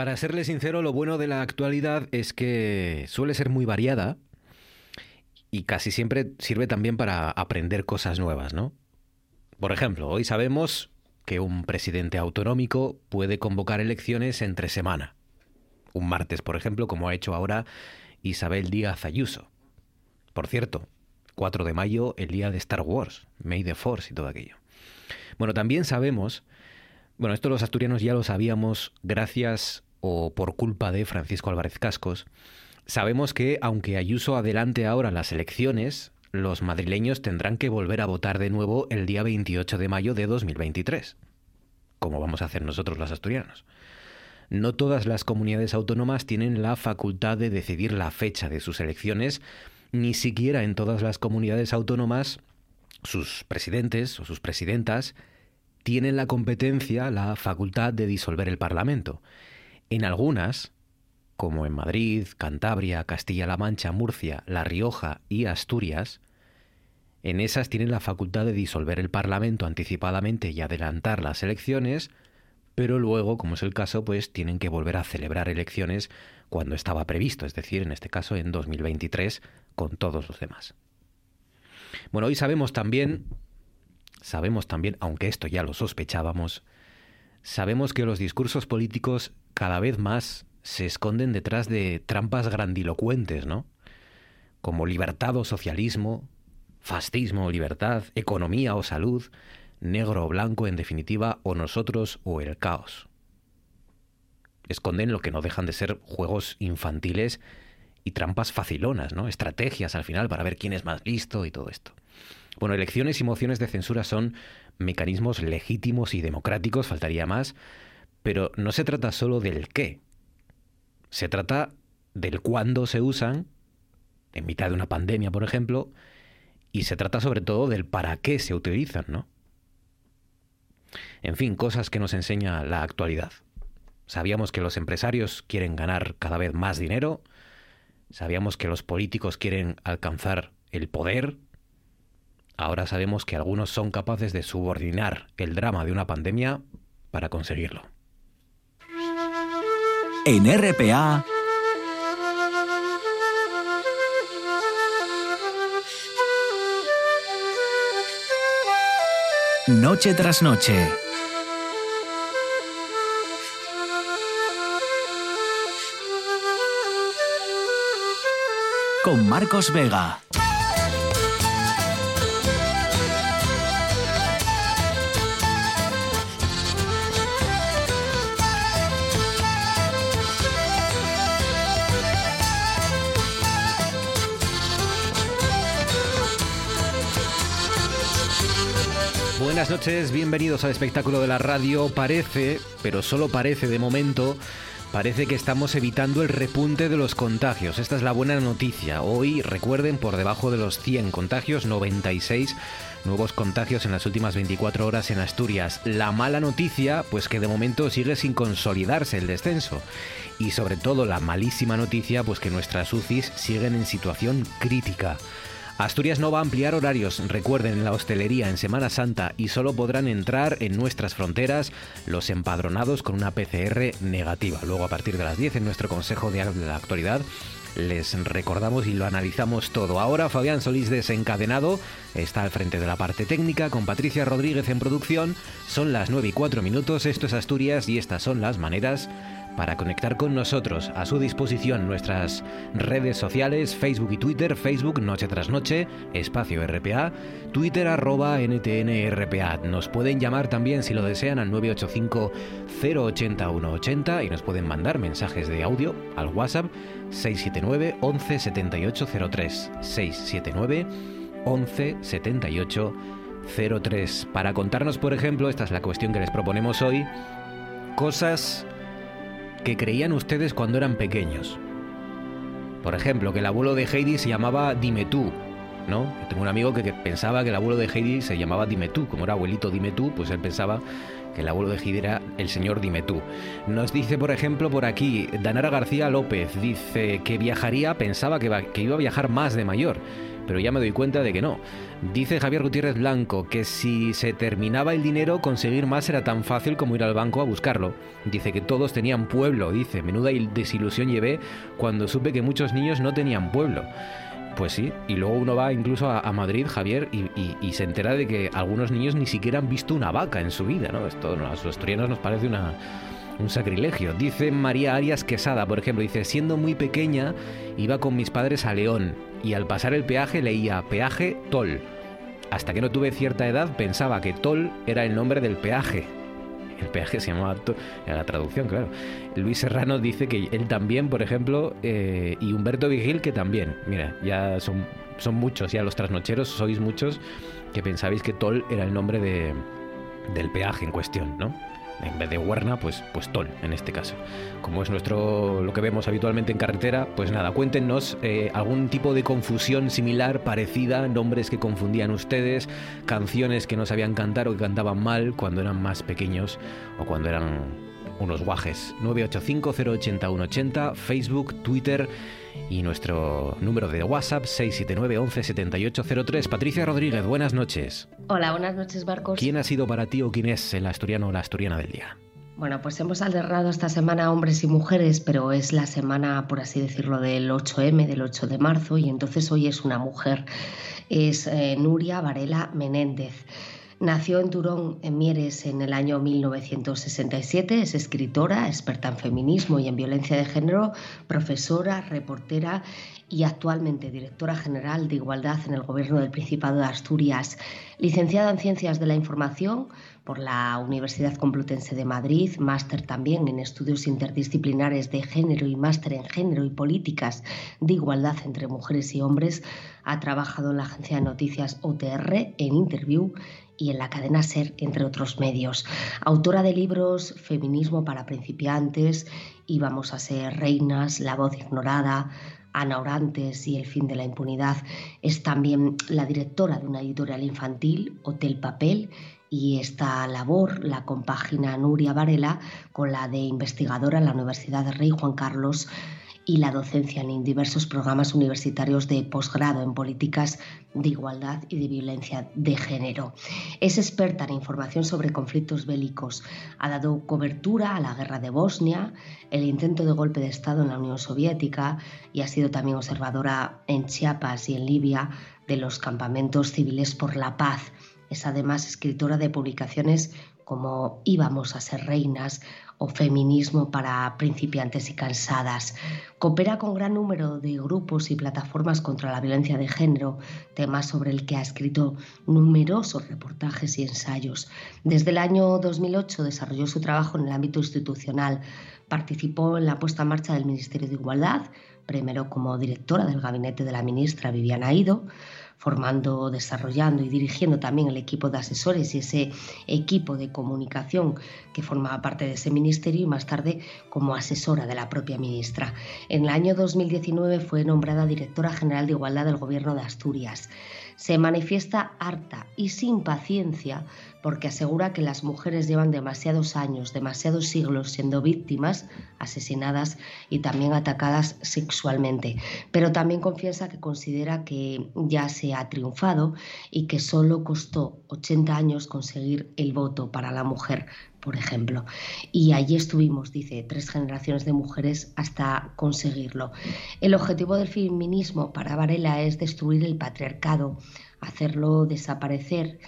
Para serle sincero, lo bueno de la actualidad es que suele ser muy variada y casi siempre sirve también para aprender cosas nuevas, ¿no? Por ejemplo, hoy sabemos que un presidente autonómico puede convocar elecciones entre semana. Un martes, por ejemplo, como ha hecho ahora Isabel Díaz Ayuso. Por cierto, 4 de mayo, el día de Star Wars, May the Force y todo aquello. Bueno, también sabemos, bueno, esto los asturianos ya lo sabíamos gracias o por culpa de Francisco Álvarez Cascos, sabemos que aunque Ayuso adelante ahora las elecciones, los madrileños tendrán que volver a votar de nuevo el día 28 de mayo de 2023, como vamos a hacer nosotros los asturianos. No todas las comunidades autónomas tienen la facultad de decidir la fecha de sus elecciones, ni siquiera en todas las comunidades autónomas sus presidentes o sus presidentas tienen la competencia, la facultad de disolver el Parlamento. En algunas, como en Madrid, Cantabria, Castilla-La Mancha, Murcia, La Rioja y Asturias, en esas tienen la facultad de disolver el Parlamento anticipadamente y adelantar las elecciones, pero luego, como es el caso, pues tienen que volver a celebrar elecciones cuando estaba previsto, es decir, en este caso en 2023, con todos los demás. Bueno, hoy sabemos también, sabemos también, aunque esto ya lo sospechábamos, sabemos que los discursos políticos cada vez más se esconden detrás de trampas grandilocuentes, ¿no? Como libertad o socialismo, fascismo o libertad, economía o salud, negro o blanco en definitiva, o nosotros o el caos. Esconden lo que no dejan de ser juegos infantiles y trampas facilonas, ¿no? Estrategias al final para ver quién es más listo y todo esto. Bueno, elecciones y mociones de censura son mecanismos legítimos y democráticos, faltaría más, pero no se trata solo del qué, se trata del cuándo se usan, en mitad de una pandemia, por ejemplo, y se trata sobre todo del para qué se utilizan, ¿no? En fin, cosas que nos enseña la actualidad. Sabíamos que los empresarios quieren ganar cada vez más dinero, sabíamos que los políticos quieren alcanzar el poder, ahora sabemos que algunos son capaces de subordinar el drama de una pandemia para conseguirlo. En RPA. Noche tras noche. Con Marcos Vega. Buenas noches, bienvenidos al espectáculo de la radio. Parece, pero solo parece de momento, parece que estamos evitando el repunte de los contagios. Esta es la buena noticia. Hoy, recuerden, por debajo de los 100 contagios, 96 nuevos contagios en las últimas 24 horas en Asturias. La mala noticia, pues que de momento sigue sin consolidarse el descenso. Y sobre todo la malísima noticia, pues que nuestras UCIs siguen en situación crítica. Asturias no va a ampliar horarios, recuerden, en la hostelería en Semana Santa y solo podrán entrar en nuestras fronteras los empadronados con una PCR negativa. Luego a partir de las 10 en nuestro Consejo de la Actualidad les recordamos y lo analizamos todo. Ahora Fabián Solís desencadenado está al frente de la parte técnica con Patricia Rodríguez en producción. Son las 9 y 4 minutos, esto es Asturias y estas son las maneras para conectar con nosotros. A su disposición nuestras redes sociales, Facebook y Twitter, Facebook Noche tras Noche, Espacio RPA, Twitter arroba NTNRPA. Nos pueden llamar también si lo desean al 985 080 180 y nos pueden mandar mensajes de audio al WhatsApp 679 11 78 03 679 11 78 03 para contarnos por ejemplo esta es la cuestión que les proponemos hoy cosas que creían ustedes cuando eran pequeños. Por ejemplo, que el abuelo de Heidi se llamaba Dime tú, ¿no? Tengo un amigo que, pensaba que el abuelo de Heidi se llamaba Dime tú, como era abuelito Dime tú, pues él pensaba que el abuelo de Heidi era el señor Dime tú. Nos dice, por ejemplo, por aquí, Danara García López dice que viajaría, pensaba que, que iba a viajar más de mayor pero ya me doy cuenta de que no. Dice Javier Gutiérrez Blanco que si se terminaba el dinero, conseguir más era tan fácil como ir al banco a buscarlo. Dice que todos tenían pueblo, dice, menuda desilusión llevé cuando supe que muchos niños no tenían pueblo. Pues sí, y luego uno va incluso a, Madrid, Javier, y, se entera de que algunos niños ni siquiera han visto una vaca en su vida, ¿no? Esto a los asturianos nos parece un sacrilegio. Dice María Arias Quesada, por ejemplo, dice, siendo muy pequeña iba con mis padres a León y al pasar el peaje leía peaje Tol. Hasta que no tuve cierta edad pensaba que Tol era el nombre del peaje. El peaje se llamaba Tol, en la traducción, claro. Luis Serrano dice que él también, por ejemplo, eh, y Humberto Vigil que también. Mira, ya son, son muchos, ya los trasnocheros sois muchos que pensabais que Tol era el nombre de, del peaje en cuestión, ¿no? En vez de Huerna, pues, pues Tol en este caso. Como es nuestro lo que vemos habitualmente en carretera, pues nada, cuéntenos eh, algún tipo de confusión similar, parecida, nombres que confundían ustedes, canciones que no sabían cantar o que cantaban mal cuando eran más pequeños o cuando eran unos guajes. 985-080-180, Facebook, Twitter y nuestro número de WhatsApp 679 11 7803. Patricia Rodríguez, buenas noches. Hola, buenas noches, Barcos. ¿Quién ha sido para ti o quién es el asturiano o la asturiana del día? Bueno, pues hemos alternado esta semana hombres y mujeres, pero es la semana, por así decirlo, del 8M, del 8 de marzo, y entonces hoy es una mujer. Es eh, Nuria Varela Menéndez. Nació en Turón, en Mieres, en el año 1967. Es escritora, experta en feminismo y en violencia de género, profesora, reportera y actualmente directora general de Igualdad en el Gobierno del Principado de Asturias. Licenciada en Ciencias de la Información por la Universidad Complutense de Madrid, máster también en estudios interdisciplinares de género y máster en género y políticas de igualdad entre mujeres y hombres. Ha trabajado en la agencia de noticias OTR, en Interview y en la cadena Ser, entre otros medios. Autora de libros Feminismo para principiantes, Íbamos a ser reinas, La voz ignorada, Ana Orantes y El fin de la impunidad. Es también la directora de una editorial infantil, Hotel Papel, y esta labor la compagina Nuria Varela con la de investigadora en la Universidad de Rey Juan Carlos y la docencia en diversos programas universitarios de posgrado en políticas de igualdad y de violencia de género. Es experta en información sobre conflictos bélicos. Ha dado cobertura a la guerra de Bosnia, el intento de golpe de Estado en la Unión Soviética y ha sido también observadora en Chiapas y en Libia de los campamentos civiles por la paz. Es además escritora de publicaciones como Íbamos a ser reinas o Feminismo para principiantes y cansadas. Coopera con gran número de grupos y plataformas contra la violencia de género, tema sobre el que ha escrito numerosos reportajes y ensayos. Desde el año 2008 desarrolló su trabajo en el ámbito institucional. Participó en la puesta en marcha del Ministerio de Igualdad, primero como directora del gabinete de la ministra Viviana Ido, formando, desarrollando y dirigiendo también el equipo de asesores y ese equipo de comunicación que formaba parte de ese ministerio y más tarde como asesora de la propia ministra. En el año 2019 fue nombrada directora general de Igualdad del Gobierno de Asturias. Se manifiesta harta y sin paciencia porque asegura que las mujeres llevan demasiados años, demasiados siglos siendo víctimas, asesinadas y también atacadas sexualmente. Pero también confiesa que considera que ya se ha triunfado y que solo costó 80 años conseguir el voto para la mujer, por ejemplo. Y allí estuvimos, dice, tres generaciones de mujeres hasta conseguirlo. El objetivo del feminismo para Varela es destruir el patriarcado, hacerlo desaparecer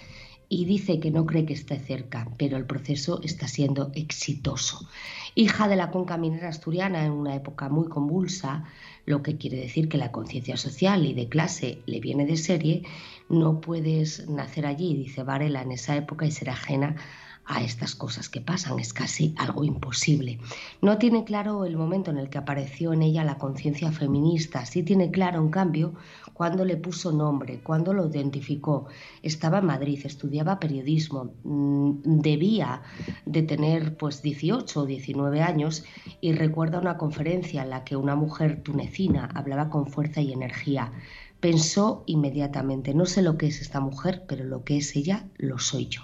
y dice que no cree que esté cerca, pero el proceso está siendo exitoso. Hija de la conca minera asturiana en una época muy convulsa, lo que quiere decir que la conciencia social y de clase le viene de serie, no puedes nacer allí, dice Varela, en esa época y ser ajena a estas cosas que pasan. Es casi algo imposible. No tiene claro el momento en el que apareció en ella la conciencia feminista. Sí tiene claro, en cambio, cuándo le puso nombre, cuándo lo identificó. Estaba en Madrid, estudiaba periodismo, mm, debía de tener pues 18 o 19 años y recuerda una conferencia en la que una mujer tunecina hablaba con fuerza y energía. Pensó inmediatamente, no sé lo que es esta mujer, pero lo que es ella lo soy yo.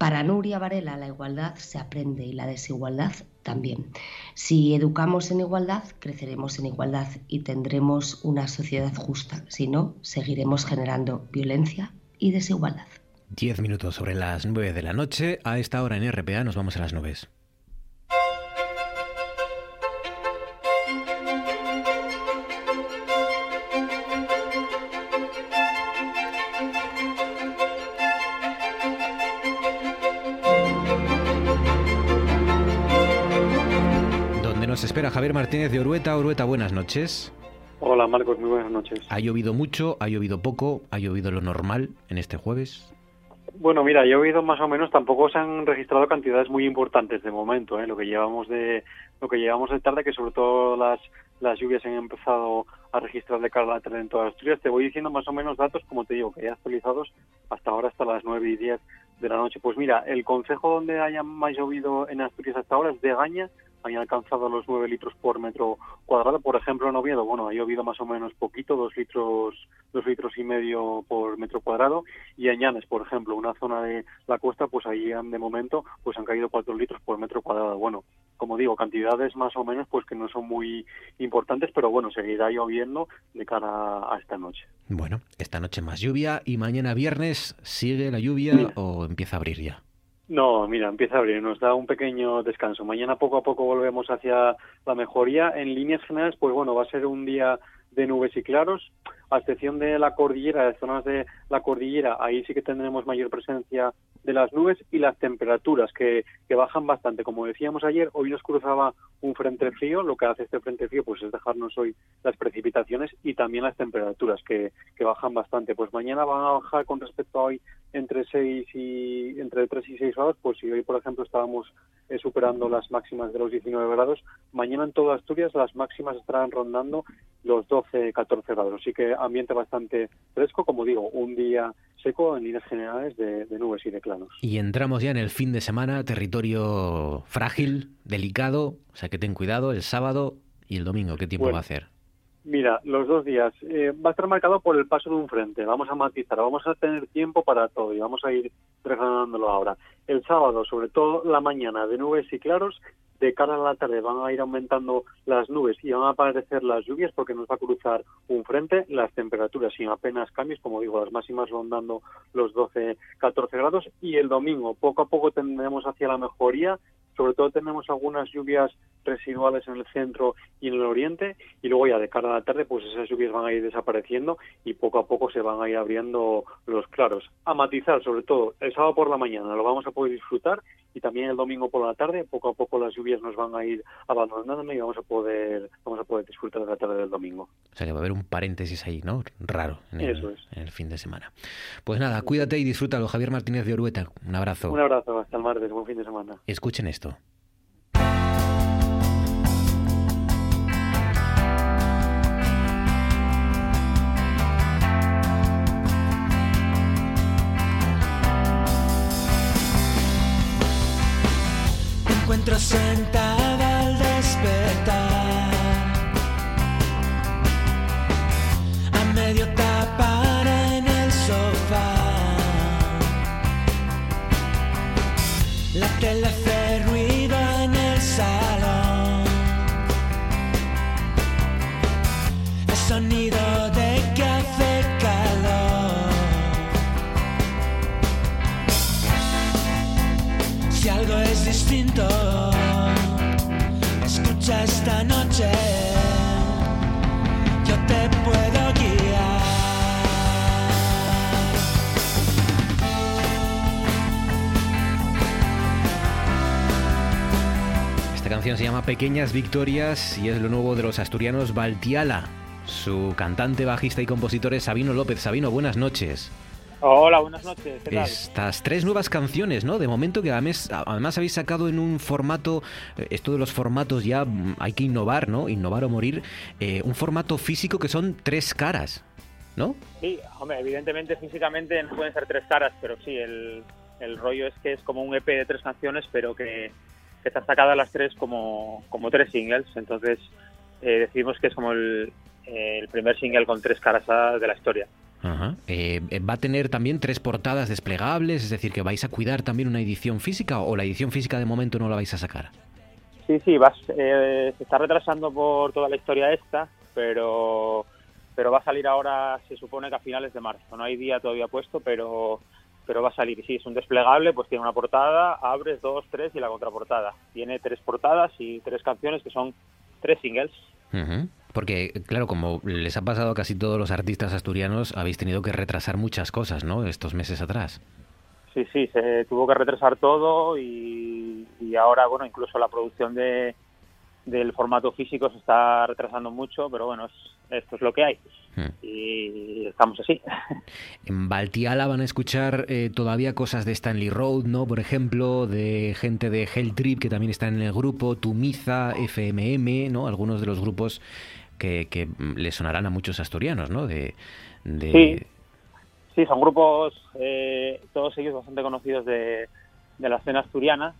Para Nuria Varela la igualdad se aprende y la desigualdad también. Si educamos en igualdad, creceremos en igualdad y tendremos una sociedad justa. Si no, seguiremos generando violencia y desigualdad. Diez minutos sobre las nueve de la noche. A esta hora en RPA nos vamos a las nubes. Espera Javier Martínez de Orueta. Orueta, buenas noches. Hola Marcos, muy buenas noches. ¿Ha llovido mucho? ¿Ha llovido poco? ¿Ha llovido lo normal en este jueves? Bueno, mira, ha llovido más o menos, tampoco se han registrado cantidades muy importantes de momento, ¿eh? lo que llevamos de lo que llevamos de tarde, que sobre todo las las lluvias han empezado a registrar de cara a la tarde en todas Asturias. Te voy diciendo más o menos datos, como te digo, que ya actualizados hasta ahora, hasta las 9 y 10 de la noche. Pues mira, el concejo donde haya más llovido en Asturias hasta ahora es de Gaña, han alcanzado los 9 litros por metro cuadrado. Por ejemplo, en Oviedo, bueno, ha llovido más o menos poquito, 2 litros, dos litros y medio por metro cuadrado. Y en Llanes, por ejemplo, una zona de la costa, pues ahí de momento pues han caído 4 litros por metro cuadrado. Bueno, como digo, cantidades más o menos pues que no son muy importantes, pero bueno, seguirá lloviendo de cara a esta noche. Bueno, esta noche más lluvia y mañana viernes sigue la lluvia o empieza a abrir ya. No, mira, empieza a abrir, nos da un pequeño descanso. Mañana poco a poco volvemos hacia la mejoría. En líneas generales, pues bueno, va a ser un día de nubes y claros, a excepción de la cordillera, de zonas de la cordillera, ahí sí que tendremos mayor presencia de las nubes y las temperaturas que, que, bajan bastante. Como decíamos ayer, hoy nos cruzaba un frente frío, lo que hace este frente frío pues es dejarnos hoy las precipitaciones y también las temperaturas que, que bajan bastante. Pues mañana van a bajar con respecto a hoy entre 6 y entre 3 y 6 grados, pues si hoy por ejemplo estábamos eh, superando las máximas de los 19 grados, mañana en toda Asturias las máximas estarán rondando los 12, 14 grados. Así que ambiente bastante fresco, como digo, un día seco en líneas generales de, nubes y de clanos. Y entramos ya en el fin de semana, territorio frágil, delicado, o sea que ten cuidado el sábado y el domingo, ¿qué tiempo va a hacer? Mira, los dos días. Eh, va a estar marcado por el paso de un frente. Vamos a matizar, vamos a tener tiempo para todo y vamos a ir regalándolo ahora. El sábado, sobre todo la mañana, de nubes y claros, de cara a la tarde van a ir aumentando las nubes y van a aparecer las lluvias porque nos va a cruzar un frente, las temperaturas sin apenas cambios, como digo, las máximas rondando los 12, 14 grados y el domingo poco a poco tendremos hacia la mejoría sobre todo tenemos algunas lluvias residuales en el centro y en el oriente y luego ya de cara a la tarde pues esas lluvias van a ir desapareciendo y poco a poco se van a ir abriendo los claros. A matizar sobre todo el sábado por la mañana lo vamos a poder disfrutar y también el domingo por la tarde poco a poco las lluvias nos van a ir abandonando y vamos a poder vamos a poder disfrutar de la tarde del domingo. O sea que va a haber un paréntesis ahí, ¿no? Raro en el, en el fin de semana. Pues nada, cuídate y disfrútalo. Javier Martínez de Orueta, un abrazo. Un abrazo, hasta el martes, buen fin de semana. Escuchen esto. Encuentro sentada al despertar, a medio tapar en el sofá. La tele canción se llama Pequeñas Victorias y es lo nuevo de los asturianos Baltiala. Su cantante, bajista y compositor es Sabino López. Sabino, buenas noches. Hola, buenas noches. Estas tres nuevas canciones, ¿no? De momento que además, además habéis sacado en un formato, eh, esto de los formatos ya mm, hay que innovar, ¿no? Innovar o morir, eh, un formato físico que son tres caras, ¿no? Sí, hombre, evidentemente físicamente no pueden ser tres caras, pero sí, el, rollo es que es como un EP de tres canciones, pero que, que están sacadas las tres como, como tres singles, entonces eh, decidimos que es como el, el primer single con tres caras de la historia. Ajá. Eh, eh, ¿Va a tener también tres portadas desplegables? Es decir, que vais a cuidar también una edición física o la edición física de momento no la vais a sacar. Sí, sí, vas, eh, se está retrasando por toda la historia esta, pero, pero va a salir ahora, se supone que a finales de marzo. No hay día todavía puesto, pero, pero va a salir. Sí, es un desplegable, pues tiene una portada, abres dos, tres y la contraportada. Tiene tres portadas y tres canciones que son tres singles. Porque, claro, como les ha pasado a casi todos los artistas asturianos, habéis tenido que retrasar muchas cosas, ¿no? Estos meses atrás. Sí, sí, se tuvo que retrasar todo y, y ahora, bueno, incluso la producción de, del formato físico se está retrasando mucho, pero bueno, es, esto es lo que hay Hmm. y estamos así. En Baltiala van a escuchar eh, todavía cosas de Stanley Road, ¿no? Por ejemplo, de gente de Hell Trip que también están en el grupo, Tumiza, FMM, ¿no? Algunos de los grupos que, que le sonarán a muchos asturianos, ¿no? De, de- Sí. Sí, son grupos, eh, todos ellos bastante conocidos de, de la escena asturiana,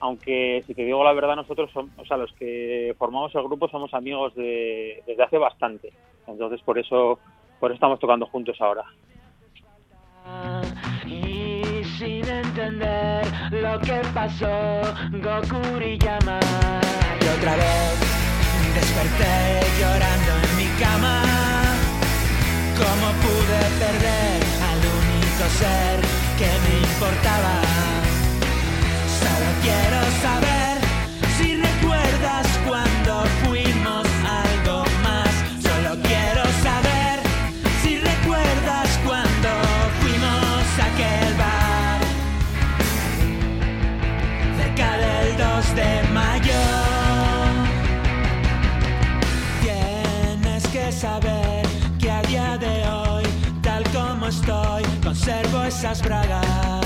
aunque si te digo la verdad, nosotros somos, o sea, los que formamos el grupo somos amigos de, desde hace bastante. Entonces, por eso, por eso estamos tocando juntos ahora. Y sin entender lo que pasó, Gokuri llama. Y otra vez desperté llorando en mi cama. ¿Cómo pude perder al único ser que me importaba? Quiero saber si recuerdas cuando fuimos algo más. Solo quiero saber si recuerdas cuando fuimos a aquel bar cerca del 2 de mayo. Tienes que saber que a día de hoy, tal como estoy, conservo esas bragas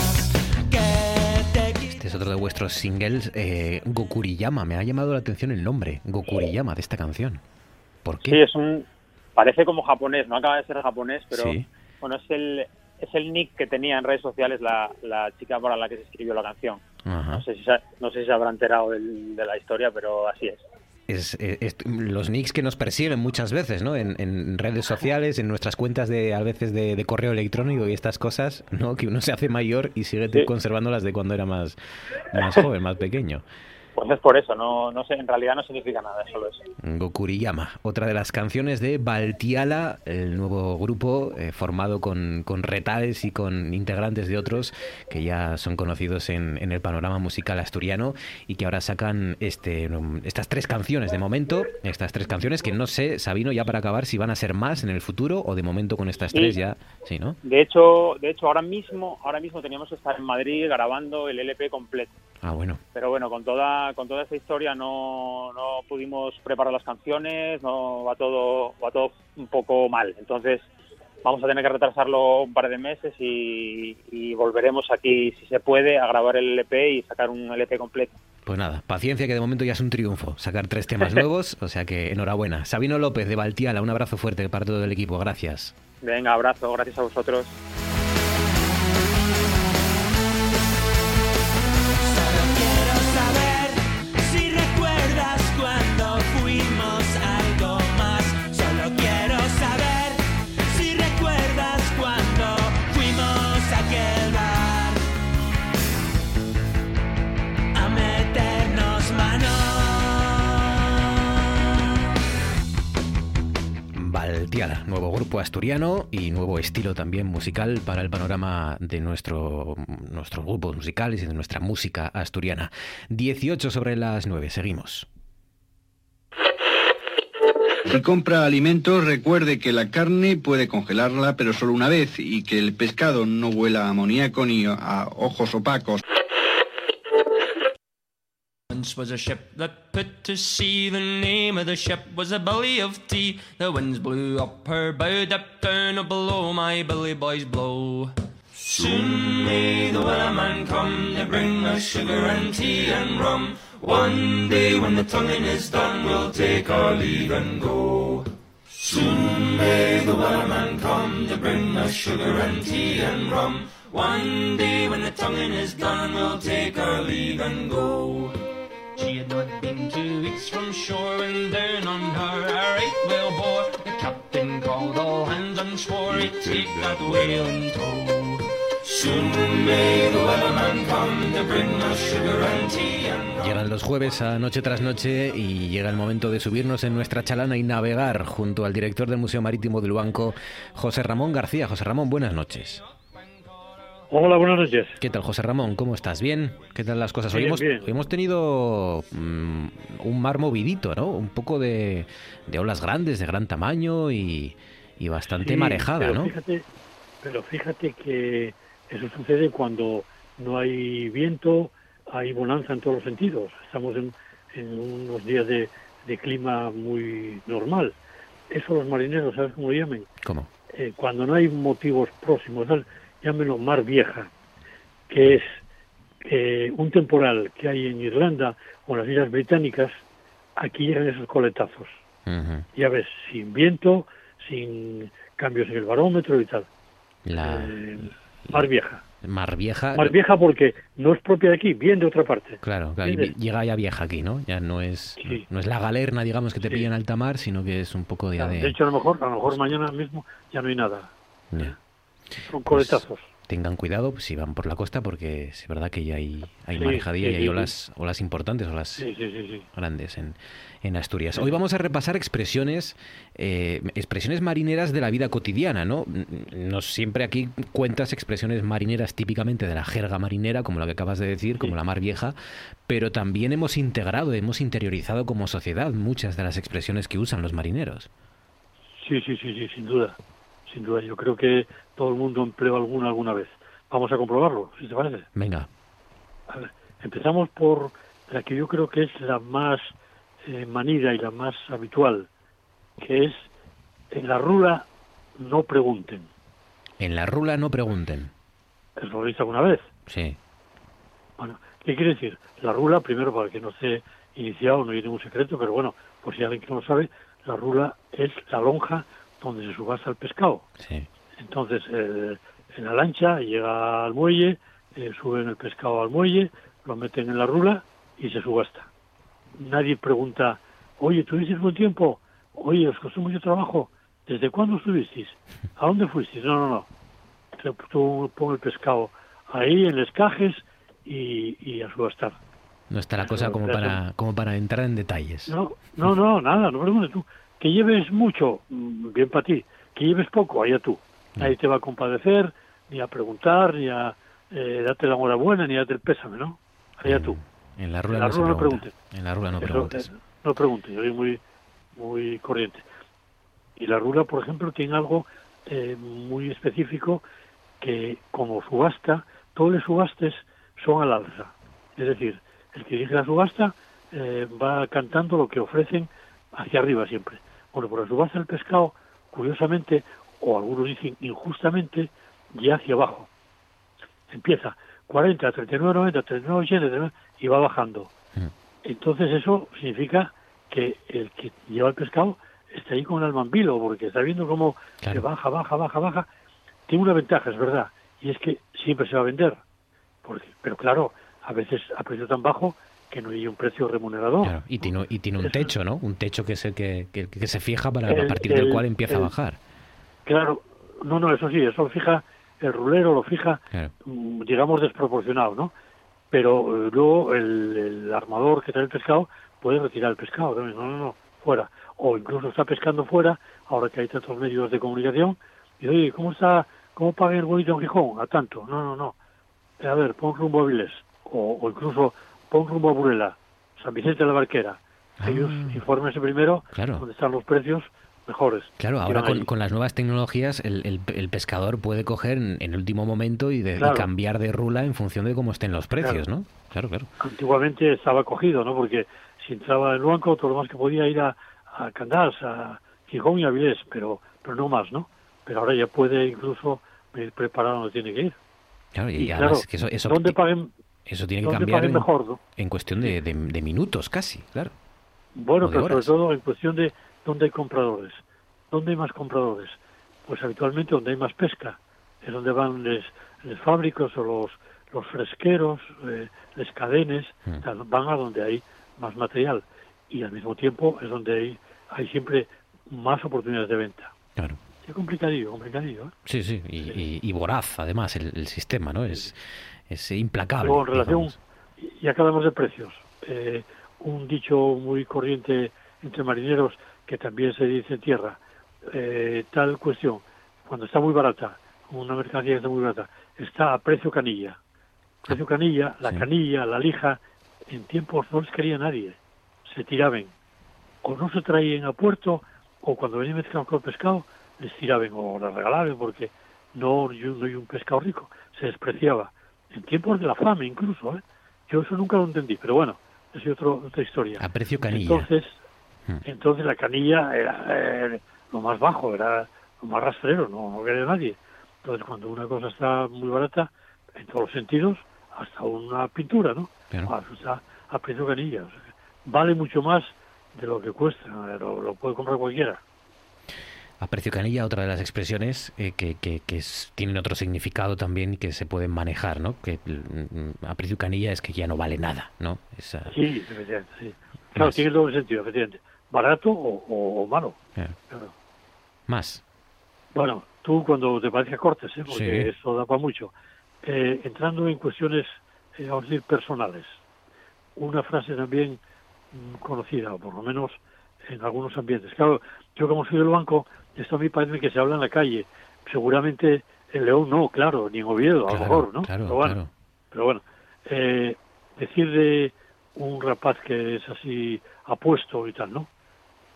es otro de vuestros singles, eh, Gokuriyama. Me ha llamado la atención el nombre, Gokuriyama, de esta canción. ¿Por qué? Sí, es un parece como japonés, no acaba de ser japonés, pero Sí. bueno, es el es el nick que tenía en redes sociales la, la chica para la que se escribió la canción. Ajá. No sé si se, no sé si se habrá enterado del- de la historia, pero así es. Es, eh, es- los nicks que nos persiguen muchas veces, ¿no? En, en redes sociales, en nuestras cuentas de a veces de, de correo electrónico y estas cosas, ¿no? Que uno se hace mayor y sigue Sí. conservándolas de cuando era más, más joven, más pequeño. Pues es por eso, no, no sé, en realidad no significa nada, es solo eso. Gokuriyama, otra de las canciones de Baltiala, el nuevo grupo eh, formado con, con retales y con integrantes de otros que ya son conocidos en, en el panorama musical asturiano y que ahora sacan este, estas tres canciones de momento, estas tres canciones que no sé, Sabino, ya para acabar, si van a ser más en el futuro o de momento con estas Sí. tres ya, sí, ¿no? De hecho, de hecho ahora mismo, ahora mismo teníamos que estar en Madrid grabando el LP completo. Ah, bueno. Pero bueno, con toda con toda esta historia no, no pudimos preparar las canciones, no va todo va todo un poco mal. Entonces vamos a tener que retrasarlo un par de meses y, y volveremos aquí, si se puede, a grabar el LP y sacar un LP completo. Pues nada, paciencia que de momento ya es un triunfo, sacar tres temas nuevos, o sea que enhorabuena. Sabino López de Baltiala, un abrazo fuerte para todo el equipo, gracias. Venga, abrazo, gracias a vosotros. Baltiala, nuevo grupo asturiano y nuevo estilo también musical para el panorama de nuestro, nuestros grupos musicales y de nuestra música asturiana. 18 sobre las 9, seguimos. Si compra alimentos, recuerde que la carne puede congelarla, pero solo una vez, y que el pescado no huela a amoníaco ni a ojos opacos. Was a ship that put to sea. The name of the ship was a belly of Tea. The winds blew up her bow, dipped down below my Billy boys blow. Soon may the wellerman come to bring us sugar and tea and rum. One day when the tonguing is done, we'll take our leave and go. Soon may the wellerman come to bring us sugar and tea and rum. One day when the tonguing is done, we'll take our leave and go. Llegan los jueves a noche tras noche y llega el momento de subirnos en nuestra chalana y navegar junto al director del Museo Marítimo del Banco, José Ramón García. José Ramón, buenas noches. Hola, buenas noches. ¿Qué tal, José Ramón? ¿Cómo estás? ¿Bien? ¿Qué tal las cosas? Hoy hemos, bien. hoy hemos tenido mm, un mar movidito, ¿no? Un poco de, de olas grandes, de gran tamaño y, y bastante Sí, marejada, pero ¿no? Fíjate, pero fíjate que eso sucede cuando no hay viento, hay bonanza en todos los sentidos. Estamos en, en unos días de, de clima muy normal. Eso los marineros, ¿sabes cómo lo llaman? ¿Cómo? Eh, cuando no hay motivos próximos, tal, llámenlo mar vieja, que es eh, un temporal que hay en Irlanda o en las Islas Británicas, aquí llegan esos coletazos. Ya ves, sin viento, sin cambios en el barómetro y tal. La Eh, mar vieja. mar vieja. Mar vieja porque no es propia de aquí, bien de otra parte. Claro, claro, llega ya vieja aquí, ¿no? Ya no es, Sí. no es la galerna, digamos, que te Sí. pilla en alta mar, sino que es un poco de... De hecho, a lo mejor, a lo mejor mañana mismo ya no hay nada. Son Pues, coletazos. tengan cuidado pues, si van por la costa porque es verdad que ya hay, hay Sí, marejadilla sí, y hay olas, olas importantes, olas grandes en, en Asturias. Hoy vamos a repasar expresiones, eh, expresiones marineras de la vida cotidiana, ¿no? Nos siempre aquí cuentas expresiones marineras típicamente de la jerga marinera, como la que acabas de decir, como Sí. la mar vieja, pero también hemos integrado, hemos interiorizado como sociedad muchas de las expresiones que usan los marineros. Sí, sí, sí, sí, sin duda. Sin duda. Yo creo que todo el mundo empleó alguna alguna vez. Vamos a comprobarlo, si te parece. Venga, A ver, empezamos por la que yo creo que es la más eh, manida y la más habitual, que es en la rula no pregunten. en la rula no pregunten. ¿Eso lo visto alguna vez? Sí, Bueno, ¿qué quiere decir? La rula, primero para que no esté iniciado, no hay ningún secreto, pero bueno, por si alguien que no lo sabe, la rula es la lonja donde se subasta el pescado. sí. Entonces, eh, en la lancha llega al muelle, eh, suben el pescado al muelle, lo meten en la rula y se subasta. Nadie pregunta, oye, ¿tuvisteis buen tiempo? Oye, ¿os costó mucho trabajo? ¿Desde cuándo estuvisteis? ¿A dónde fuisteis? No, no, no. Te- Tú pon el pescado ahí en escajes y, y a subastar. No está la cosa como para, como para entrar en detalles. No, no, no, nada, no preguntes tú. Que lleves mucho, mm, bien para ti. Que lleves poco, allá tú. Nadie te va a compadecer, ni a preguntar, ni a eh, darte la enhorabuena, ni a darte el pésame, ¿no? Allá tú. En la rula, En la no, rula no preguntes. En la rula no preguntes. eh, no preguntes, yo soy muy, muy corriente. Y la rula, por ejemplo, tiene algo eh, muy específico que como subasta, todos los subastes son al alza. Es decir, el que dirige la subasta eh, va cantando lo que ofrecen hacia arriba siempre. Bueno, por la subasta del pescado, curiosamente, o algunos dicen injustamente, ya hacia abajo. Empieza 40, 39, 90, 39, 80, 39, y va bajando. Mm. Entonces eso significa que el que lleva el pescado está ahí con el alma en vilo, porque está viendo cómo Claro. se baja, baja, baja, baja. Tiene una ventaja, es verdad, y es que siempre se va a vender. Porque, pero claro, a veces a precio tan bajo que no hay un precio remunerador. Claro, y tiene, y tiene un techo, ¿no? Un techo que es el que, que, que se fija para a partir del el- cual empieza a bajar. Claro, no, no, eso sí, eso lo fija el rulero, lo fija, Claro. mm, digamos, desproporcionado, ¿no? Pero eh, luego el, el armador que trae el pescado puede retirar el pescado también, no, no, no, fuera. O incluso está pescando fuera, ahora que hay tantos medios de comunicación, y oye, ¿cómo está, cómo paga el bonito en Gijón? A tanto, no, no, no. A ver, pon rumbo a Viles, o, o incluso pon rumbo a Burela, San Vicente de la Barquera. Ellos Ah. infórmense primero Claro. dónde están los precios mejores. Claro, ahora con, las nuevas tecnologías el, el- el pescador puede coger en, en el último momento y, de- y cambiar de rula en función de cómo estén los precios, ¿no? Claro, claro. antiguamente estaba cogido, ¿no? Porque si entraba en Luanco, todo lo más que podía ir a, a Candás, a Gijón y a Vilés, pero, pero no más, ¿no? Pero ahora ya puede incluso ir preparado donde tiene que ir. Claro, y, Y además claro, que eso, eso, ¿dónde paguen? eso tiene que dónde cambiar en, mejor, no? en cuestión de, de- de minutos casi, claro. Bueno, pero sobre todo en cuestión de dónde hay compradores. ¿Dónde hay más compradores? Pues habitualmente donde hay más pesca. Es donde van los, los fábricos o los, los fresqueros, eh, los cadenes, Mm. o sea, van a donde hay más material. Y al mismo tiempo es donde hay, hay siempre más oportunidades de venta. Claro. Sí, complicadillo, complicadillo. ¿eh? Sí, sí, y, y- y voraz, además, el, el sistema, ¿no? Es, es implacable. Luego, en relación, y acá hablamos de precios, eh, un dicho muy corriente entre marineros que también se dice en tierra, eh, tal cuestión, cuando está muy barata, una mercancía que está muy barata, está a precio canilla. Precio canilla, la Sí. canilla, la lija, en tiempos no les quería nadie, se tiraban. O no se traían a puerto, o cuando venían mezclados con el pescado, les tiraban o les regalaban, porque no, yo no hay un pescado rico, se despreciaba. En tiempos de la fame incluso, ¿eh? Yo eso nunca lo entendí, pero bueno, es otro, otra historia. A precio canilla. Entonces. Entonces la canilla era eh, lo más bajo, era lo más rastrero, no, no quería nadie. Entonces cuando una cosa está muy barata, en todos los sentidos, hasta una pintura, ¿no? Claro. Ah, está a precio canilla. o sea, vale mucho más de lo que cuesta, eh, lo, lo puede comprar cualquiera. A precio canilla, otra de las expresiones eh, que, que, que es- tienen otro significado también que se pueden manejar, ¿no? Que mm, a precio canilla es que ya no vale nada, ¿no? Esa- Sí, efectivamente, sí. Claro, tiene el doble sentido, efectivamente. Barato o, malo. Claro. Claro. Más. Bueno, tú cuando te parezca cortes, ¿eh? porque Sí. eso da para mucho. Eh, entrando en cuestiones, eh, vamos a decir, personales. Una frase también mm, conocida, o por lo menos en algunos ambientes. Claro, yo como soy del banco, esto a mí parece que se habla en la calle. Seguramente en León no, claro, ni en Oviedo, a lo mejor, ¿no? claro, pero bueno, claro. pero bueno eh, decir de un rapaz que es así apuesto y tal, ¿no?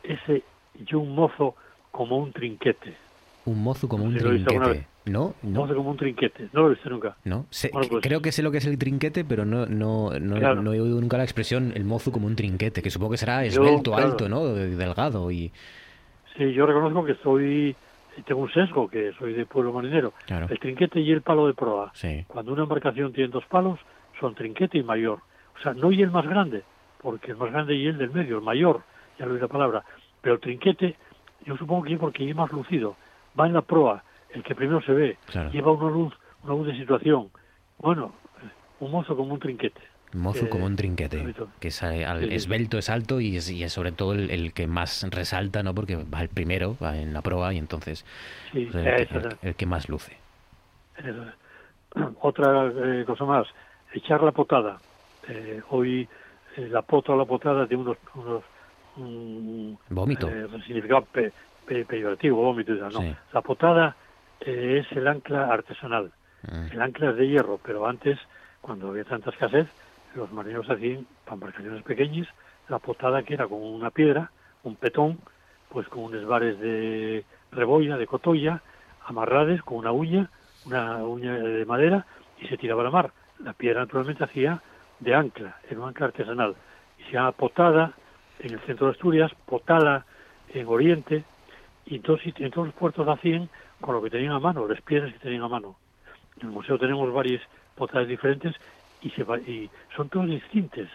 Ese, yo un mozo como un trinquete. Un mozo como un lo trinquete. ¿No? Un No. mozo como un trinquete. No lo he visto nunca. ¿No? Sé- Bueno, pues- creo que sé lo que es el trinquete, pero no, no, no, Claro. no he oído nunca la expresión el mozo como un trinquete, que supongo que será Yo, esbelto, claro. alto, ¿no? De- Delgado y... Sí, yo reconozco que soy, tengo un sesgo, que soy de pueblo marinero. Claro. El trinquete y el palo de proa. Sí. Cuando una embarcación tiene dos palos, son trinquete y mayor. O sea, no y el más grande, porque el más grande y el del medio, el mayor, ya lo oí la palabra. Pero el trinquete, yo supongo que es porque es más lucido. Va en la proa, el que primero se ve, Claro. lleva una luz, una luz de situación. Bueno, un mozo como un trinquete. Mozo Eh, como un trinquete, que es al- esbelto, es alto y es, y es sobre todo el, el que más resalta, ¿no? Porque va el primero, va en la proa y entonces Sí, el, que- el- el que más luce. Otra eh, cosa más, echar la potada. Eh, hoy eh, la pota o la potada tiene unos, unos un, Vómito. eh, significado pe- pe- peyorativo, vómito y tal, no. Sí. La potada eh, es el ancla artesanal. Mm. El ancla es de hierro, pero antes, cuando había tanta escasez, los marineros hacían, para embarcaciones pequeñas, la potada que era con una piedra, un petón, pues con unos bares de rebolla, de cotolla, amarrades con una uña, una uña de madera, y se tiraba a la mar. La piedra naturalmente hacía de ancla, era un ancla artesanal. Y se llama potada en el centro de Asturias, potala en Oriente, y en todos los puertos hacían con lo que tenían a mano, las piedras que tenían a mano. En el museo tenemos varias potadas diferentes y, se y son todas distintas.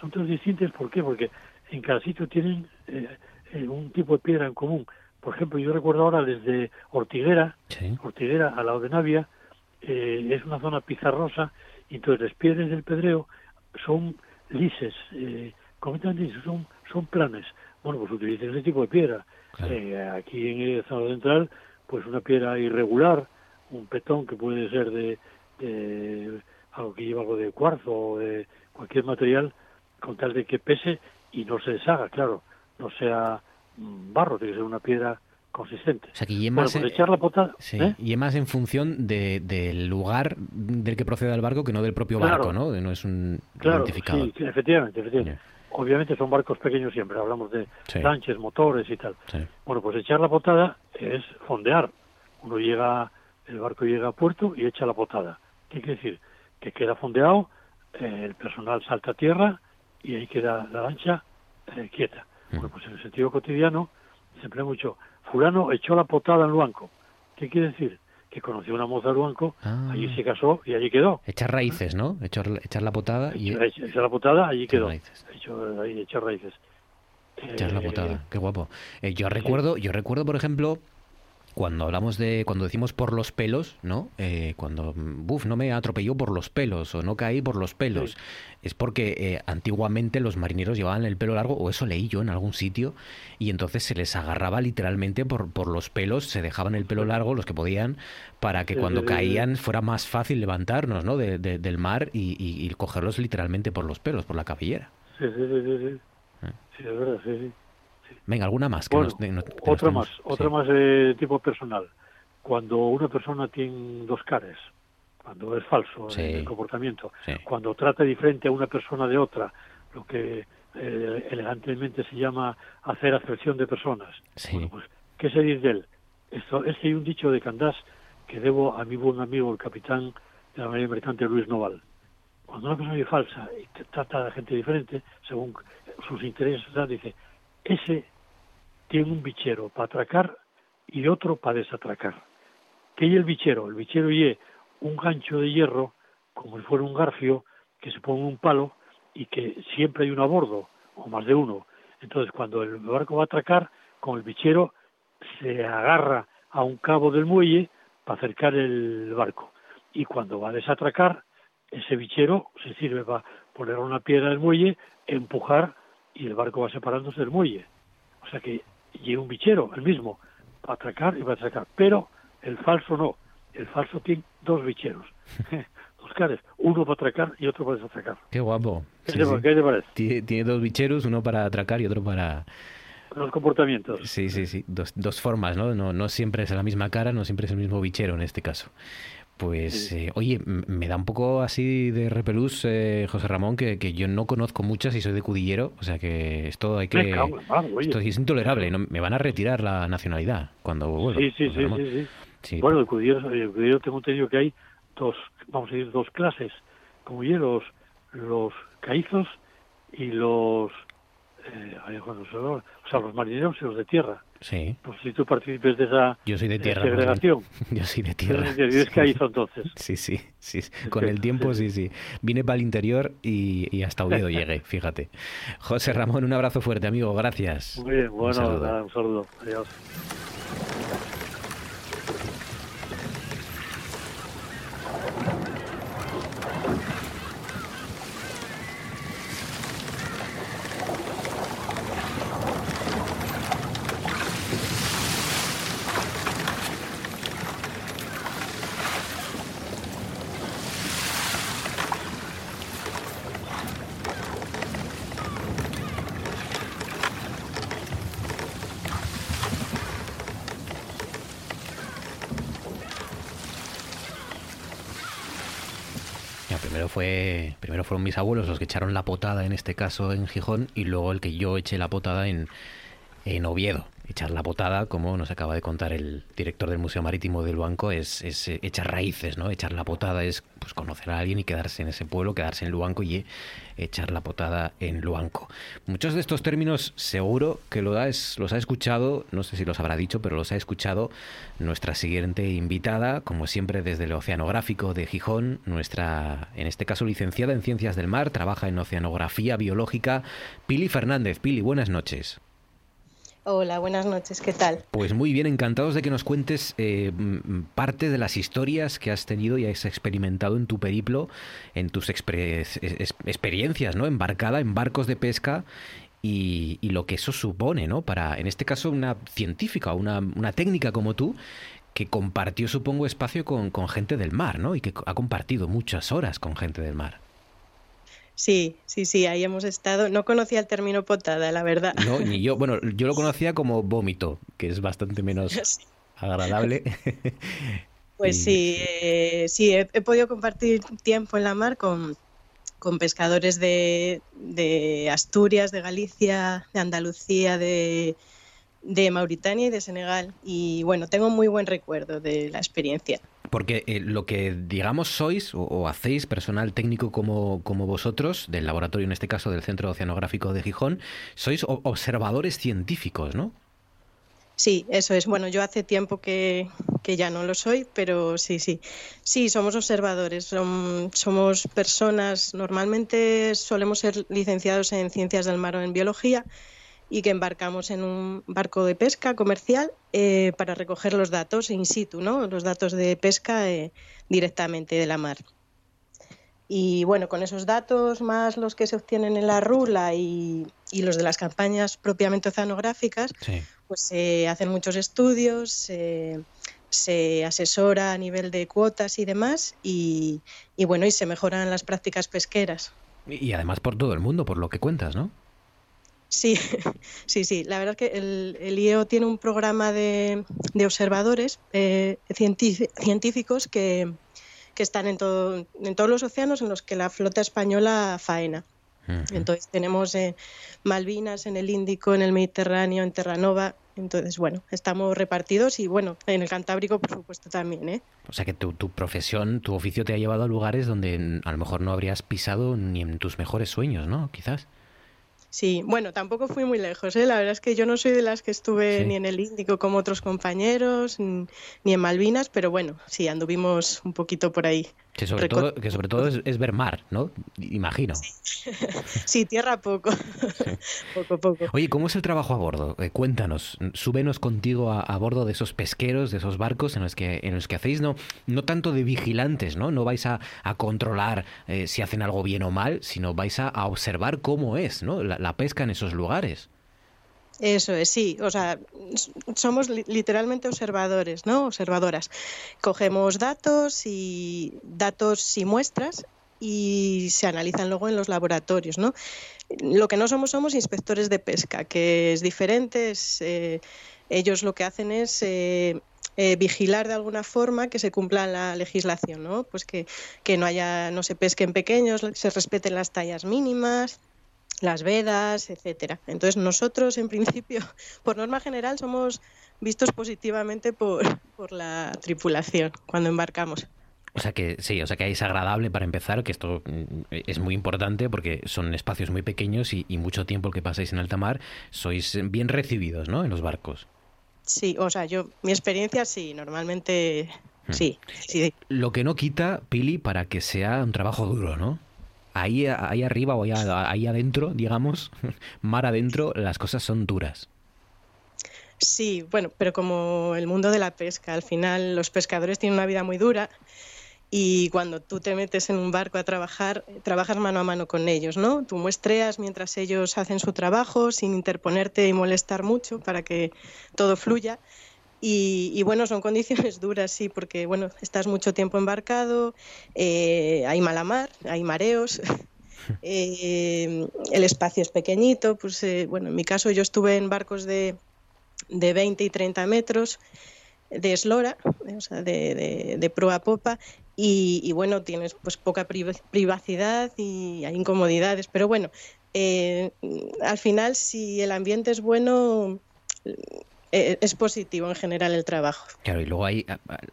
Son todas distintas, ¿por qué? Porque en cada sitio tienen eh, eh, un tipo de piedra en común. Por ejemplo, yo recuerdo ahora desde Ortiguera, Sí. Ortiguera al lado de Navia, eh, es una zona pizarrosa, y entonces las piedras del Pedreo son lises, eh, completamente lises, son, son planes. Bueno, pues utilizan ese tipo de piedra. Claro. Eh, aquí en el zona central, pues una piedra irregular, un petón que puede ser de, de algo que lleva algo de cuarzo o de cualquier material, con tal de que pese y no se deshaga, claro, no sea mm, barro, tiene que ser una piedra consistente. O sea, que y Bueno, pues echar la potada, sí, ¿eh? y más en función de- del lugar del que proceda el barco que no del propio Claro. barco, ¿no? No es un Claro, identificador. sí, efectivamente, efectivamente. Obviamente son barcos pequeños siempre, hablamos de Sí. lanches, motores y tal. Sí. Bueno, pues echar la potada es fondear. Uno llega, el barco llega a puerto y echa la potada. ¿Qué quiere decir? Que queda fondeado, eh, el personal salta a tierra y ahí queda la lancha eh, quieta. Bueno, pues en el sentido cotidiano se emplea mucho. Fulano echó la potada en Luanco. ¿Qué quiere decir? Que conoció una moza de Luanco, Ah. allí se casó y allí quedó. Echar raíces, ¿no? Echar, echar la potada y echó la potada, allí Echar quedó. raíces. Echó raíces. echar la Eh, potada. Qué guapo. Eh, yo recuerdo, yo recuerdo, por ejemplo, cuando hablamos de, cuando decimos por los pelos, ¿no? Eh, cuando, buf, no me atropelló por los pelos o no caí por los pelos, es porque eh, antiguamente los marineros llevaban el pelo largo, o eso leí yo en algún sitio, y entonces se les agarraba literalmente por, por los pelos, se dejaban el pelo largo los que podían, para que cuando caían fuera más fácil levantarnos, ¿no? De- de- del mar y, y- y cogerlos literalmente por los pelos, por la cabellera. Sí, sí, sí, sí, sí. Ah. Sí, es verdad, sí, sí. Venga, alguna más. Que Bueno, nos- de- no- que nos otra tenemos- más, otra sí. más de tipo personal. Cuando una persona tiene dos caras, cuando es falso Sí. el comportamiento, cuando trata diferente a una persona de otra, lo que eh, elegantemente se llama hacer acepción de personas. Bueno, pues, ¿qué se dice de él? Esto, es que hay un dicho de Candás que debo a mi buen amigo, el capitán de la Marina Mercante, Luis Noval. Cuando una persona es falsa y trata a la gente diferente, según sus intereses, dice, ese tiene un bichero para atracar y otro para desatracar. ¿Qué y el bichero? El bichero y un gancho de hierro, como si fuera un garfio, que se pone un palo y que siempre hay uno a bordo, o más de uno. Entonces, cuando el barco va a atracar, con el bichero se agarra a un cabo del muelle para acercar el barco. Y cuando va a desatracar, ese bichero se sirve para poner una piedra del muelle, empujar y el barco va separándose del muelle. O sea que lleva un bichero, el mismo, para atracar y para atracar. Pero el falso no. El falso tiene dos bicheros. dos caras. Uno para atracar y otro para desatracar. Qué guapo. ¿Qué, Sí, te, sí. qué te parece? Tiene, tiene dos bicheros, uno para atracar y otro para... Los comportamientos. Sí, sí, sí. Dos, dos formas, ¿no? ¿no? No siempre es la misma cara, no siempre es el mismo bichero en este caso. Pues, eh, oye, me da un poco así de repelús, eh, José Ramón, que, que yo no conozco muchas y soy de Cudillero, o sea que esto hay que... Esto es intolerable, ¿no? me van a retirar la nacionalidad cuando vuelva. Sí, sí, sí, sí, sí. Bueno, el cudillero, el cudillero tengo entendido que hay dos, vamos a decir, dos clases, como ya los, los caizos y los, eh, o sea, los marineros y los de tierra. Sí, Pues si tú participes de esa yo soy de tierra. segregación, Yo soy de tierra. eres, eres caízo entonces. Sí, sí, sí. Con el tiempo, sí, sí. Vine para el interior y, y hasta Oviedo llegué, fíjate. José Ramón, un abrazo fuerte, amigo. Gracias. Muy bien, Un bueno, saludo. nada, un saludo. Adiós. Ya, primero fue primero fueron mis abuelos los que echaron la potada en este caso en Gijón y luego el que yo eché la potada en, en Oviedo. Echar la potada, como nos acaba de contar el director del Museo Marítimo del Luanco, es, es eh, echar raíces, ¿no? Echar la potada es pues conocer a alguien y quedarse en ese pueblo, quedarse en Luanco y eh, echar la potada en Luanco. Muchos de estos términos seguro que lo has, los ha escuchado, no sé si los habrá dicho, pero los ha escuchado nuestra siguiente invitada, como siempre desde el Oceanográfico de Gijón, nuestra, en este caso licenciada en Ciencias del Mar, trabaja en Oceanografía Biológica, Pili Fernández. Pili, buenas noches. Hola, buenas noches, ¿qué tal? Pues muy bien, encantados de que nos cuentes eh, m- parte de las historias que has tenido y has experimentado en tu periplo, en tus experiencias, ¿no? Embarcada en barcos de pesca y, y lo que eso supone, ¿no? Para, en este caso, una científica, una, una técnica como tú, que compartió, supongo, espacio con, con gente del mar, ¿no? Y que ha compartido muchas horas con gente del mar. Sí, sí, sí, ahí hemos estado. No conocía el término potada, la verdad. No, ni yo, bueno, yo lo conocía como vómito, que es bastante menos Sí. agradable. Pues Y- sí, eh, sí, he, he podido compartir tiempo en la mar con, con pescadores de, de Asturias, de Galicia, de Andalucía, de, de Mauritania y de Senegal. Y bueno, tengo muy buen recuerdo de la experiencia. Porque eh, lo que, digamos, sois o, hacéis, personal técnico como, como vosotros, del laboratorio, en este caso del Centro Oceanográfico de Gijón, sois observadores científicos, ¿no? Sí, eso es. Bueno, yo hace tiempo que, que ya no lo soy, pero sí, sí. Sí, somos observadores, som- somos personas, normalmente solemos ser licenciados en ciencias del mar o en biología y que embarcamos en un barco de pesca comercial eh, para recoger los datos in situ, ¿no? los datos de pesca eh, directamente de la mar. Y bueno, con esos datos más los que se obtienen en la rula y, y los de las campañas propiamente oceanográficas, Sí. pues se hacen muchos estudios, se, se asesora a nivel de cuotas y demás, y, y bueno, y se mejoran las prácticas pesqueras. Y además por todo el mundo, por lo que cuentas, ¿no? Sí, sí, sí. La verdad es que el, el IEO tiene un programa de, de observadores eh, científi- científicos que, que están en, todo, en todos los océanos en los que la flota española faena. Entonces tenemos eh, Malvinas en el Índico, en el Mediterráneo, en Terranova. Entonces, bueno, estamos repartidos y bueno, en el Cantábrico, por supuesto, también, ¿eh? O sea que tu, tu profesión, tu oficio te ha llevado a lugares donde a lo mejor no habrías pisado ni en tus mejores sueños, ¿no? Quizás. Sí, bueno, tampoco fui muy lejos, ¿eh? La verdad es que yo no soy de las que estuve Sí. ni en el Índico como otros compañeros, ni en Malvinas, pero bueno, sí, anduvimos un poquito por ahí. Que sobre Reco- todo, que sobre todo es, es ver mar, ¿no? Imagino. Sí, tierra poco, poco, poco. Oye, ¿cómo es el trabajo a bordo? Eh, cuéntanos, súbenos contigo a, a bordo de esos pesqueros, de esos barcos en los que, en los que hacéis no, no tanto de vigilantes, ¿no? No vais a, a controlar eh, si hacen algo bien o mal, sino vais a, a observar cómo es, ¿no? La, la pesca en esos lugares. Eso es, sí. O sea, somos li- literalmente observadores, ¿no? Observadoras. Cogemos datos y datos y muestras y se analizan luego en los laboratorios, ¿no? Lo que no somos somos inspectores de pesca, que es diferente. es, eh, ellos lo que hacen es eh, eh, vigilar de alguna forma que se cumpla la legislación, ¿no? Pues que, que no haya, no se pesquen pequeños, se respeten las tallas mínimas, las vedas, etcétera. Entonces nosotros, en principio, por norma general, somos vistos positivamente por, por la tripulación cuando embarcamos. O sea que sí, o sea que es agradable para empezar, que esto mm, es muy importante porque son espacios muy pequeños y, y mucho tiempo el que pasáis en alta mar, sois bien recibidos, ¿no? En los barcos. Sí, o sea, yo, mi experiencia sí, normalmente sí, sí. Lo que no quita, Pili, para que sea un trabajo duro, ¿no? Ahí, ahí arriba o ahí, ahí adentro, digamos, mar adentro, las cosas son duras. Sí, bueno, pero como el mundo de la pesca, al final los pescadores tienen una vida muy dura y cuando tú te metes en un barco a trabajar, trabajas mano a mano con ellos, ¿no? Tú muestreas mientras ellos hacen su trabajo sin interponerte y molestar mucho para que todo fluya. Y, y bueno, son condiciones duras, sí, porque bueno, estás mucho tiempo embarcado, eh, hay mala mar, hay mareos, eh, el espacio es pequeñito, pues eh, bueno, en mi caso yo estuve en barcos de, de 20 y 30 metros de eslora, eh, o sea, de, de, de proa a popa, y, y, bueno, tienes pues poca priva- privacidad y hay incomodidades, pero bueno, eh, al final si el ambiente es bueno, es positivo en general el trabajo. Claro, y luego hay,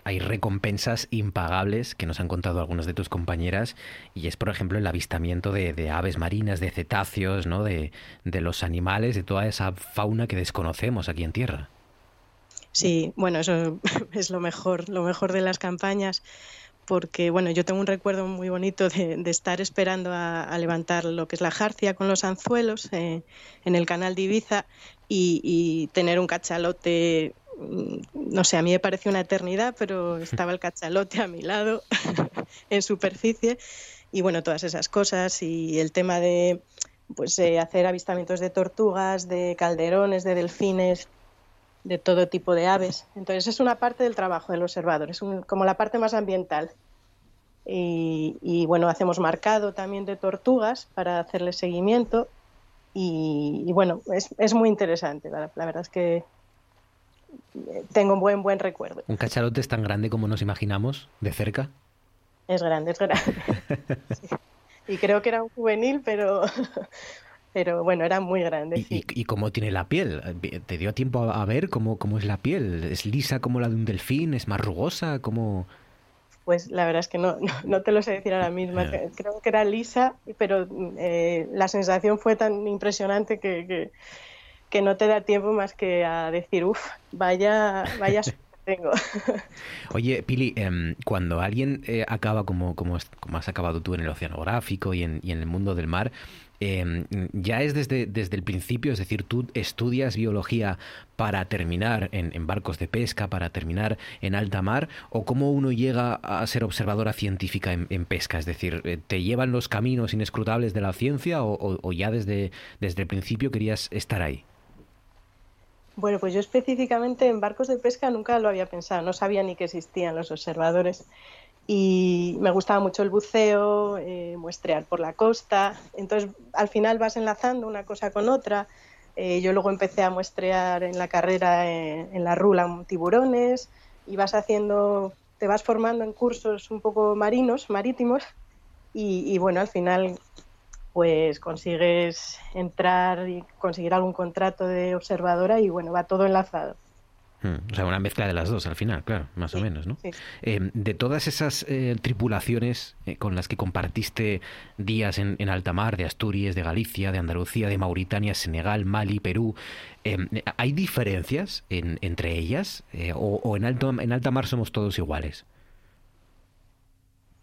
hay recompensas impagables que nos han contado algunas de tus compañeras, y es, por ejemplo, el avistamiento de, de aves marinas, de cetáceos, ¿no? De, de los animales, de toda esa fauna que desconocemos aquí en tierra. Sí, bueno, eso es lo mejor, lo mejor de las campañas, porque bueno, yo tengo un recuerdo muy bonito de, estar esperando a, levantar lo que es la jarcia con los anzuelos eh, en el canal de Ibiza y, tener un cachalote, mm, no sé, a mí me pareció una eternidad, pero estaba el cachalote a mi lado en superficie y bueno, todas esas cosas y el tema de pues hacer avistamientos de tortugas, de calderones, de delfines, de todo tipo de aves. Entonces es una parte del trabajo del observador, es un, como la parte más ambiental. Y, y, bueno, hacemos marcado también de tortugas para hacerle seguimiento y, y bueno, es, es, muy interesante, la, la, verdad es que tengo un buen, buen recuerdo. ¿Un cachalote es tan grande como nos imaginamos de cerca? Es grande, es grande. sí. Y creo que era un juvenil, pero pero bueno, era muy grande. ¿Y, sí. y, y cómo tiene la piel? ¿Te dio tiempo a, a ver cómo, cómo, es la piel? ¿Es lisa como la de un delfín? ¿Es más rugosa? ¿Cómo...? Pues la verdad es que no, no, no te lo sé decir ahora mismo. Creo que era lisa, pero eh, la sensación fue tan impresionante que, que, que, no te da tiempo más que a decir, uff, vaya, vaya tengo. Oye, Pili, eh, cuando alguien eh, acaba como, como, como, has acabado tú en el oceanográfico y en, y en el mundo del mar, eh, ya es desde, desde el principio, es decir, tú estudias biología para terminar en, barcos de pesca, para terminar en alta mar, o cómo uno llega a ser observadora científica en, pesca, es decir, eh, ¿te llevan los caminos inescrutables de la ciencia o, o, o ya desde, desde el principio querías estar ahí? Bueno, pues yo específicamente en barcos de pesca nunca lo había pensado, no sabía ni que existían los observadores y me gustaba mucho el buceo, eh, muestrear por la costa, entonces al final vas enlazando una cosa con otra. Eh, yo luego empecé a muestrear en la carrera en, en la rula tiburones y vas haciendo, te vas formando en cursos un poco marinos, marítimos y, y bueno, al final pues consigues entrar y conseguir algún contrato de observadora y bueno, va todo enlazado. Hmm, o sea, una mezcla de las dos al final, claro, más sí, o menos, ¿no? Sí. Eh, de todas esas eh, tripulaciones eh, con las que compartiste días en, en, alta mar, de Asturias, de Galicia, de Andalucía, de Mauritania, Senegal, Mali, Perú, ¿hay diferencias en, entre ellas? O, ¿O, en, alto, en alta mar somos todos iguales?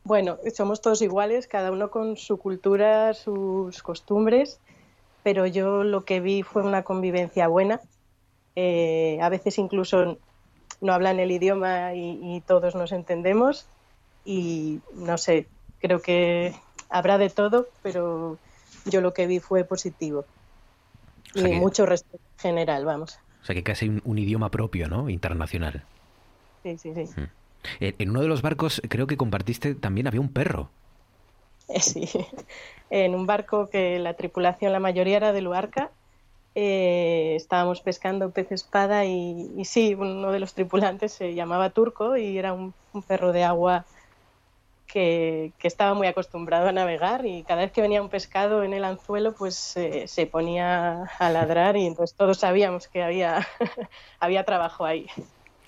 Bueno, somos todos iguales, cada uno con su cultura, sus costumbres, pero yo lo que vi fue una convivencia buena. Eh, a veces incluso no hablan el idioma y, y, todos nos entendemos y no sé, creo que habrá de todo, pero yo lo que vi fue positivo. O sea y que, mucho respeto general, vamos. O sea que casi un, un idioma propio, ¿no? Internacional. Sí, sí, sí. Mm. En uno de los barcos creo que compartiste también había un perro. Sí, en un barco que la tripulación, la mayoría era de Luarca, eh, estábamos pescando pez espada y, y, sí, uno de los tripulantes se llamaba Turco y era un, un perro de agua que, que, estaba muy acostumbrado a navegar y cada vez que venía un pescado en el anzuelo pues eh, se ponía a ladrar y entonces todos sabíamos que había, había trabajo ahí.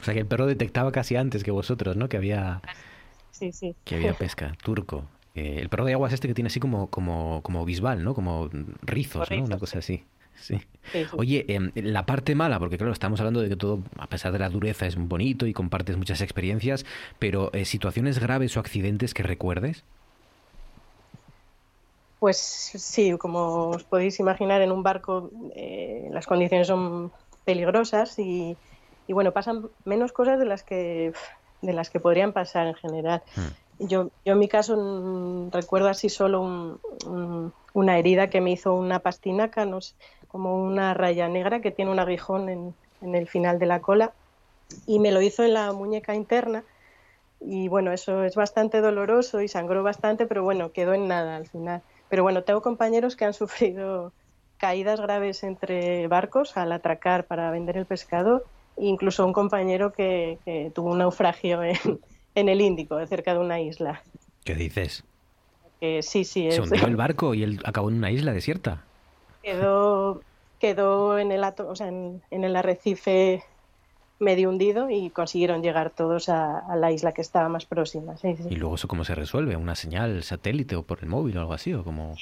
O sea que el perro detectaba casi antes que vosotros, ¿no? Que había, sí, sí. Que había pesca, turco. Eh, el perro de agua es este que tiene así como, como, como bisbal, ¿no? Como rizos, ¿no? Una cosa así. Sí. Oye, eh, la parte mala, porque claro, estamos hablando de que todo, a pesar de la dureza, es bonito y compartes muchas experiencias, pero eh, situaciones graves o accidentes que recuerdes. Pues sí, como os podéis imaginar, en un barco eh, las condiciones son peligrosas y, y bueno, pasan menos cosas de las que de las que podrían pasar en general. Mm. Yo, yo en mi caso mm, recuerdo así solo un, un, una herida que me hizo una pastinaca, no sé, como una raya negra que tiene un aguijón en, en, el final de la cola y me lo hizo en la muñeca interna y bueno, eso es bastante doloroso y sangró bastante, pero bueno, quedó en nada al final. Pero bueno, tengo compañeros que han sufrido caídas graves entre barcos al atracar para vender el pescado incluso un compañero que, que tuvo un naufragio en, en, el Índico, cerca de una isla. ¿Qué dices? Que sí, sí. Es... ¿Se hundió el barco y él acabó en una isla desierta? Quedó, quedó en, el, o sea, en, en, el arrecife medio hundido y consiguieron llegar todos a, a la isla que estaba más próxima. Sí, sí. ¿Y luego eso cómo se resuelve? ¿Una señal satélite o por el móvil o algo así? ¿o como...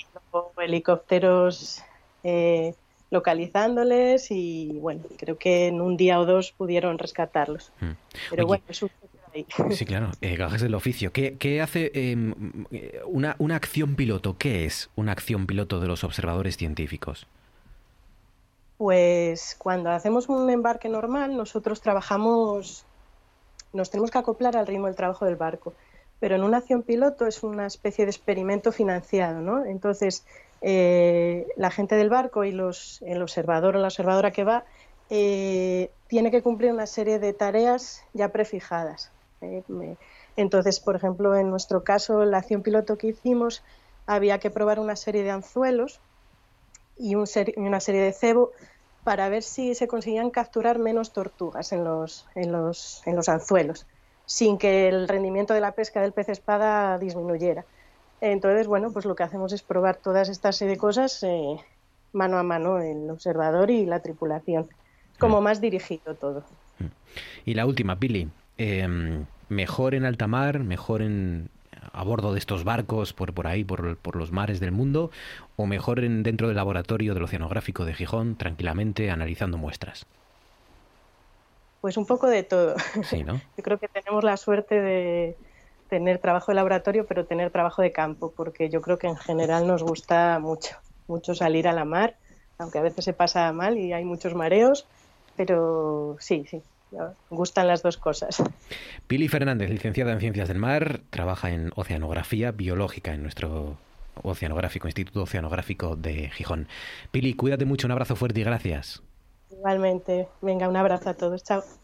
helicópteros... Eh, localizándoles y bueno, creo que en un día o dos pudieron rescatarlos. Mm. Pero Oye, bueno, es un ahí. Sí, claro, eh, gajes del oficio. ¿Qué, qué hace eh, una, una acción piloto? ¿Qué es una acción piloto de los observadores científicos? Pues cuando hacemos un embarque normal, nosotros trabajamos, nos tenemos que acoplar al ritmo del trabajo del barco. Pero en una acción piloto es una especie de experimento financiado, ¿no? Entonces, eh, la gente del barco y los, el observador o la observadora que va eh, tiene que cumplir una serie de tareas ya prefijadas. Eh, entonces, por ejemplo, en nuestro caso, la acción piloto que hicimos, había que probar una serie de anzuelos y un ser, una serie de cebo para ver si se conseguían capturar menos tortugas en los, en los, en los anzuelos, sin que el rendimiento de la pesca del pez espada disminuyera. Entonces, bueno, pues lo que hacemos es probar todas estas serie de cosas eh, mano a mano, el observador y la tripulación, como mm. más dirigido todo. Y la última, Pili, eh, mejor en alta mar, mejor en a bordo de estos barcos por, por ahí, por, por los mares del mundo, o mejor en, dentro del laboratorio del Oceanográfico de Gijón, tranquilamente analizando muestras. Pues un poco de todo. Sí, ¿no? Yo creo que tenemos la suerte de, tener trabajo de laboratorio, pero tener trabajo de campo, porque yo creo que en general nos gusta mucho. mucho salir a la mar, aunque a veces se pasa mal y hay muchos mareos, pero sí, sí, gustan las dos cosas. Pili Fernández, licenciada en Ciencias del Mar, trabaja en Oceanografía Biológica en nuestro Oceanográfico, Instituto Oceanográfico de Gijón. Pili, cuídate mucho, un abrazo fuerte y gracias. Igualmente, venga, un abrazo a todos, chao.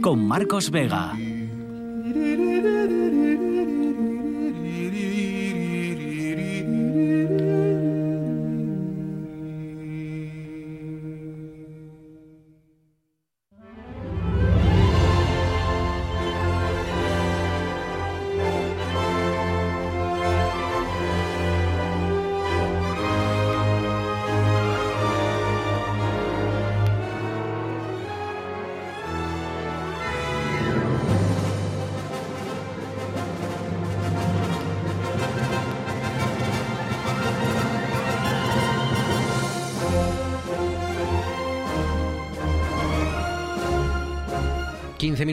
Con Marcos Vega.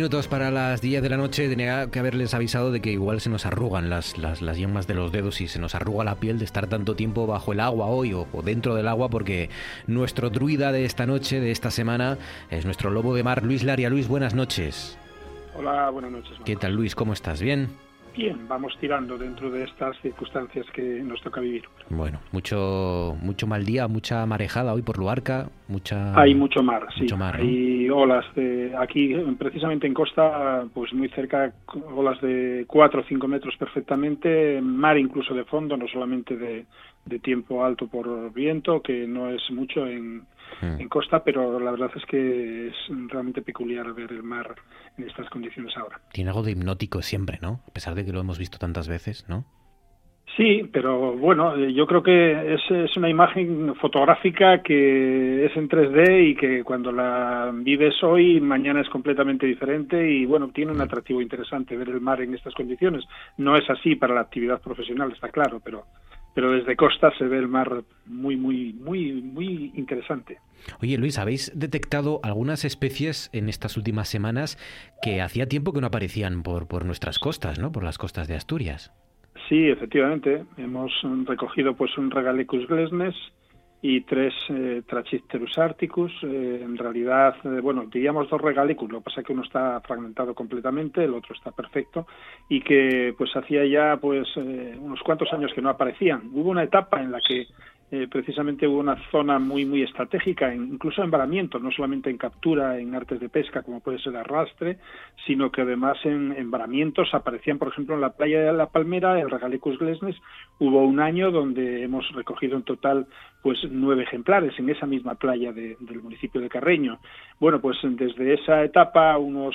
Minutos para las 10 de la noche. Tenía que haberles avisado de que igual se nos arrugan las, las, las yemas de los dedos y se nos arruga la piel de estar tanto tiempo bajo el agua hoy o, o dentro del agua, porque nuestro druida de esta noche, de esta semana, es nuestro lobo de mar, Luis Laria. Luis, buenas noches. Hola, buenas noches. ¿Qué tal, Luis? ¿Cómo estás? ¿Bien? Bien, vamos tirando dentro de estas circunstancias que nos toca vivir. Bueno, mucho mucho mal día, mucha marejada hoy por Luarca, mucha Hay mucho mar, sí. Mucho mar, ¿no? Hay olas de aquí, precisamente en costa, pues muy cerca, olas de 4 o 5 metros perfectamente, mar incluso de fondo, no solamente de, de tiempo alto por viento, que no es mucho en, Mm. en costa, pero la verdad es que es realmente peculiar ver el mar en estas condiciones ahora. Tiene algo de hipnótico siempre, ¿no? A pesar de que lo hemos visto tantas veces, ¿no? Sí, pero bueno, eh, yo creo que es, es una imagen fotográfica que es en 3D y que cuando la vives hoy, mañana es completamente diferente y bueno, tiene un atractivo interesante ver el mar en estas condiciones. No es así para la actividad profesional, está claro, pero pero desde costa se ve el mar muy muy muy muy interesante. Oye, Luis, ¿habéis detectado algunas especies en estas últimas semanas que hacía tiempo que no aparecían por, por nuestras costas, ¿no? Por las costas de Asturias. Sí, efectivamente, hemos recogido pues un Regalecus glesnes y tres eh, Trachypterus articus. Eh, en realidad, eh, bueno, diríamos dos Regalecus, lo que pasa es que uno está fragmentado completamente, el otro está perfecto y que pues hacía ya pues eh, unos cuantos años que no aparecían. Hubo una etapa en la que eh, precisamente hubo una zona muy muy estratégica, incluso en varamiento, no solamente en captura, en artes de pesca, como puede ser arrastre, sino que además en, en varamientos aparecían, por ejemplo, en la playa de La Palmera, el Regalecus glesnes, hubo un año donde hemos recogido en total pues nueve ejemplares en esa misma playa de- del municipio de Carreño. Bueno, pues desde esa etapa, unos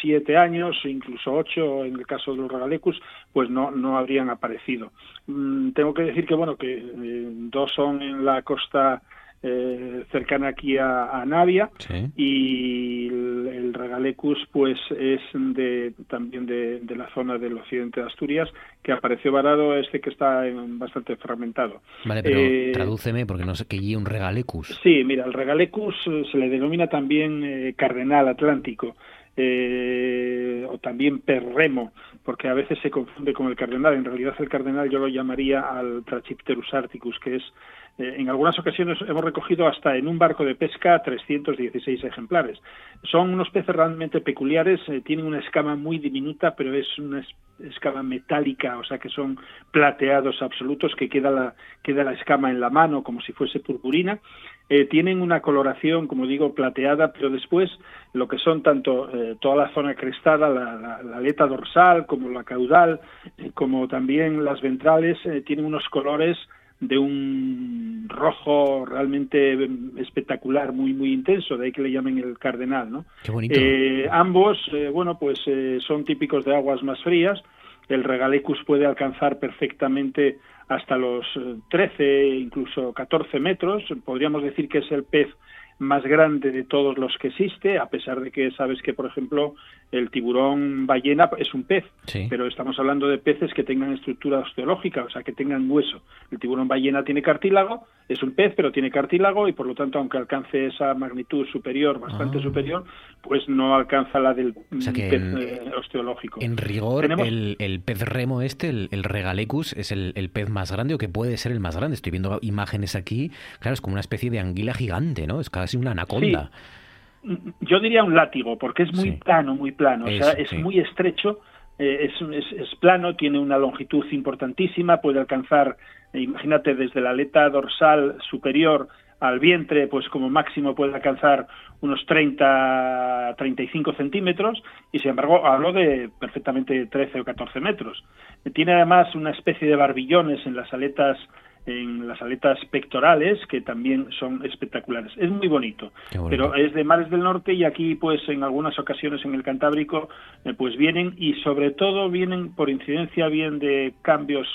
siete años, incluso ocho en el caso de los Regalecus, pues no, no habrían aparecido. Mm, tengo que decir que, bueno, que eh, dos son en la costa eh, cercana aquí a, a Navia y el, el Regalecus pues es de, también de, de la zona del occidente de Asturias que apareció varado este que está en- bastante fragmentado. Vale, pero Eh, tradúceme porque no sé qué y un regalecus. Sí, mira, el Regalecus eh, se le denomina también eh, cardenal atlántico o también perremo, porque a veces se confunde con el cardenal. En realidad el cardenal yo lo llamaría al Trachypterus articus, que es eh, en algunas ocasiones hemos recogido hasta en un barco de pesca 316 ejemplares. Son unos peces realmente peculiares, eh, tienen una escama muy diminuta, pero es una es- escama metálica, o sea que son plateados absolutos, que queda la, queda la escama en la mano como si fuese purpurina. Eh, tienen una coloración, como digo, plateada, pero después lo que son tanto eh, toda la zona crestada, la, la- la aleta dorsal, como la caudal, eh, como también las ventrales, tienen unos colores de un rojo realmente espectacular, muy muy intenso, de ahí que le llamen el cardenal, ¿no? Qué bonito. Ambos, eh, bueno, pues son típicos de aguas más frías el regalecus puede alcanzar perfectamente hasta los 13, incluso 14 metros. Podríamos decir que es el pez más grande de todos los que existe, a pesar de que sabes que, por ejemplo, el tiburón ballena es un pez, pero estamos hablando de peces que tengan estructura osteológica, o sea, que tengan hueso. El tiburón ballena tiene cartílago, es un pez, pero tiene cartílago y, por lo tanto, aunque alcance esa magnitud superior, bastante Ah. superior, pues no alcanza la del O sea que pez en- eh, osteológico. En rigor, el, el pez remo este, el, el regalecus, es el, el pez más grande o que puede ser el más grande. Estoy viendo imágenes aquí. Claro, es como una especie de anguila gigante, ¿no? Es casi una anaconda. Yo diría un látigo, porque es muy plano, muy plano, o sea, es sí. muy estrecho, eh, es, es- es plano, tiene una longitud importantísima, puede alcanzar, eh, imagínate, desde la aleta dorsal superior al vientre, pues como máximo puede alcanzar unos 30, 35 centímetros, y sin embargo hablo de perfectamente 13 o 14 metros. Tiene además una especie de barbillones en las aletas en las aletas pectorales que también son espectaculares. Es muy bonito, pero es de mares del norte y aquí pues en algunas ocasiones en el Cantábrico eh, pues vienen y sobre todo vienen por incidencia bien de cambios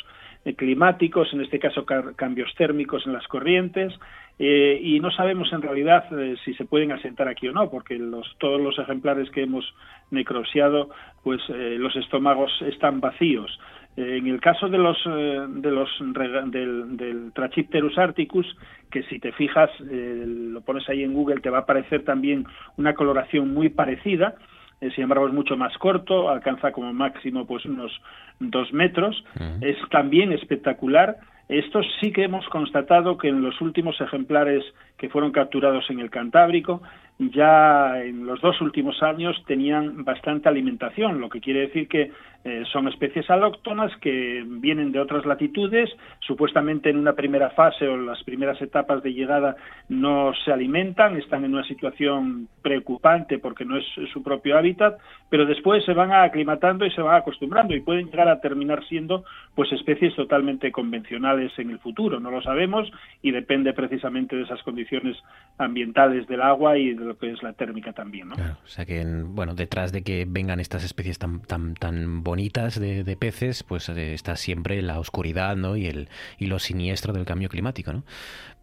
eh, climáticos, en este caso ca- cambios térmicos en las corrientes eh, y no sabemos en realidad eh, si se pueden asentar aquí o no, porque los, todos los ejemplares que hemos necrosiado, pues eh, los estómagos están vacíos. Eh, en el caso de los eh, de los del, del Trachipterus articus, que si te fijas, eh, lo pones ahí en Google, te va a aparecer también una coloración muy parecida. eh, sin embargo, es mucho más corto, alcanza como máximo pues unos dos metros. Es también espectacular. Estos sí que hemos constatado que en los últimos ejemplares que fueron capturados en el Cantábrico, ya en los dos últimos años tenían bastante alimentación, lo que quiere decir que eh, son especies alóctonas que vienen de otras latitudes, supuestamente en una primera fase o las primeras etapas de llegada no se alimentan, están en una situación preocupante porque no es su propio hábitat, pero después se van aclimatando y se van acostumbrando y pueden llegar a terminar siendo pues especies totalmente convencionales en el futuro, no lo sabemos y depende precisamente de esas condiciones ambientales del agua y de lo que es la térmica también, ¿no? O sea que, bueno, detrás de que vengan estas especies tan, tan, tan bonitas de, de peces, pues eh, está siempre la oscuridad, ¿no? Y el y lo siniestro del cambio climático, ¿no?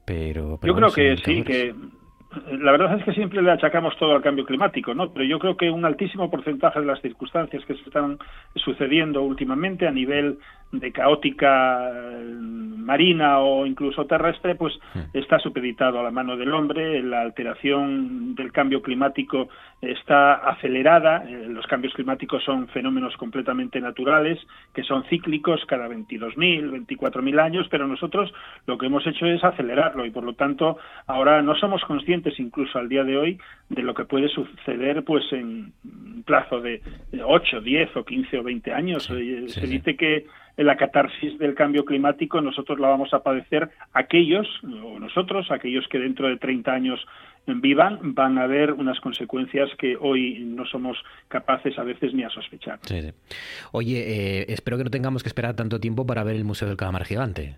Pero, pero Yo creo que sí, que la verdad es que siempre le achacamos todo al cambio climático, ¿no? Pero yo creo que un altísimo porcentaje de las circunstancias que se están sucediendo últimamente a nivel de caótica eh, marina o incluso terrestre, pues está supeditado a la mano del hombre. La alteración del cambio climático está acelerada. Eh, Los cambios climáticos son fenómenos completamente naturales, que son cíclicos cada 22.000, 24.000 años, pero nosotros lo que hemos hecho es acelerarlo y por lo tanto ahora no somos conscientes incluso al día de hoy de lo que puede suceder pues en un plazo de 8, 10 o 15 o 20 años. Eh, Se dice que la catarsis del cambio climático nosotros la vamos a padecer aquellos, o nosotros, aquellos que dentro de 30 años vivan, van a ver unas consecuencias que hoy no somos capaces a veces ni a sospechar. Sí, sí. Oye, eh, espero que no tengamos que esperar tanto tiempo para ver el Museo del Calamar Gigante.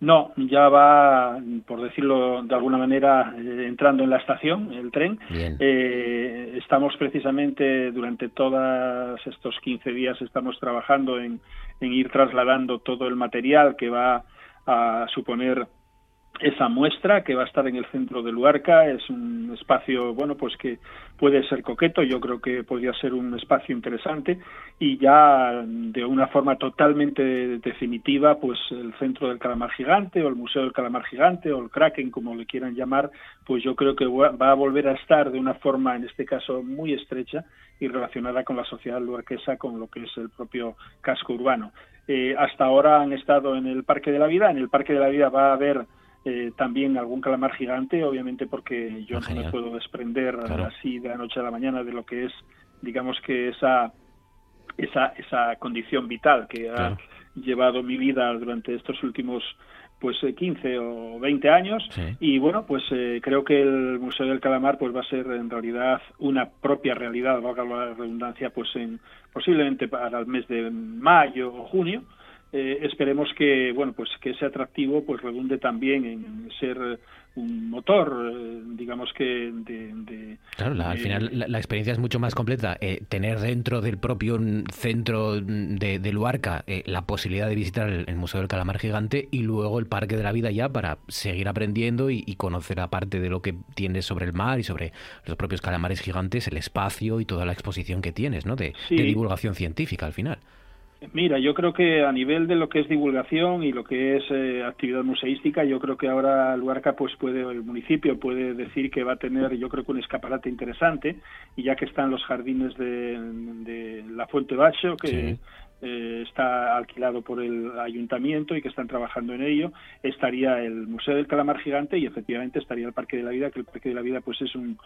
No, ya va, por decirlo de alguna manera, eh, entrando en la estación, el tren. Eh, estamos precisamente durante todos estos 15 días estamos trabajando en, en ir trasladando todo el material que va a suponer esa muestra que va a estar en el centro de Luarca. Es un espacio bueno pues que puede ser coqueto yo creo que podría ser un espacio interesante y ya de una forma totalmente definitiva pues el centro del calamar gigante o el museo del calamar gigante o el kraken como le quieran llamar pues yo creo que va a volver a estar de una forma en este caso muy estrecha y relacionada con la sociedad luarquesa con lo que es el propio casco urbano. Eh, hasta ahora han estado en el parque de la vida. En el parque de la vida va a haber eh, también algún calamar gigante, obviamente porque yo no me puedo desprender Claro. así de la noche a la mañana de lo que es, digamos que esa esa esa condición vital que ha llevado mi vida durante estos últimos pues eh, 15 o 20 años. Y bueno pues eh, creo que el Museo del Calamar pues va a ser en realidad una propia realidad valga la redundancia pues en posiblemente para el mes de mayo o junio eh, esperemos que bueno pues que ese atractivo pues redunde también en ser un motor eh, digamos que de, claro al final la, experiencia es mucho más completa eh, tener dentro del propio centro de, de Luarca la posibilidad de visitar el, Museo del Calamar Gigante y luego el Parque de la Vida ya para seguir aprendiendo y, conocer aparte de lo que tienes sobre el mar y sobre los propios calamares gigantes el espacio y toda la exposición que tienes no de divulgación científica al final Mira, yo creo que a nivel de lo que es divulgación y lo que es eh, actividad museística, yo creo que ahora Luarca pues puede el municipio puede decir que va a tener yo creo que un escaparate interesante y ya que están los jardines de, la Fuente Bacho que eh, está alquilado por el ayuntamiento y que están trabajando en ello, estaría el Museo del Calamar Gigante y efectivamente estaría el Parque de la Vida, que el Parque de la Vida pues es un,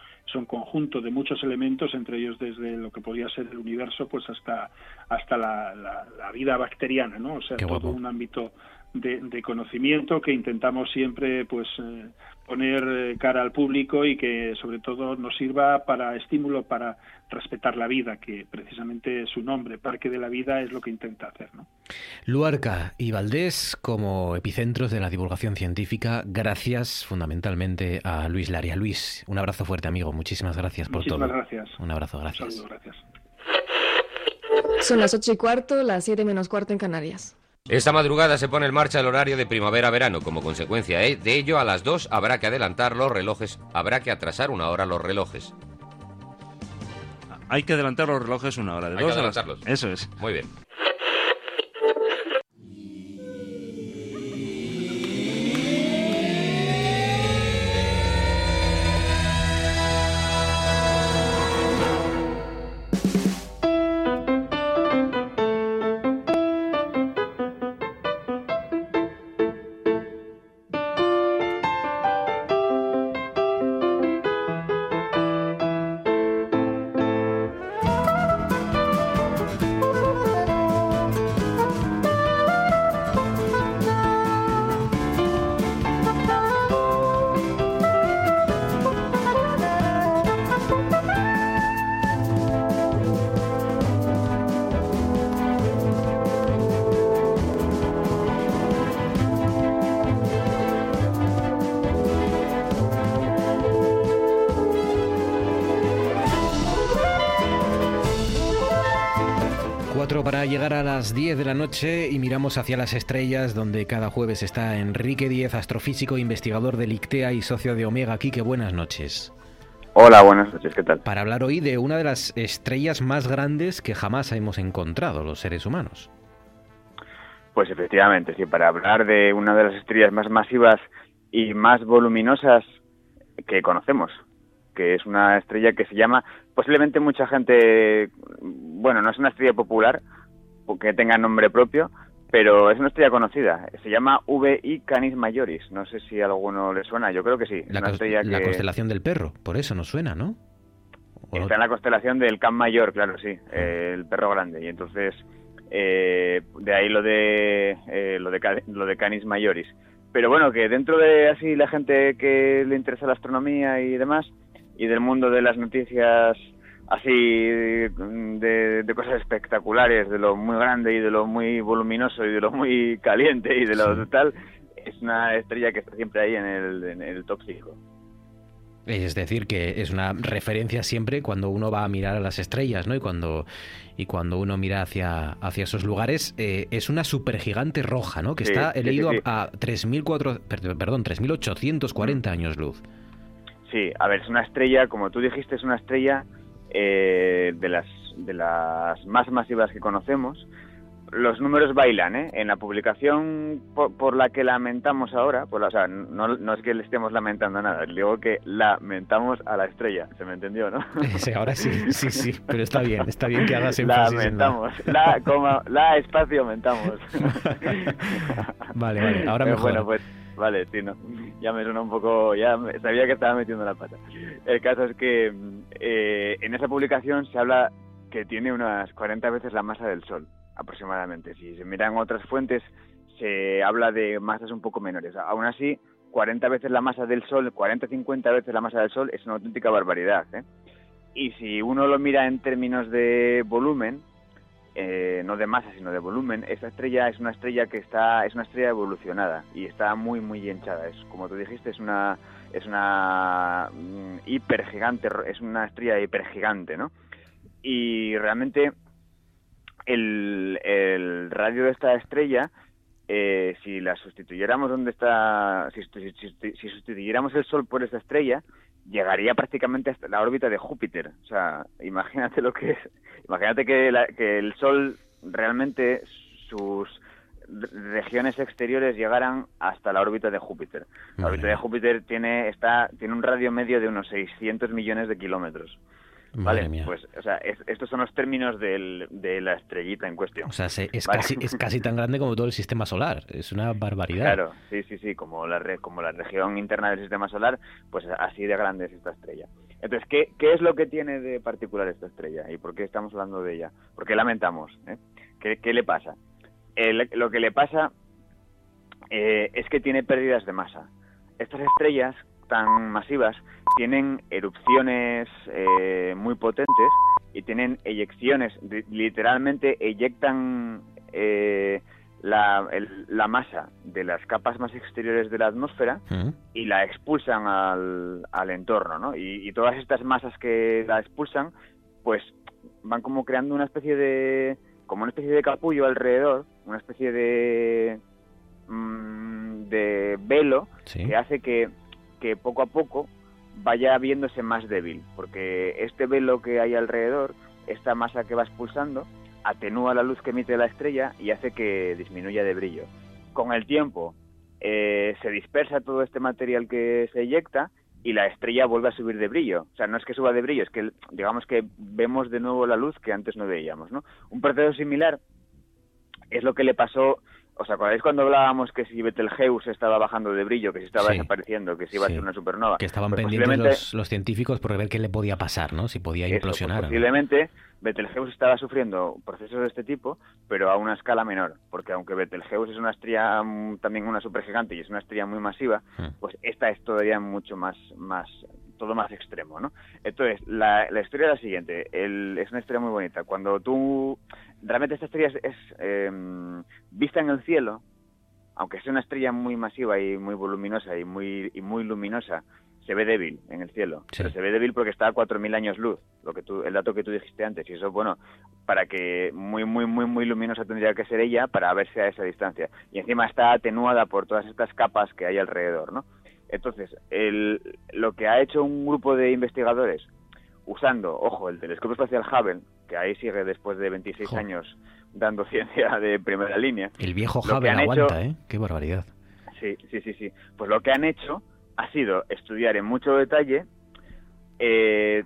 conjunto de muchos elementos, entre ellos desde lo que podría ser el universo pues hasta, hasta la, la, vida bacteriana, ¿no? O sea, todo un ámbito de, conocimiento que intentamos siempre pues eh, poner eh, cara al público y que sobre todo nos sirva para estímulo para respetar la vida, que precisamente su nombre, Parque de la Vida, es lo que intenta hacer. ¿no? Luarca y Valdés como epicentros de la divulgación científica, gracias fundamentalmente a Luis Laria. Luis, un abrazo fuerte, amigo. Muchísimas gracias por Muchísimas todo. gracias. Un abrazo, gracias. Un gracias. Son las ocho y cuarto, las siete menos cuarto en Canarias. Esta madrugada se pone en marcha el horario de primavera-verano. Como consecuencia ¿eh? de ello, a las 2 habrá que adelantar los relojes, habrá que atrasar una hora los relojes. Hay que adelantar los relojes una hora. De Hay que adelantarlos. Eso es. Muy bien. Para llegar a las 10 de la noche y miramos hacia las estrellas, donde cada jueves está Enrique Díez, astrofísico, investigador del ICTEA y socio de Omega. Quique, buenas noches. Hola, buenas noches, ¿qué tal? Para hablar hoy de una de las estrellas más grandes que jamás hemos encontrado los seres humanos. Pues efectivamente, sí, para hablar de una de las estrellas más masivas y más voluminosas que conocemos, que es una estrella que se llama, posiblemente mucha gente, bueno, no es una estrella popular, porque tenga nombre propio, pero es una estrella conocida. Se llama VI Canis Majoris. No sé si a alguno le suena, yo creo que sí. La, la constelación del perro, por eso nos suena, ¿no? Está en la constelación del Can Mayor, claro, sí, ah. el perro grande. Y entonces, eh, de ahí lo de, eh, lo de lo de Canis Majoris. Pero bueno, que dentro de así la gente que le interesa la astronomía y demás, y del mundo de las noticias así de, cosas espectaculares, de lo muy grande y de lo muy voluminoso y de lo muy caliente y de lo tal, es una estrella que está siempre ahí en el, en el top 5. Es decir, que es una referencia siempre cuando uno va a mirar a las estrellas, ¿no? Y cuando, y cuando uno mira hacia, hacia esos lugares, eh, es una supergigante roja, ¿no? Que está, he leído, a, 3.400, perdón, 3.840 años luz. Sí, a ver, es una estrella, como tú dijiste, es una estrella eh, de, las, de las más masivas que conocemos. Los números bailan, ¿eh? En la publicación por, la que lamentamos ahora, o sea, no, es que le estemos lamentando nada, digo que lamentamos a la estrella, ¿se me entendió, no? Sí, ahora sí, sí, sí, pero está bien, está bien que hagas énfasis Lamentamos, la, como, la espacio aumentamos. vale, vale, ahora mejor. Bueno, pues Vale, sí, no. Ya me suena un poco, ya sabía que estaba metiendo la pata. El caso es que eh, en esa publicación se habla que tiene unas 40 veces la masa del Sol, aproximadamente. Si se miran otras fuentes, se habla de masas un poco menores. Aún así, 40 veces la masa del Sol, 40-50 veces la masa del Sol es una auténtica barbaridad. ¿eh? Y si uno lo mira en términos de volumen, eh, no de masa sino de volumen, esta estrella es una estrella que está es una estrella evolucionada y está muy muy hinchada. Es como tú dijiste es una es una mm, hipergigante, es una estrella hipergigante, ¿no? Y realmente el, el radio de esta estrella eh, si la sustituyéramos donde está, si, si- si- si sustituyéramos el Sol por esta estrella, llegaría prácticamente hasta la órbita de Júpiter. O sea, imagínate lo que es. Imagínate que, la- que el Sol realmente sus re- regiones exteriores llegaran hasta la órbita de Júpiter. La órbita de Júpiter tiene está tiene un radio medio de unos 600 millones de kilómetros. Madre Vale, mía. pues, o sea, es- estos son los términos del- de la estrellita en cuestión. O sea, se- es, Vale. casi, es casi tan grande como todo el sistema solar. Es una barbaridad. Claro, sí, sí, sí, como la, re- como la región interna del sistema solar, pues así de grande es esta estrella. Entonces, ¿qué, qué es lo que tiene de particular esta estrella? ¿Y por qué estamos hablando de ella? ¿Por qué lamentamos? eh? ¿Qué, qué le pasa? Lo que le pasa eh, es que tiene pérdidas de masa. Estas estrellas tan masivas tienen erupciones eh, muy potentes y tienen eyecciones, literalmente eyectan eh, la, el- la masa de las capas más exteriores de la atmósfera y la expulsan al, al entorno, ¿no? Y, y todas estas masas que la expulsan, pues van como creando una especie de, como una especie de capullo alrededor, una especie de, mm, de velo que hace que, que poco a poco vaya viéndose más débil, porque este velo que hay alrededor, esta masa que va expulsando, atenúa la luz que emite la estrella y hace que disminuya de brillo. Con el tiempo eh, se dispersa todo este material que se eyecta y la estrella vuelve a subir de brillo. O sea, no es que suba de brillo, es que digamos que vemos de nuevo la luz que antes no veíamos, ¿no? Un proceso similar es lo que le pasó, ¿os acordáis cuando hablábamos que si Betelgeuse estaba bajando de brillo, que si estaba Sí. desapareciendo, que si iba Sí. a ser una supernova? Que estaban Pues pendientes los, los científicos por ver qué le podía pasar, ¿no? Si podía eso, implosionar. pues o no. posiblemente Betelgeuse estaba sufriendo procesos de este tipo, pero a una escala menor, porque aunque Betelgeuse es una estrella mm, también una supergigante y es una estrella muy masiva, Hmm. pues esta es todavía mucho más, más todo más extremo, ¿no? Entonces, la, la historia es la siguiente, el- es una historia muy bonita. Cuando tú, realmente esta estrella es, es, em, vista en el cielo, aunque sea una estrella muy masiva y muy voluminosa y muy, y muy luminosa, se ve débil en el cielo. Pero se ve débil porque está a 4.000 años luz, lo que tú, el dato que tú dijiste antes. Y eso, bueno, para que muy, muy, muy, muy luminosa tendría que ser ella para verse a esa distancia. Y encima está atenuada por todas estas capas que hay alrededor, ¿no? Entonces, el, lo que ha hecho un grupo de investigadores usando, ojo, el telescopio espacial Hubble, que ahí sigue después de 26 años dando ciencia de primera línea. El viejo Hubble hecho- aguanta, ¿eh? Qué barbaridad. Sí, sí, sí, sí. Pues lo que han hecho ha sido estudiar en mucho detalle, eh,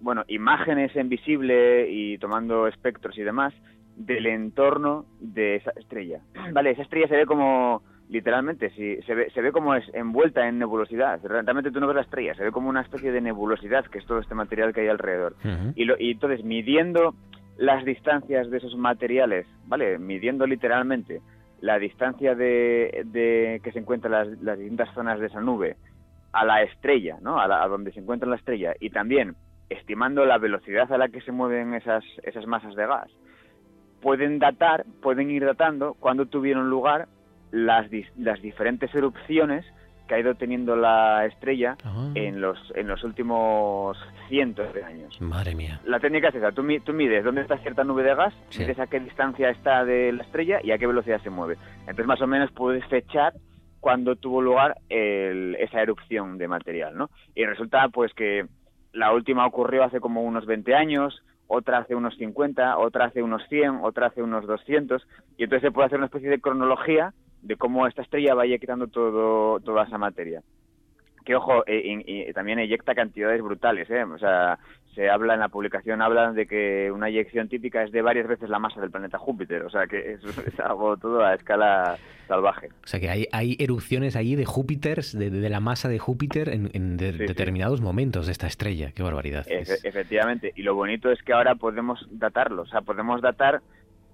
bueno, imágenes en visible y tomando espectros y demás del entorno de esa estrella. Vale, esa estrella se ve como, literalmente, si, se, ve, se ve como es envuelta en nebulosidad. Realmente tú no ves la estrella, se ve como una especie de nebulosidad, que es todo este material que hay alrededor. Y, lo, y entonces, midiendo las distancias de esos materiales, ¿vale? Midiendo literalmente la distancia de, de que se encuentran las, las distintas zonas de esa nube a la estrella, ¿no? A, la- a donde se encuentra la estrella y también estimando la velocidad a la que se mueven esas, esas masas de gas, pueden datar, pueden ir datando cuando tuvieron lugar las, las diferentes erupciones que ha ido teniendo la estrella en los en los últimos cientos de años. Madre mía. La técnica es esa, tú, tú mides dónde está cierta nube de gas, Sí. mides a qué distancia está de la estrella y a qué velocidad se mueve. Entonces más o menos puedes fechar cuándo tuvo lugar el- esa erupción de material, ¿no? Y resulta pues que la última ocurrió hace como unos 20 años, otra hace unos 50, otra hace unos 100, otra hace unos 200, y entonces se puede hacer una especie de cronología de cómo esta estrella va eyectando todo, toda esa materia que ojo, eh, y- y también eyecta cantidades brutales, ¿eh? O sea, se habla en la publicación, hablan de que una eyección típica es de varias veces la masa del planeta Júpiter, o sea que es, es algo todo a escala salvaje. O sea que hay, hay erupciones allí de Júpiter, de, de la masa de Júpiter en, en de- determinados momentos de esta estrella. Qué barbaridad. Efe- efectivamente, y lo bonito es que ahora podemos datarlo, o sea, podemos datar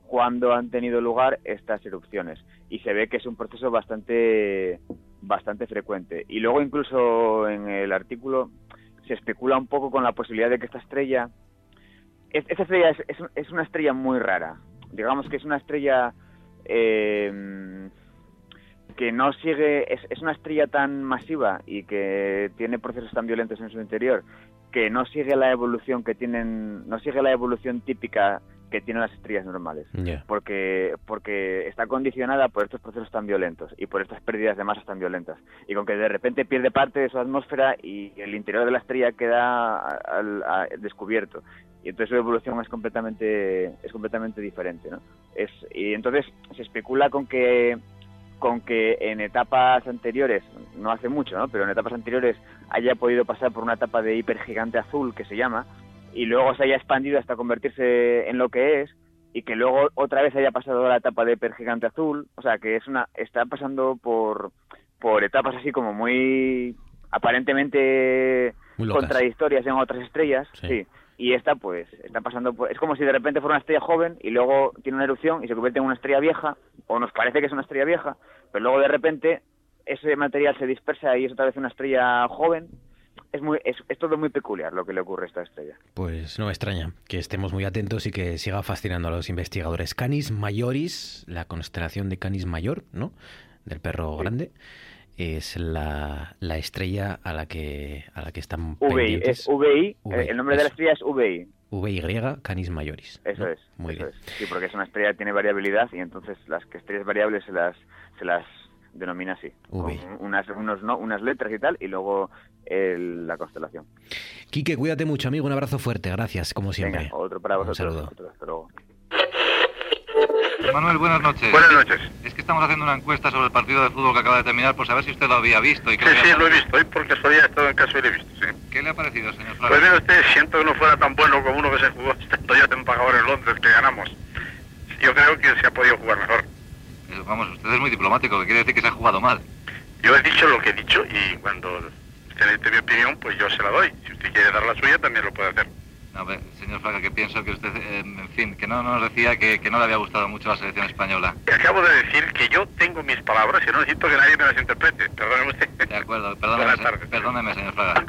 cuándo han tenido lugar estas erupciones y se ve que es un proceso bastante bastante frecuente y luego incluso en el artículo se especula un poco con la posibilidad de que esta estrella es- esa estrella es, es una estrella muy rara. Digamos que es una estrella eh, que no sigue, es, es una estrella tan masiva y que tiene procesos tan violentos en su interior que no sigue la evolución que tienen, no sigue la evolución típica que tienen las estrellas normales. Porque porque está condicionada por estos procesos tan violentos y por estas pérdidas de masas tan violentas. Y con que de repente pierde parte de su atmósfera y el interior de la estrella queda al- a- descubierto. Y entonces su evolución es completamente es completamente diferente ¿no? es y entonces se especula con que con que en etapas anteriores no hace mucho no pero en etapas anteriores haya podido pasar por una etapa de hipergigante azul que se llama y luego se haya expandido hasta convertirse en lo que es y que luego otra vez haya pasado a la etapa de hipergigante azul, o sea, que es una está pasando por por etapas así como muy aparentemente Muy contradictorias en otras estrellas, Sí. sí. Y esta pues está pasando por es como si de repente fuera una estrella joven y luego tiene una erupción y se convierte en una estrella vieja o nos parece que es una estrella vieja, pero luego de repente ese material se dispersa y es otra vez una estrella joven. Es muy es, es todo muy peculiar lo que le ocurre a esta estrella. Pues no me extraña que estemos muy atentos y que siga fascinando a los investigadores. Canis Majoris, la constelación de Canis Mayor, ¿no? Del perro grande, es la, la estrella a la que a la que están VI, pendientes. es VI, VI, eh, el nombre de la estrella es VI. VY Canis Majoris. Eso ¿no? es, Muy eso bien. es. Sí, porque es una estrella que tiene variabilidad y entonces las que estrellas variables se las se las denomina así, con unas unos no, unas letras y tal y luego el- la constelación. Quique, cuídate mucho, amigo. Un abrazo fuerte. Gracias, como siempre. Venga, otro para Un vosotros. saludo. Otro, hasta luego. Manuel, buenas noches. Buenas noches. Es que estamos haciendo una encuesta sobre el partido de fútbol que acaba de terminar por saber si usted lo había visto. Y qué Sí, sí, lo he visto. Hoy por casualidad he estado en casa y lo he visto, sí. ¿Qué le ha parecido, señor Fraga? Pues mire usted, siento que no fuera tan bueno como uno que se jugó estando yo en pagador en Londres, que ganamos. Yo creo que se ha podido jugar mejor. Eh, Vamos, usted es muy diplomático, que quiere decir que se ha jugado mal. Yo he dicho lo que he dicho y cuando usted necesite mi opinión, pues yo se la doy. Si usted quiere dar la suya, también lo puede hacer. A ver, señor Fraga, que pienso que usted, eh, en fin, que no nos decía que, que no le había gustado mucho la selección española. Acabo de decir que yo tengo mis palabras y no necesito que nadie me las interprete. Perdóneme usted. De acuerdo, perdóneme, Buenas se- tardes. perdóneme, señor Fraga.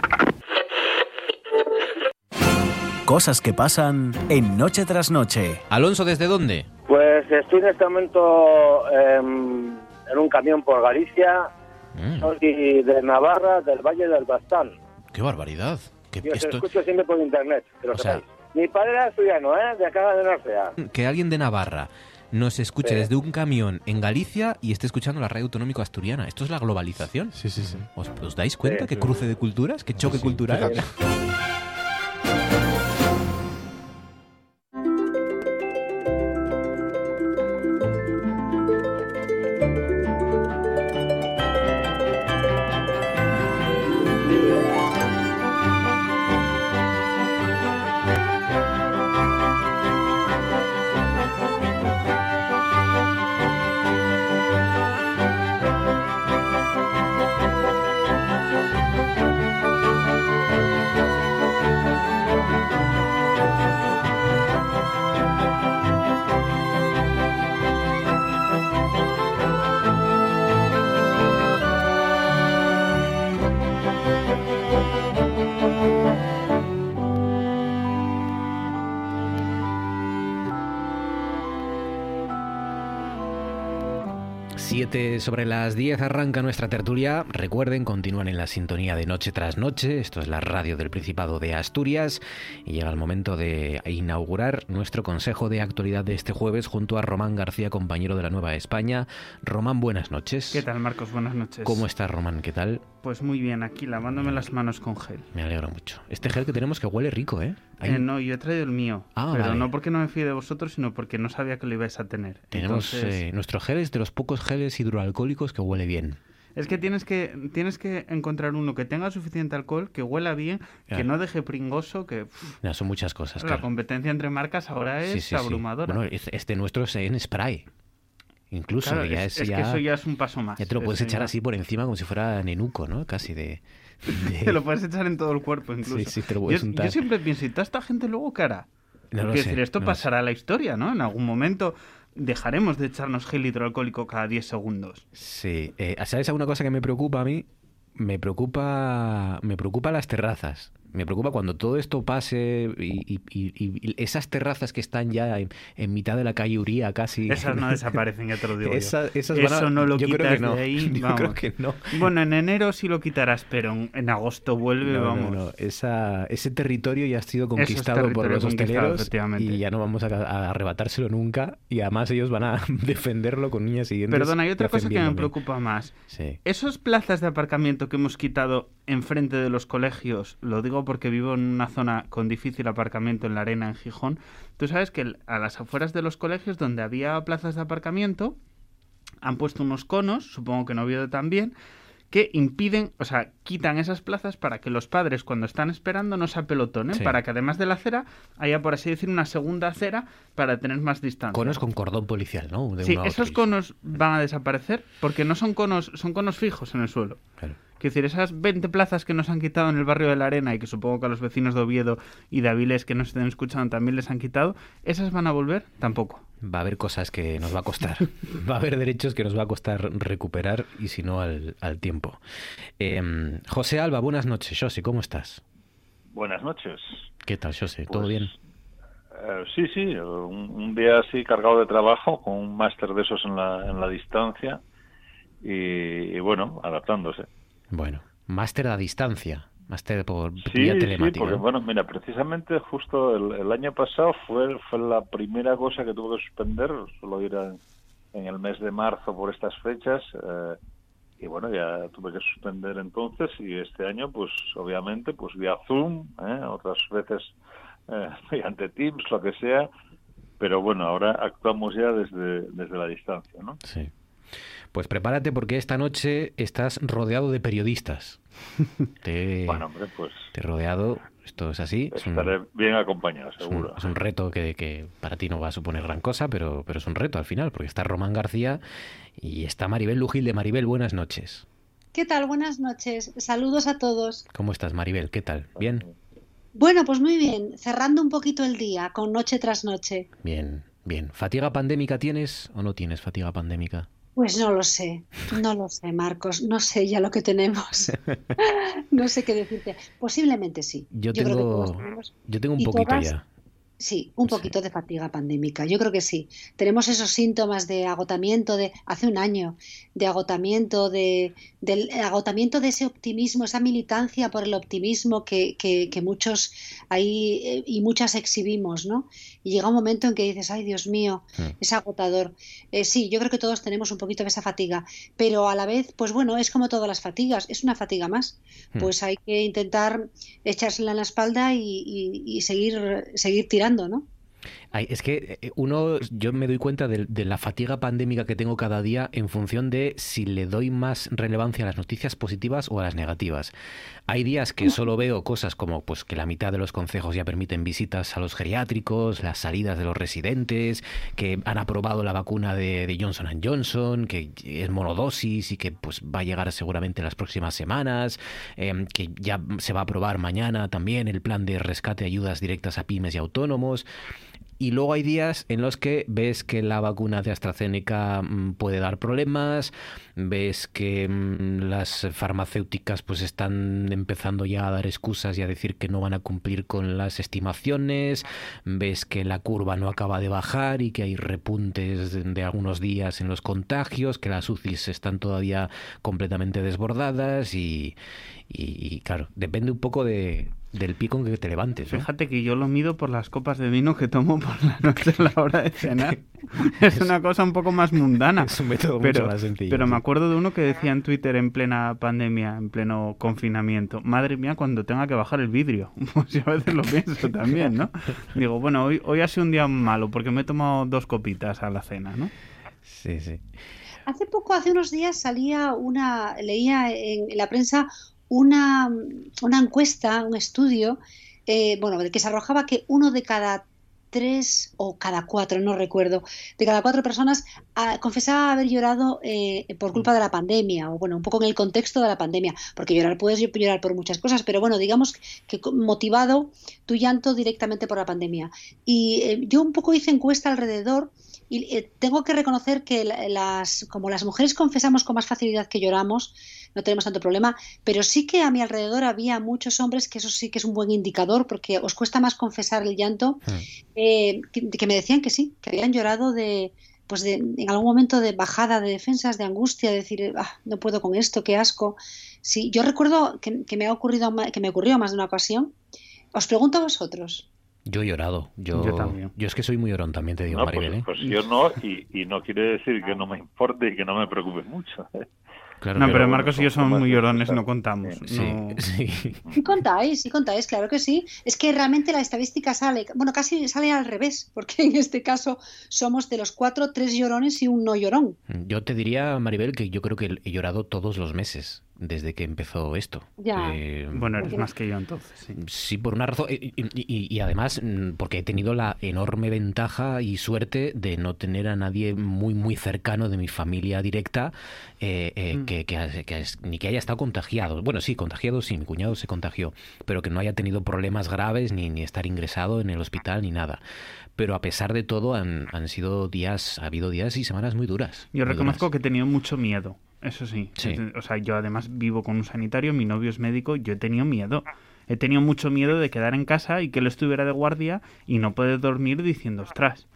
Cosas que pasan en Noche tras Noche. Alonso, ¿desde dónde? Pues estoy en este momento em, en un camión por Galicia, Mm, soy de Navarra, del Valle del Bastán. ¡Qué barbaridad! Que, Yo os esto- escucho siempre por internet, que lo O sea-. Mi padre era asturiano, ¿eh? De acá de Narcea. que alguien de Navarra nos escuche Sí. desde un camión en Galicia y esté escuchando la radio autonómica asturiana. ¿Esto es la globalización? Sí, sí, sí. ¿Os, os dais cuenta Sí. qué cruce de culturas? ¿Qué choque cultural? Fíjate. Siete sobre las 10 arranca nuestra tertulia. Recuerden, continúan en la sintonía de Noche tras Noche. Esto es la radio del Principado de Asturias. Y llega el momento de inaugurar nuestro consejo de actualidad de este jueves junto a Román García, compañero de la Nueva España. Román, buenas noches. ¿Qué tal, Marcos? Buenas noches. ¿Cómo estás, Román? ¿Qué tal? Pues muy bien, aquí lavándome las manos con gel. Me alegro mucho. Este gel que tenemos que huele rico, ¿eh? Eh, no, yo he traído el mío. Ah, pero vale. no porque no me fíe de vosotros, sino porque no sabía que lo ibais a tener. Tenemos Entonces, eh, nuestro gel es de los pocos geles hidroalcohólicos que huele bien. Es que tienes que tienes que encontrar uno que tenga suficiente alcohol, que huela bien, que no deje pringoso, que pff, son muchas cosas. la claro. competencia entre marcas ahora es Sí, sí, sí. abrumadora. Bueno, es- este nuestro es en spray. Incluso, Claro, ya es- es, es que eso ya es un paso más. Ya te lo puedes echar ya- así por encima como si fuera nenuco, ¿no? Casi de... Te lo puedes echar en todo el cuerpo incluso. Sí, sí, te lo puedes yo, untar. yo siempre pienso, ¿y toda esta gente luego qué hará? No sé, esto no pasará a la historia, ¿no? En algún momento dejaremos de echarnos gel hidroalcohólico cada 10 segundos. Sí. Eh, ¿Sabes alguna cosa que me preocupa a mí? Me preocupa, me preocupa las terrazas. Me preocupa cuando todo esto pase y, y- y- y esas terrazas que están ya en, en mitad de la calle Uría casi. Esas no desaparecen, ya te lo digo yo. Esa- esas van a- Eso no lo yo quitas creo que no. de ahí, Yo vamos. creo que no. Bueno, en enero sí lo quitarás, pero en, en agosto vuelve, No, vamos. no. Esa- ese territorio ya ha sido conquistado por los hosteleros y ya no vamos a, a arrebatárselo nunca. Y además ellos van a defenderlo con uñas y dientes. Perdona, hay otra cosa que me también. preocupa más. Sí. Esos plazas de aparcamiento que hemos quitado enfrente de los colegios, lo digo porque vivo en una zona con difícil aparcamiento en la arena en Gijón. Tú sabes que a las afueras de los colegios donde había plazas de aparcamiento han puesto unos conos, supongo que en Oviedo también, que impiden, o sea, quitan esas plazas para que los padres cuando están esperando no se apelotonen, Sí. para que además de la acera haya, por así decir, una segunda acera para tener más distancia. Conos con cordón policial, ¿no? De Sí, esos conos van a desaparecer porque no son conos, son conos fijos en el suelo. Claro. Quiero decir, esas 20 plazas que nos han quitado en el barrio de la Arena y que supongo que a los vecinos de Oviedo y de Avilés que nos estén escuchando también les han quitado, ¿esas van a volver? Tampoco. Va a haber cosas que nos va a costar. Va a haber derechos que nos va a costar recuperar y si no al, al tiempo. Eh, José Alba, buenas noches. José, ¿cómo estás? Buenas noches. ¿Qué tal, José? ¿Todo Pues, bien? Eh, sí, sí, un, un día así cargado de trabajo, con un máster de esos en la, en la distancia y, y bueno, adaptándose. Bueno, máster a distancia. Máster por Sí, vía sí, telemática. porque ¿no? bueno, mira, precisamente justo el, el año pasado fue, fue la primera cosa que tuve que suspender, solo ir a- en el mes de marzo por estas fechas, eh, y bueno, ya tuve que suspender entonces, y este año, pues obviamente, pues vía Zoom, ¿eh? otras veces eh, mediante Teams, lo que sea, pero bueno, ahora actuamos ya desde, desde la distancia, ¿no? Sí. Pues prepárate porque esta noche estás rodeado de periodistas. Te, Bueno, hombre, pues te he rodeado, esto es así. Es un, estaré bien acompañado, es un- seguro. es un reto que, que para ti no va a suponer gran cosa, pero, pero es un reto al final, porque está Román García y está Maribel Lujil de Maribel. Buenas noches. ¿Qué tal? Buenas noches. Saludos a todos. ¿Cómo estás, Maribel? ¿Qué tal? ¿Bien? Bueno, pues muy bien. Cerrando un poquito el día, con noche tras noche. Bien, bien. ¿Fatiga pandémica tienes o no tienes fatiga pandémica? Pues no lo sé, no lo sé, Marcos. No sé ya lo que tenemos. No sé qué decirte. Posiblemente sí. Yo creo que tengo, todos tenemos. yo tengo un poquito todas- ya. Sí, un poquito de fatiga pandémica. Yo creo que sí. Tenemos esos síntomas de agotamiento de hace un año, de agotamiento de del agotamiento de ese optimismo, esa militancia por el optimismo que, que, que muchos ahí eh, y muchas exhibimos, ¿no? Y llega un momento en que dices, ay Dios mío, es agotador. Eh, sí, yo creo que todos tenemos un poquito de esa fatiga, pero a la vez, pues bueno, es como todas las fatigas, es una fatiga más. Hmm. Pues hay que intentar echársela en la espalda y, y- y seguir, seguir tirando, ¿no? Es que eh, uno, yo me doy cuenta de, la fatiga pandémica que tengo cada día en función de si le doy más relevancia a las noticias positivas o a las negativas. Hay días que solo veo cosas como pues que la mitad de los concejos ya permiten visitas a los geriátricos, las salidas de los residentes, que han aprobado la vacuna de, Johnson Johnson, que es monodosis y que pues va a llegar seguramente las próximas semanas, eh, que ya se va a aprobar mañana también el plan de rescate ayudas directas a pymes y autónomos. Y luego hay días en los que ves que la vacuna de AstraZeneca mm, puede dar problemas, ves que mm, las farmacéuticas pues están empezando ya a dar excusas y a decir que no van a cumplir con las estimaciones, ves que la curva no acaba de bajar y que hay repuntes de, algunos días en los contagios, que las UCIs están todavía completamente desbordadas y, y- y, claro, depende un poco de, del pie con que te levantes. ¿no? Fíjate que yo lo mido por las copas de vino que tomo por la noche a la hora de cenar. es una cosa un poco más mundana. Es un método pero, mucho más sencillo. Pero sí. me acuerdo de uno que decía en Twitter en plena pandemia, en pleno confinamiento, madre mía, cuando tenga que bajar el vidrio. Pues yo a veces lo pienso también, ¿no? Digo, bueno, hoy, hoy ha sido un día malo porque me he tomado dos copitas a la cena, ¿no? Sí, sí. Hace poco, hace unos días, salía una, leía en, en la prensa una, una encuesta, un estudio, eh, bueno, que se arrojaba que uno de cada tres o cada cuatro, no recuerdo, de cada cuatro personas ah, confesaba haber llorado eh, por culpa de la pandemia, o bueno, un poco en el contexto de la pandemia, porque llorar puedes llorar por muchas cosas, pero bueno, digamos que motivado tu llanto directamente por la pandemia. Y eh, yo un poco hice encuesta alrededor y eh, tengo que reconocer que la- las, como las mujeres confesamos con más facilidad que lloramos, no tenemos tanto problema, pero sí que a mi alrededor había muchos hombres, que eso sí que es un buen indicador, porque os cuesta más confesar el llanto, eh, que, que me decían que sí, que habían llorado de, pues de, en algún momento de bajada de defensas, de angustia, de decir, "Ah, no puedo con esto, qué asco. Sí, yo recuerdo que, que me ha ocurrido, que me ocurrió más de una ocasión. Os pregunto a vosotros. Yo he llorado. Yo, Yo también. yo es que soy muy llorón también, te digo, No, Maribel. pues, ¿eh? pues yo no, y, y no quiere decir que no me importe y que no me preocupe mucho. ¿eh? Claro, no, pero Marcos y yo somos muy llorones, no contamos. Sí, no- sí. Sí contáis, sí contáis, claro que sí. Es que realmente la estadística sale, bueno, casi sale al revés, porque en este caso somos de los cuatro, tres llorones y un no llorón. Yo te diría, Maribel, que yo creo que he llorado todos los meses desde que empezó esto. Ya. Eh, Bueno, eres más que yo entonces. Sí. Sí, por una razón. Y, y- y- y además, mm, porque he tenido la enorme ventaja y suerte de no tener a nadie muy, muy cercano de mi familia directa eh, eh, Mm. que, ni que haya estado contagiado. Bueno, sí, contagiado sí, mi cuñado se contagió, pero que no haya tenido problemas graves ni, ni estar ingresado en el hospital ni nada. Pero a pesar de todo, han, han sido días, ha habido días y semanas muy duras. Yo muy reconozco duras. que he tenido mucho miedo, eso sí. Sí. O sea, yo además vivo con un sanitario, mi novio es médico, yo he tenido miedo. He tenido mucho miedo de quedar en casa y que él estuviera de guardia y no poder dormir diciendo, ostras,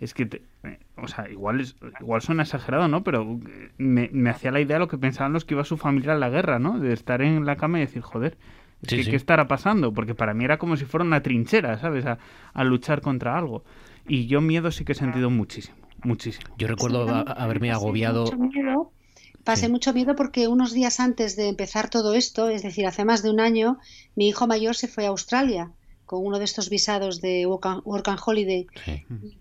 es que, te- eh, o sea, igual, es, igual suena exagerado, ¿no? Pero eh, me, me hacía la idea lo que pensaban los que iba su familia a la guerra, ¿no? De estar en la cama y decir, joder, es Sí, que, sí. ¿qué estará pasando? Porque para mí era como si fuera una trinchera, ¿sabes? A, a luchar contra algo. Y yo miedo sí que he sentido muchísimo, muchísimo. Yo recuerdo a- haberme agobiado. mucho miedo, pasé mucho miedo porque unos días antes de empezar todo esto, es decir, hace más de un año, mi hijo mayor se fue a Australia con uno de estos visados de Work and, Holiday.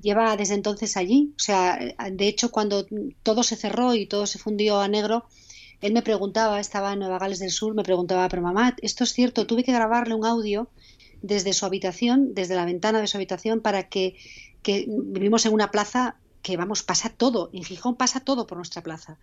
Lleva desde entonces allí. O sea, de hecho, cuando todo se cerró y todo se fundió a negro, él me preguntaba, estaba en Nueva Gales del Sur, me preguntaba, pero mamá, esto es cierto, tuve que grabarle un audio desde su habitación, desde la ventana de su habitación, para que, que vivimos en una plaza que, vamos, pasa todo, en Gijón pasa todo por nuestra plaza,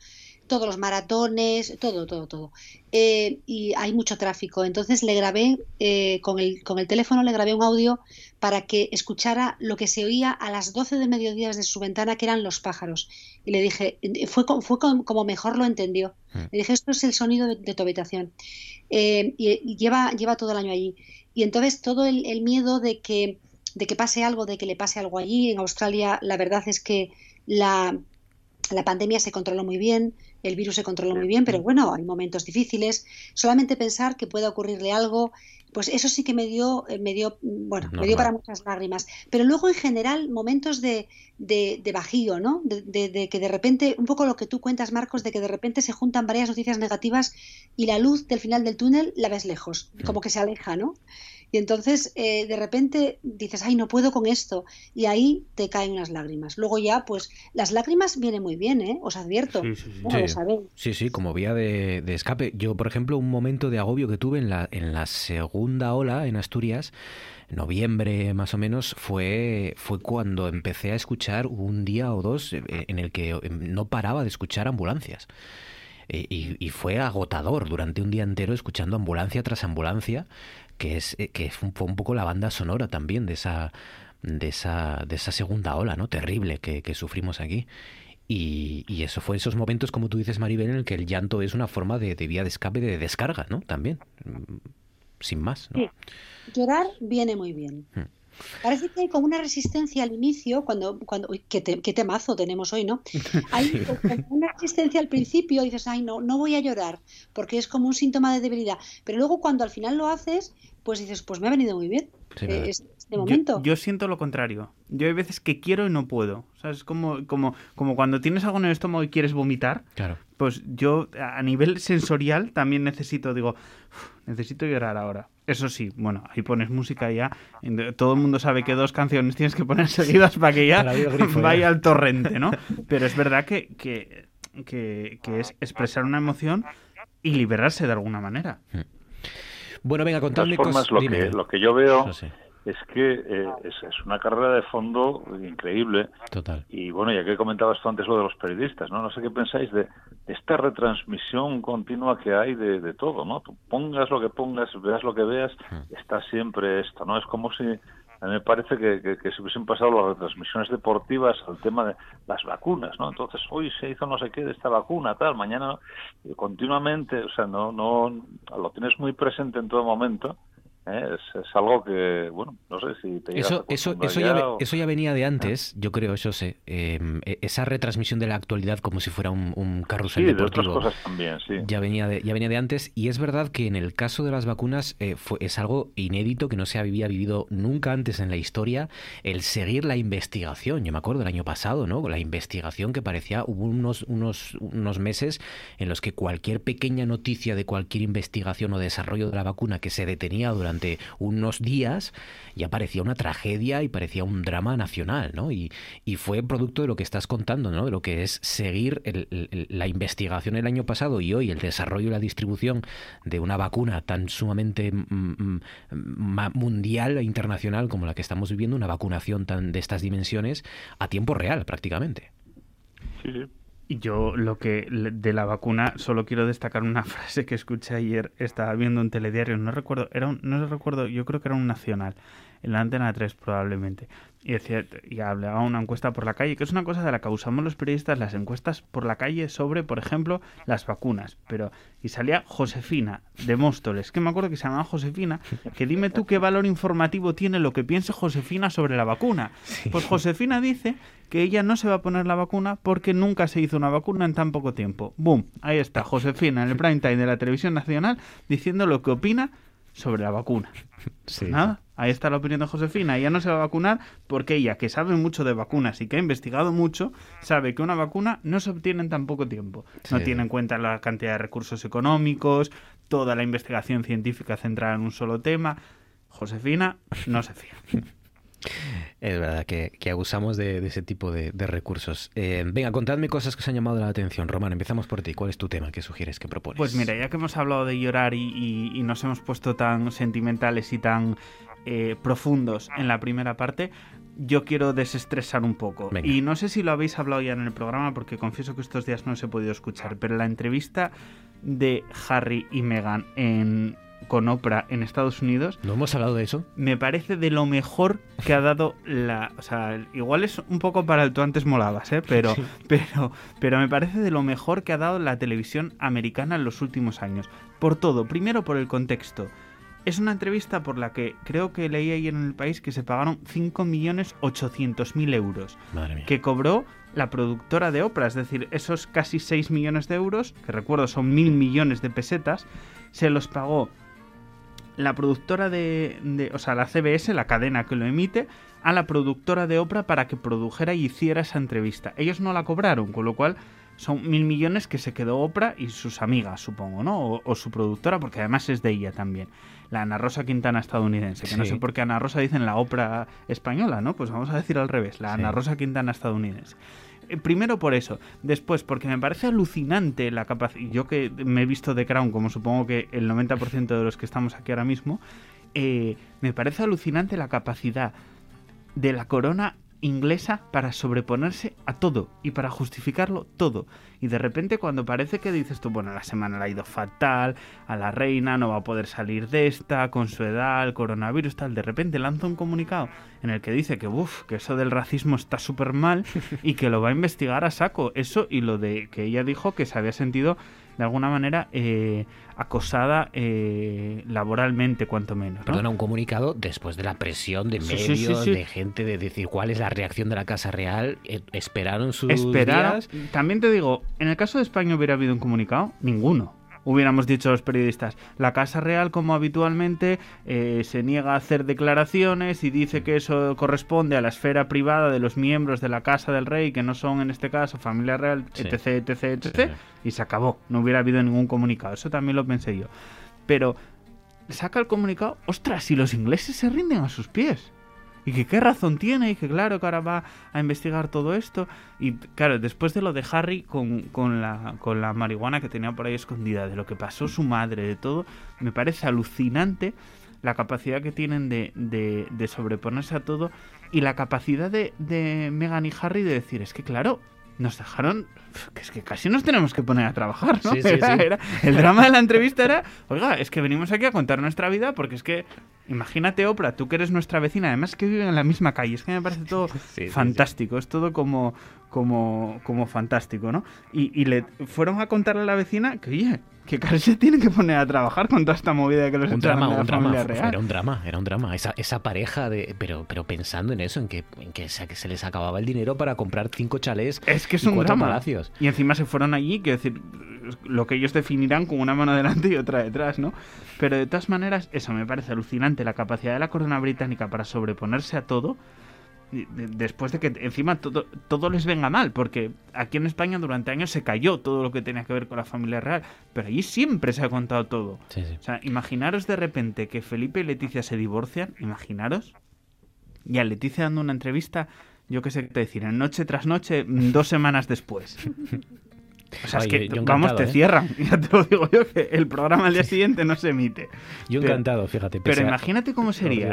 todos los maratones, todo, todo, todo. Eh, y hay mucho tráfico, entonces le grabé, eh, con, el, con el teléfono le grabé un audio para que escuchara lo que se oía a las 12 de mediodía desde su ventana, que eran los pájaros. Y le dije, fue, co- fue co- como mejor lo entendió. Le dije, esto es el sonido de, de tu habitación. Eh, y, y lleva, lleva todo el año allí. Y entonces todo el, el miedo de que, de que pase algo, de que le pase algo allí. En Australia, la verdad es que la, la pandemia se controló muy bien, el virus se controló muy bien, pero bueno, hay momentos difíciles. Solamente pensar que pueda ocurrirle algo, pues eso sí que me dio, eh, me dio, bueno, me dio para muchas lágrimas. Pero luego en general momentos de, de, de bajío, ¿no? De, de- de que de repente, un poco lo que tú cuentas, Marcos, de que de repente se juntan varias noticias negativas y la luz del final del túnel la ves lejos, como que se aleja, ¿no? Y entonces eh, de repente dices, ay, no puedo con esto. Y ahí te caen unas lágrimas. Luego ya, pues las lágrimas vienen muy bien, ¿eh? Os advierto. Sí, sabéis. sí, sí, como vía de, de escape. Yo, por ejemplo, un momento de agobio que tuve en la, en la segunda ola en Asturias, noviembre más o menos, fue, fue cuando empecé a escuchar un día o dos eh, en el que no paraba de escuchar ambulancias. Eh, Y, y fue agotador durante un día entero escuchando ambulancia tras ambulancia, que es eh, que fue un- poco la banda sonora también de esa de esa de esa segunda ola, ¿no? Terrible que, que sufrimos aquí. Y, y eso fue esos momentos, como tú dices, Maribel, en el que el llanto es una forma de, de vía de escape, de descarga, ¿no? También, Mm, sin más, ¿no? Sí. Llorar viene muy bien. Hmm. Parece que hay como una resistencia al inicio, cuando, cuando uy, qué, te- qué temazo tenemos hoy, ¿no? Hay como una resistencia al principio, dices, ay, no, no voy a llorar, porque es como un síntoma de debilidad. Pero luego cuando al final lo haces, pues dices, pues me ha venido muy bien. Sí, eh, este, Yo- momento. Yo, siento lo contrario. Yo hay veces que quiero y no puedo. O sea, es como, como, como cuando tienes algo en el estómago y quieres vomitar. Claro. Pues yo a nivel sensorial también necesito, digo, "Uf, necesito llorar ahora. Eso sí, bueno, ahí pones música y ya. Todo el mundo sabe que dos canciones tienes que poner seguidas para que ya vaya ya. al torrente, ¿no? Pero es verdad que, que, que, que es expresar una emoción y liberarse de alguna manera. Bueno, venga, contadme cosas. lo lo que yo veo No sé. Es que eh, es, es una carrera de fondo increíble. Total. Y bueno, ya que comentabas tú antes lo de los periodistas, ¿no? No sé qué pensáis de esta retransmisión continua que hay de, de todo, ¿no? Tú pongas lo que pongas, veas lo que veas, está siempre esto, ¿no? Es como si a mí me parece que, que, que se hubiesen pasado las retransmisiones deportivas al tema de las vacunas, ¿no? Entonces, hoy se hizo no sé qué de esta vacuna, tal, mañana continuamente, o sea, no, no, lo tienes muy presente en todo momento. ¿Eh? Es, es algo que, bueno, no sé si te Eso, eso, eso, ya, o- eso ya venía de antes, yo creo, eso sé. eh, esa retransmisión de la actualidad como si fuera un, un carrusel Sí, de otras cosas también, sí. Ya venía, de, ya venía de antes y es verdad que en el caso de las vacunas eh, fue, es algo inédito que no se había vivido nunca antes en la historia, el seguir la investigación. Yo me acuerdo el año pasado, ¿no? La investigación que parecía, hubo unos, unos, unos meses en los que cualquier pequeña noticia de cualquier investigación o desarrollo de la vacuna que se detenía durante unos días ya parecía una tragedia y parecía un drama nacional, ¿no? Y, fue producto de lo que estás contando, ¿no? De lo que es seguir el- la investigación el año pasado y hoy el desarrollo y la distribución de una vacuna tan sumamente mm, mm, ma- mundial e internacional como la que estamos viviendo, una vacunación tan de estas dimensiones a tiempo real prácticamente. Sí. Yo lo que de la vacuna solo quiero destacar una frase que escuché ayer, estaba viendo un telediario, no recuerdo, era un, no recuerdo, yo creo que era un nacional, en la antena 3 probablemente. Y decía, y hablaba una encuesta por la calle, que es una cosa de la que usamos los periodistas, las encuestas por la calle sobre, por ejemplo, las vacunas. Pero, y salía Josefina de Móstoles, que me acuerdo que se llamaba Josefina, que dime tú qué valor informativo tiene lo que piense Josefina sobre la vacuna. Pues Josefina dice que ella no se va a poner la vacuna porque nunca se hizo una vacuna en tan poco tiempo. ¡Boom! Ahí está Josefina en el prime time de la televisión nacional diciendo lo que opina sobre la vacuna. Nada, ahí está la opinión de Josefina. Ella no se va a vacunar porque ella, que sabe mucho de vacunas y que ha investigado mucho, sabe que una vacuna no se obtiene en tan poco tiempo. No tiene en cuenta la cantidad de recursos económicos, toda la investigación científica centrada en un solo tema. Josefina no se fía. Es verdad que, que abusamos de, de ese tipo de, de recursos. Eh, venga, contadme cosas que os han llamado la atención. Román, empezamos por ti. ¿Cuál es tu tema? ¿Qué sugieres? ¿Qué propones? Pues mira, ya que hemos hablado de llorar y, y- y nos hemos puesto tan sentimentales y tan eh, profundos en la primera parte, yo quiero desestresar un poco. Venga. Y no sé si lo habéis hablado ya en el programa, porque confieso que estos días no os he podido escuchar, pero la entrevista de Harry y Meghan en con Oprah en Estados Unidos. ¿No hemos hablado de eso? Me parece de lo mejor que ha dado la. O sea, igual es un poco para el tú antes molabas, ¿eh? Pero, Sí. pero, pero me parece de lo mejor que ha dado la televisión americana en los últimos años. Por todo. Primero por el contexto. Es una entrevista por la que creo que leí ayer en el país que se pagaron 5.800.000 euros. Madre mía. Que cobró la productora de Oprah, es decir, esos casi 6 millones de euros, que recuerdo son mil millones de pesetas, se los pagó la productora de, de- o sea, la CBS, la cadena que lo emite, a la productora de Oprah para que produjera y hiciera esa entrevista. Ellos no la cobraron, con lo cual son mil millones que se quedó Oprah y sus amigas, supongo, ¿no? O, o su productora, porque además es de ella también. La Ana Rosa Quintana estadounidense, que no sé por qué Ana Rosa dicen la Oprah española, ¿no? Pues vamos a decir al revés, la Sí. Ana Rosa Quintana estadounidense. Eh, Primero por eso, después porque me parece alucinante la capacidad, yo que me he visto de Crown, como supongo que el 90% de los que estamos aquí ahora mismo, eh, me parece alucinante la capacidad de la corona inglesa para sobreponerse a todo y para justificarlo todo. Y de repente cuando parece que dices tú, bueno, la semana le ha ido fatal, a la reina no va a poder salir de esta, con su edad, el coronavirus, tal, de repente lanza un comunicado en el que dice que, uff, que eso del racismo está súper mal y que lo va a investigar a saco. Eso y lo de que ella dijo que se había sentido de alguna manera eh, acosada eh, laboralmente, cuanto menos. ¿no? Perdona, un comunicado después de la presión de Sí, medios, sí, sí. de gente, de decir cuál es la reacción de la Casa Real. Eh, ¿Esperaron sus Esperaron. días? También te digo, en el caso de España hubiera habido un comunicado, ninguno. Hubiéramos dicho los periodistas, la Casa Real, como habitualmente, eh, se niega a hacer declaraciones y dice que eso corresponde a la esfera privada de los miembros de la Casa del Rey, que no son en este caso familia real, Sí. etc, etc, etc. Y se acabó. No hubiera habido ningún comunicado. Eso también lo pensé yo. Pero saca el comunicado, ostras, si los ingleses se rinden a sus pies. Y que qué razón tiene, y que claro que ahora va a investigar todo esto. Y claro, después de lo de Harry con, con la, con la marihuana que tenía por ahí escondida, de lo que pasó su madre, de todo, me parece alucinante la capacidad que tienen de, de, de sobreponerse a todo y la capacidad de, de Meghan y Harry de decir, es que claro, nos dejaron que es que casi nos tenemos que poner a trabajar, ¿no? Sí, sí, Era- sí. era- el drama de la entrevista era, oiga, es que venimos aquí a contar nuestra vida porque es que, imagínate Oprah, tú que eres nuestra vecina, además que viven en la misma calle, es que me parece todo fantástico, es todo como, como, como fantástico, ¿no? Y, y le fueron a contarle a la vecina que, oye, que casi se tienen que poner a trabajar con toda esta movida que los Un drama, de la un familia real. era un drama, era un drama. Esa, esa pareja de, pero, pero pensando en eso, en que, en que se, que se les acababa el dinero para comprar cinco chalés Es que es un cuatro drama. palacios. Y encima se fueron allí, quiero decir, lo que ellos definirán con una mano delante y otra detrás, ¿no? Pero de todas maneras, eso me parece alucinante, la capacidad de la corona británica para sobreponerse a todo, después de que encima todo, todo les venga mal, porque aquí en España durante años se cayó todo lo que tenía que ver con la familia real, pero allí siempre se ha contado todo. Sí, sí. O sea, imaginaros de repente que Felipe y Leticia se divorcian, imaginaros, y a Leticia dando una entrevista, yo qué sé qué te decir, en noche tras noche, mm, dos semanas después. O sea, es que, yo vamos, encantado, te ¿eh? cierran. Ya te lo digo yo, que el programa al día siguiente no se emite. Yo Pero- encantado, fíjate. Pero imagínate cómo sería.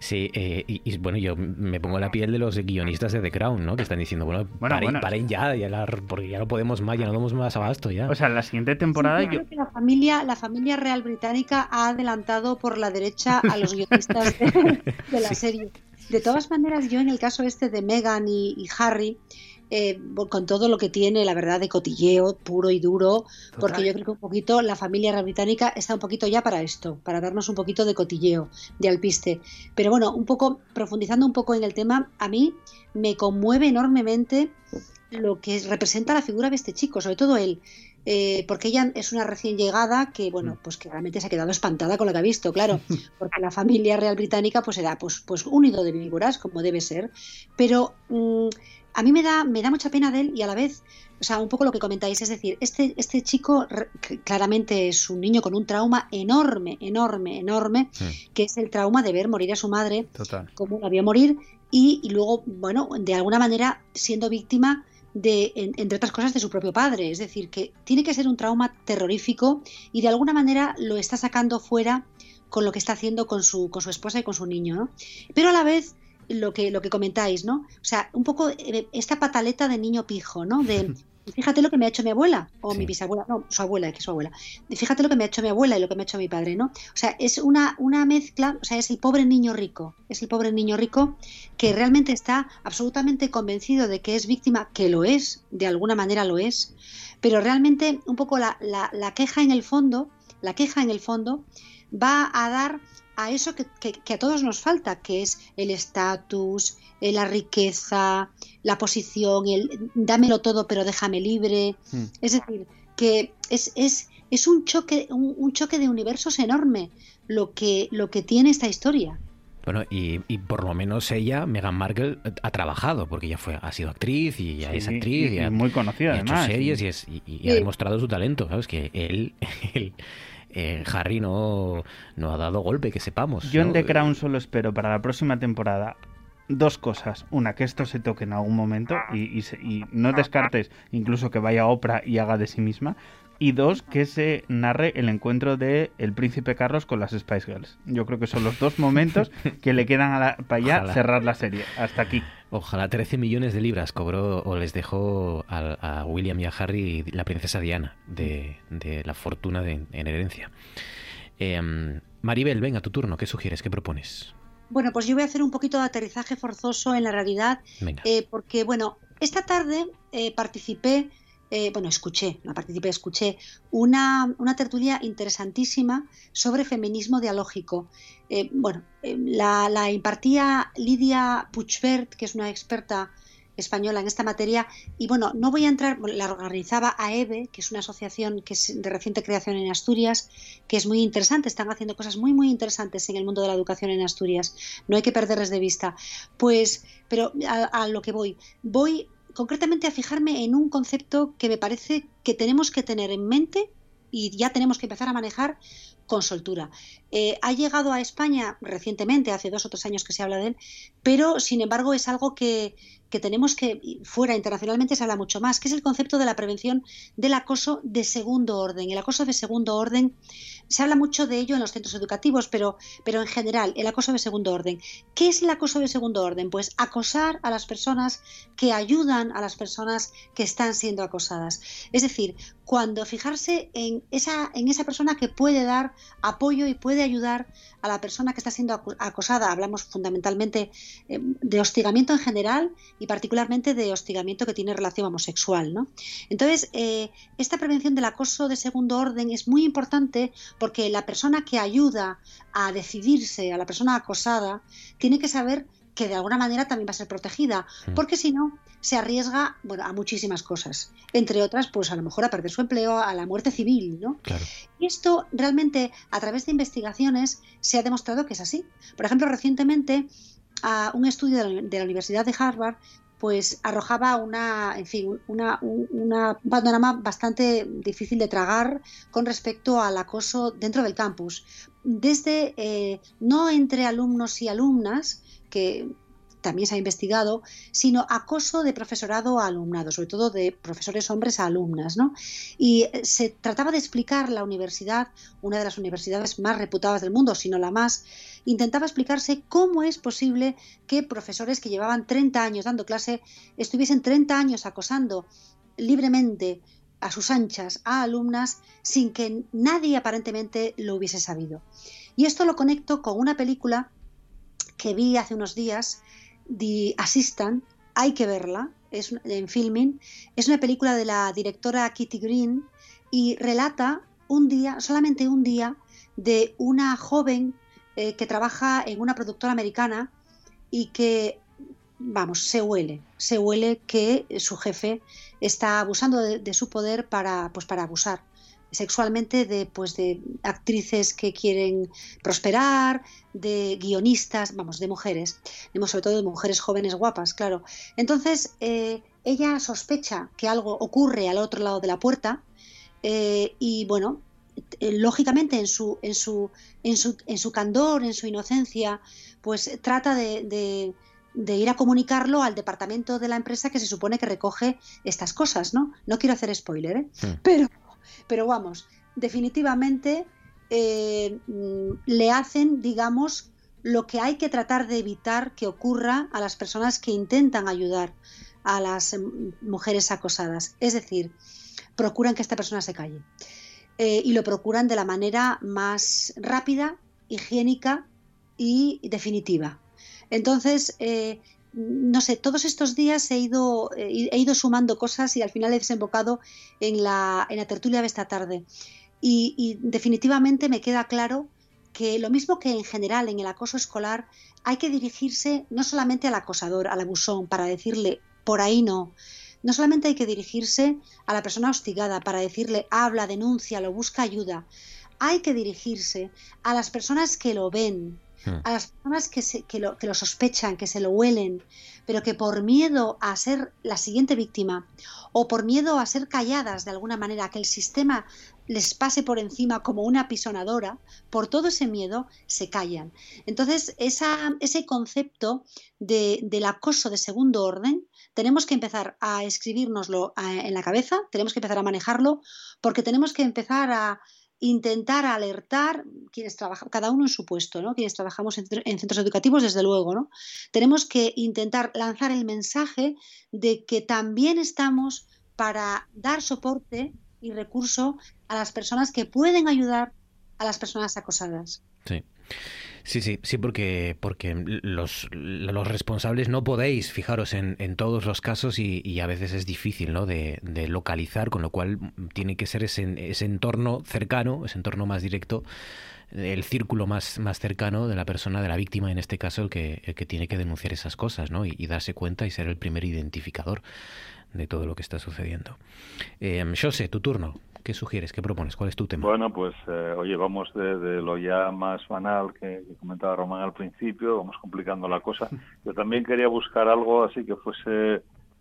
Sí, eh, y, y, bueno, yo me pongo en la piel de los guionistas de The Crown, ¿no? Que están diciendo, bueno, Bueno, paren, bueno. paren ya, ya la- porque ya no podemos más, ya no damos más abasto ya. O sea, la siguiente temporada Sí, yo... creo que la familia, la familia real británica ha adelantado por la derecha a los guionistas de, de la serie. De todas maneras, yo en el caso este de Meghan y, y Harry, eh, con todo lo que tiene, la verdad, de cotilleo puro y duro, porque yo creo que un poquito la familia real británica está un poquito ya para esto, para darnos un poquito de cotilleo, de alpiste. Pero bueno, un poco, profundizando un poco en el tema, a mí me conmueve enormemente lo que representa la figura de este chico, sobre todo él. eh, porque ella es una recién llegada que, bueno, pues que realmente se ha quedado espantada con lo que ha visto, claro, porque la familia real británica pues era pues, pues un nido de víboras, como debe ser, pero mm, a mí me da, me da mucha pena de él y a la vez, o sea, un poco lo que comentáis, es decir, este, este chico claramente es un niño con un trauma enorme, enorme, enorme, que es el trauma de ver morir a su madre Total. cómo la vio morir y, y luego, bueno, de alguna manera siendo víctima de, en- entre otras cosas, de su propio padre. Es decir, que tiene que ser un trauma terrorífico y de alguna manera lo está sacando fuera con lo que está haciendo con su, con su esposa y con su niño, ¿no? Pero a la vez lo que, lo que comentáis, ¿no? O sea, un poco eh, esta pataleta de niño pijo, ¿no? De fíjate lo que me ha hecho mi abuela o mi bisabuela, no, su abuela, que es su abuela. Fíjate lo que me ha hecho mi abuela y lo que me ha hecho mi padre, ¿no? O sea, es una, una mezcla, o sea, es el pobre niño rico, es el pobre niño rico que realmente está absolutamente convencido de que es víctima, que lo es, de alguna manera lo es, pero realmente un poco la, la- la queja en el fondo, la queja en el fondo va a dar a eso que, que- que a todos nos falta, que es el estatus, eh, la riqueza, la posición, el dámelo todo pero déjame libre. Mm. Es decir, que es, es, es un choque, un, un choque de universos enorme lo que, lo que tiene esta historia. Bueno, y, y por lo menos ella, Meghan Markle, ha trabajado, porque ella fue, ha sido actriz y ya Sí, es actriz. y- y y ha- muy conocida, y ha hecho además, series sí. y, es- y- y ha demostrado su talento, ¿sabes? Que él, él, eh, Harry no, no ha dado golpe, que sepamos. Yo en ¿no? The Crown solo espero para la próxima temporada dos cosas. Una, que esto se toque en algún momento y, y no descartes incluso que vaya Oprah y haga de sí misma. Y dos, que se narre el encuentro de el príncipe Carlos con las Spice Girls. Yo creo que son los dos momentos que le quedan a la- para ya Ojalá. cerrar la serie. Hasta aquí. Ojalá 13 millones de libras cobró o les dejó a, a William y a Harry la princesa Diana de, de la fortuna de- en herencia. Em, Maribel, venga, tu turno. ¿Qué sugieres? ¿Qué propones? Bueno, pues yo voy a hacer un poquito de aterrizaje forzoso en la realidad, Venga. eh, porque, bueno, esta tarde eh, participé, eh, bueno, escuché, no participé, escuché una, una tertulia interesantísima sobre feminismo dialógico. Eh, bueno, eh, la, impartía Lidia Puchbert, que es una experta española en esta materia. Y bueno, no voy a entrar, la organizaba AEBE, que es una asociación que es de reciente creación en Asturias, que es muy interesante, están haciendo cosas muy, muy interesantes en el mundo de la educación en Asturias. No hay que perderles de vista. Pues, pero a lo que voy, voy concretamente a fijarme en un concepto que me parece que tenemos que tener en mente y ya tenemos que empezar a manejar con soltura. Eh, ha llegado a España recientemente, hace dos o tres años que se habla de él, pero sin embargo es algo que, que tenemos que, fuera internacionalmente se habla mucho más, que es el concepto de la prevención del acoso de segundo orden. El acoso de segundo orden, se habla mucho de ello en los centros educativos, pero, pero en general, el acoso de segundo orden. ¿Qué es el acoso de segundo orden? Pues acosar a las personas que ayudan a las personas que están siendo acosadas. Es decir, cuando fijarse en esa, en esa persona que puede dar apoyo y puede ayudar a la persona que está siendo acosada. Hablamos fundamentalmente eh, de hostigamiento en general y particularmente de hostigamiento que tiene relación homosexual. ¿no? Entonces, eh, esta prevención del acoso de segundo orden es muy importante porque la persona que ayuda a decidirse, a la persona acosada, tiene que saber que de alguna manera también va a ser protegida, mm. porque si no, se arriesga bueno, a muchísimas cosas, entre otras, pues a lo mejor a perder su empleo, a la muerte civil, ¿no? Y esto realmente, a través de investigaciones, se ha demostrado que es así. Por ejemplo, recientemente, a un estudio de la, Universidad de Harvard pues arrojaba una, en fin, una, un panorama bastante difícil de tragar con respecto al acoso dentro del campus. Desde, eh, no entre alumnos y alumnas, que también se ha investigado, sino acoso de profesorado a alumnado, sobre todo de profesores hombres a alumnas. ¿no? Y eh, se trataba de explicar la universidad, una de las universidades más reputadas del mundo, sino la más, intentaba explicarse cómo es posible que profesores que llevaban 30 años dando clase estuviesen 30 años acosando libremente a sus anchas a alumnas sin que nadie aparentemente lo hubiese sabido. Y esto lo conecto con una película que vi hace unos días, The Assistant, hay que verla, es en filming, es una película de la directora Kitty Green y relata un día, solamente un día, de una joven eh, que trabaja en una productora americana y que, vamos, se huele, se huele que su jefe está abusando de, de su poder para, pues, para abusar sexualmente de, pues, de actrices que quieren prosperar, de guionistas, vamos, de mujeres, sobre todo de mujeres jóvenes guapas, claro. Entonces, eh, ella sospecha que algo ocurre al otro lado de la puerta eh, y, bueno, eh, lógicamente en su, en, su, en, su, en su candor, en su inocencia, pues trata de, de ir a comunicarlo al departamento de la empresa que se supone que recoge estas cosas, ¿no? No quiero hacer spoiler, ¿eh? Pero pero vamos, definitivamente eh, mm, le hacen, digamos, lo que hay que tratar de evitar que ocurra a las personas que intentan ayudar a las em, mujeres acosadas. Es decir, procuran que esta persona se calle. Eh, y lo procuran de la manera más rápida, higiénica y definitiva. Entonces, eh, no sé, todos estos días he ido, he ido sumando cosas y al final he desembocado en la, en la tertulia de esta tarde. Y, definitivamente me queda claro que lo mismo que en general en el acoso escolar, hay que dirigirse no solamente al acosador, al abusón, para decirle, por ahí no. No solamente hay que dirigirse a la persona hostigada para decirle, habla, denuncia, lo busca ayuda. Hay que dirigirse a las personas que lo ven, Hmm. a las personas que, lo, que sospechan, que se lo huelen, pero que por miedo a ser la siguiente víctima o por miedo a ser calladas de alguna manera, que el sistema les pase por encima como una pisonadora, por todo ese miedo se callan. Entonces, esa, ese concepto de, del acoso de segundo orden, tenemos que empezar a escribirnoslo eh, en la cabeza, tenemos que empezar a manejarlo, porque tenemos que empezar a, intentar alertar quienes trabajan, cada uno en su puesto, ¿no? Quienes trabajamos en, centros educativos, desde luego, ¿no? Tenemos que intentar lanzar el mensaje de que también estamos para dar soporte y recurso a las personas que pueden ayudar a las personas acosadas. Sí. Sí, sí, sí, porque, porque los, los responsables no podéis fijaros en, en todos los casos y, a veces es difícil ¿no? de, de, localizar, con lo cual tiene que ser ese, ese entorno cercano, ese entorno más directo, el círculo más, más cercano de la persona, de la víctima en este caso, el que, el que tiene que denunciar esas cosas ¿no? y, darse cuenta y ser el primer identificador de todo lo que está sucediendo. Eh, José, tu turno. ¿Qué sugieres? ¿Qué propones? ¿Cuál es tu tema? Bueno, pues eh, oye, vamos de, lo ya más banal que, comentaba Román al principio, vamos complicando la cosa. Yo también quería buscar algo así que fuese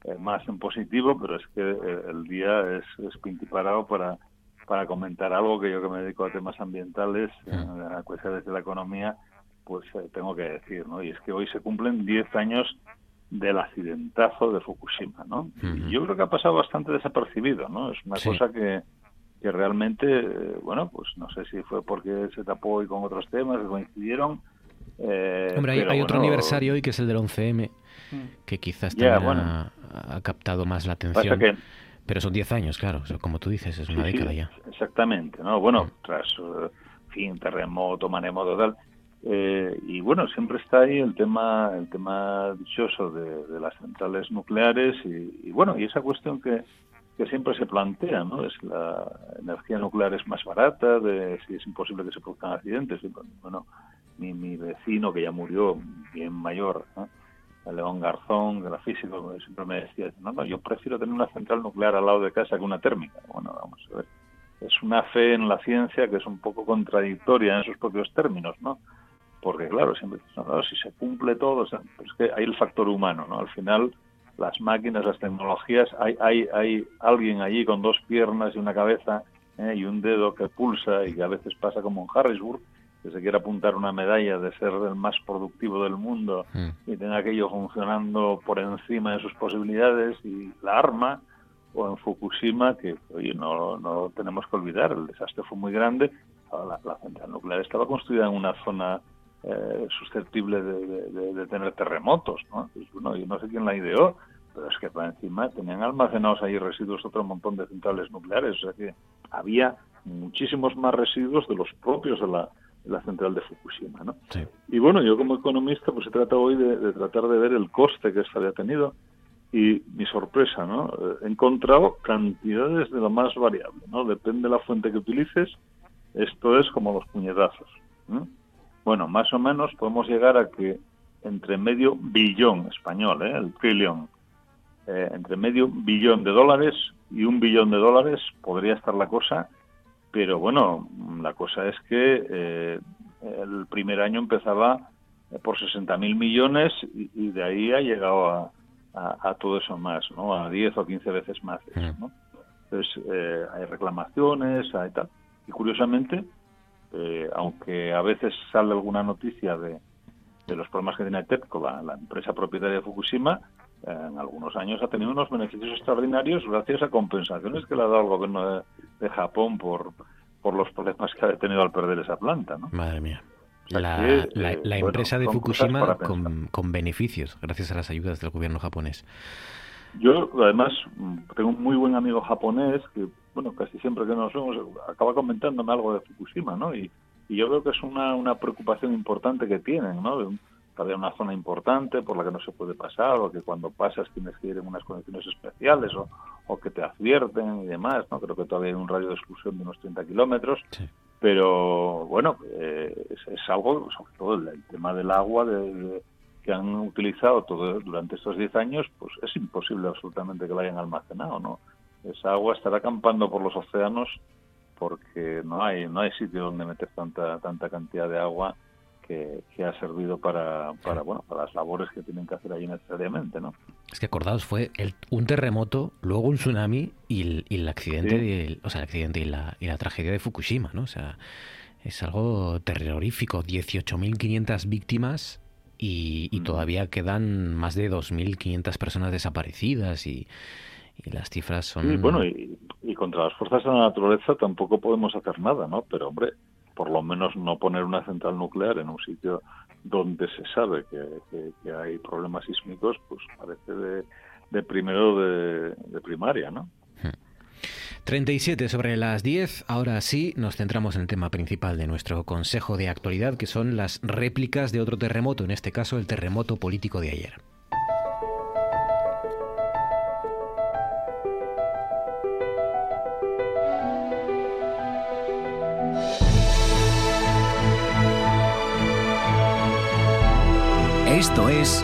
eh, más en positivo, pero es que eh, el día es, es pintiparado para, para comentar algo que yo que me dedico a temas ambientales, a cuestiones de la economía, pues tengo que decir, ¿no? Y es que hoy se cumplen 10 años del accidentazo de Fukushima, ¿no? Y yo creo que ha pasado bastante desapercibido, ¿no? Es una Sí. cosa que, que realmente, eh, bueno, pues no sé si fue porque se tapó hoy con otros temas que coincidieron. eh, Hombre, hay, pero hay otro bueno, aniversario hoy que es el del 11M, que quizás Ya, también bueno. ha, ha captado más la atención. que- Pero son 10 años, claro, como tú dices, es una Sí, sí, década ya. Exactamente, ¿no? Bueno, tras eh, fin, terremoto, maremoto, tal. eh, y bueno, siempre está ahí el tema, el tema dichoso de, de las centrales nucleares y, y bueno, y esa cuestión que, que siempre se plantea, ¿no? Es la energía nuclear es más barata, de si es imposible que se produzcan accidentes. Bueno, mi, vecino que ya murió, bien mayor. León Garzón, que era físico, siempre me decía, no, no, yo prefiero tener una central nuclear al lado de casa que una térmica. Bueno, vamos a ver. Es una fe en la ciencia que es un poco contradictoria en sus propios términos, ¿no? Porque, claro, siempre no, si se cumple todo, es que hay el factor humano, ¿no? Al final, las máquinas, las tecnologías, hay, hay, hay alguien allí con dos piernas y una cabeza ¿eh? y un dedo que pulsa y que a veces pasa como en Harrisburg, que se quiere apuntar una medalla de ser el más productivo del mundo y tenga aquello funcionando por encima de sus posibilidades y la arma, o en Fukushima, que oye, no, no tenemos que olvidar, el desastre fue muy grande, la, la central nuclear estaba construida en una zona eh, susceptible de, de- de- de tener terremotos, ¿no? Entonces, bueno, yo no sé quién la ideó, pero es que para encima tenían almacenados ahí residuos otro montón de centrales nucleares, o sea que había muchísimos más residuos de los propios de la, de la central de Fukushima, ¿no? Y bueno, yo como economista pues se trata hoy de, de tratar de ver el coste que esto había tenido y mi sorpresa, ¿no? Eh, He encontrado cantidades de lo más variable, ¿no? Depende de la fuente que utilices, esto es como los puñetazos. ¿no? Bueno, más o menos podemos llegar a que entre medio billón español, ¿eh? el trillón, eh, entre medio billón de dólares y un billón de dólares podría estar la cosa, pero bueno, la cosa es que eh, el primer año empezaba eh, por 60.000 millones y, y de ahí ha llegado a, a- a todo eso más, ¿no? A 10 o 15 veces más ¿no? Entonces, eh, hay reclamaciones, hay tal. Y curiosamente, eh, aunque a veces sale alguna noticia de, de los problemas que tiene TEPCO, la, la empresa propietaria de Fukushima, eh, en algunos años ha tenido unos beneficios extraordinarios gracias a compensaciones que le ha dado el gobierno de, de Japón por, por los problemas que ha tenido al perder esa planta, ¿no? Madre mía. sea La, que, la- eh, la bueno, empresa de Fukushima con, con beneficios, gracias a las ayudas del gobierno japonés. Yo, además, mm, tengo un muy buen amigo japonés que, bueno, casi siempre que nos vemos, acaba comentándome algo de Fukushima, ¿no? Y, y yo creo que es una, una preocupación importante que tienen, ¿no? De un- una zona importante por la que no se puede pasar, o que cuando pasas tienes que ir en unas condiciones especiales, o, o que te advierten y demás, ¿no? Creo que todavía hay un radio de exclusión de unos 30 kilómetros, pero bueno, eh, es, es algo, sobre todo el, el tema del agua, de- de- que han utilizado todo durante estos 10 años, pues es imposible absolutamente que la hayan almacenado, ¿no? Esa agua estará acampando por los océanos porque no hay no hay sitio donde meter tanta tanta cantidad de agua que, que ha servido para, para bueno para las labores que tienen que hacer allí necesariamente, ¿no? Es que acordaos, fue el- un terremoto, luego un tsunami y el, y el accidente, Sí. o sea, el accidente y la, y la tragedia de Fukushima, ¿no? O sea, es algo terrorífico. 18.500 víctimas y, y todavía quedan más de 2.500 personas desaparecidas y, y las cifras son... Sí, bueno, y, y contra las fuerzas de la naturaleza tampoco podemos hacer nada, ¿no? Pero, hombre, por lo menos no poner una central nuclear en un sitio donde se sabe que, que- que hay problemas sísmicos, pues parece de, de primero de, de primaria, ¿no? 37 sobre las 10. Ahora sí, nos centramos en el tema principal de nuestro Consejo de Actualidad, que son las réplicas de otro terremoto, en este caso el terremoto político de ayer. Esto es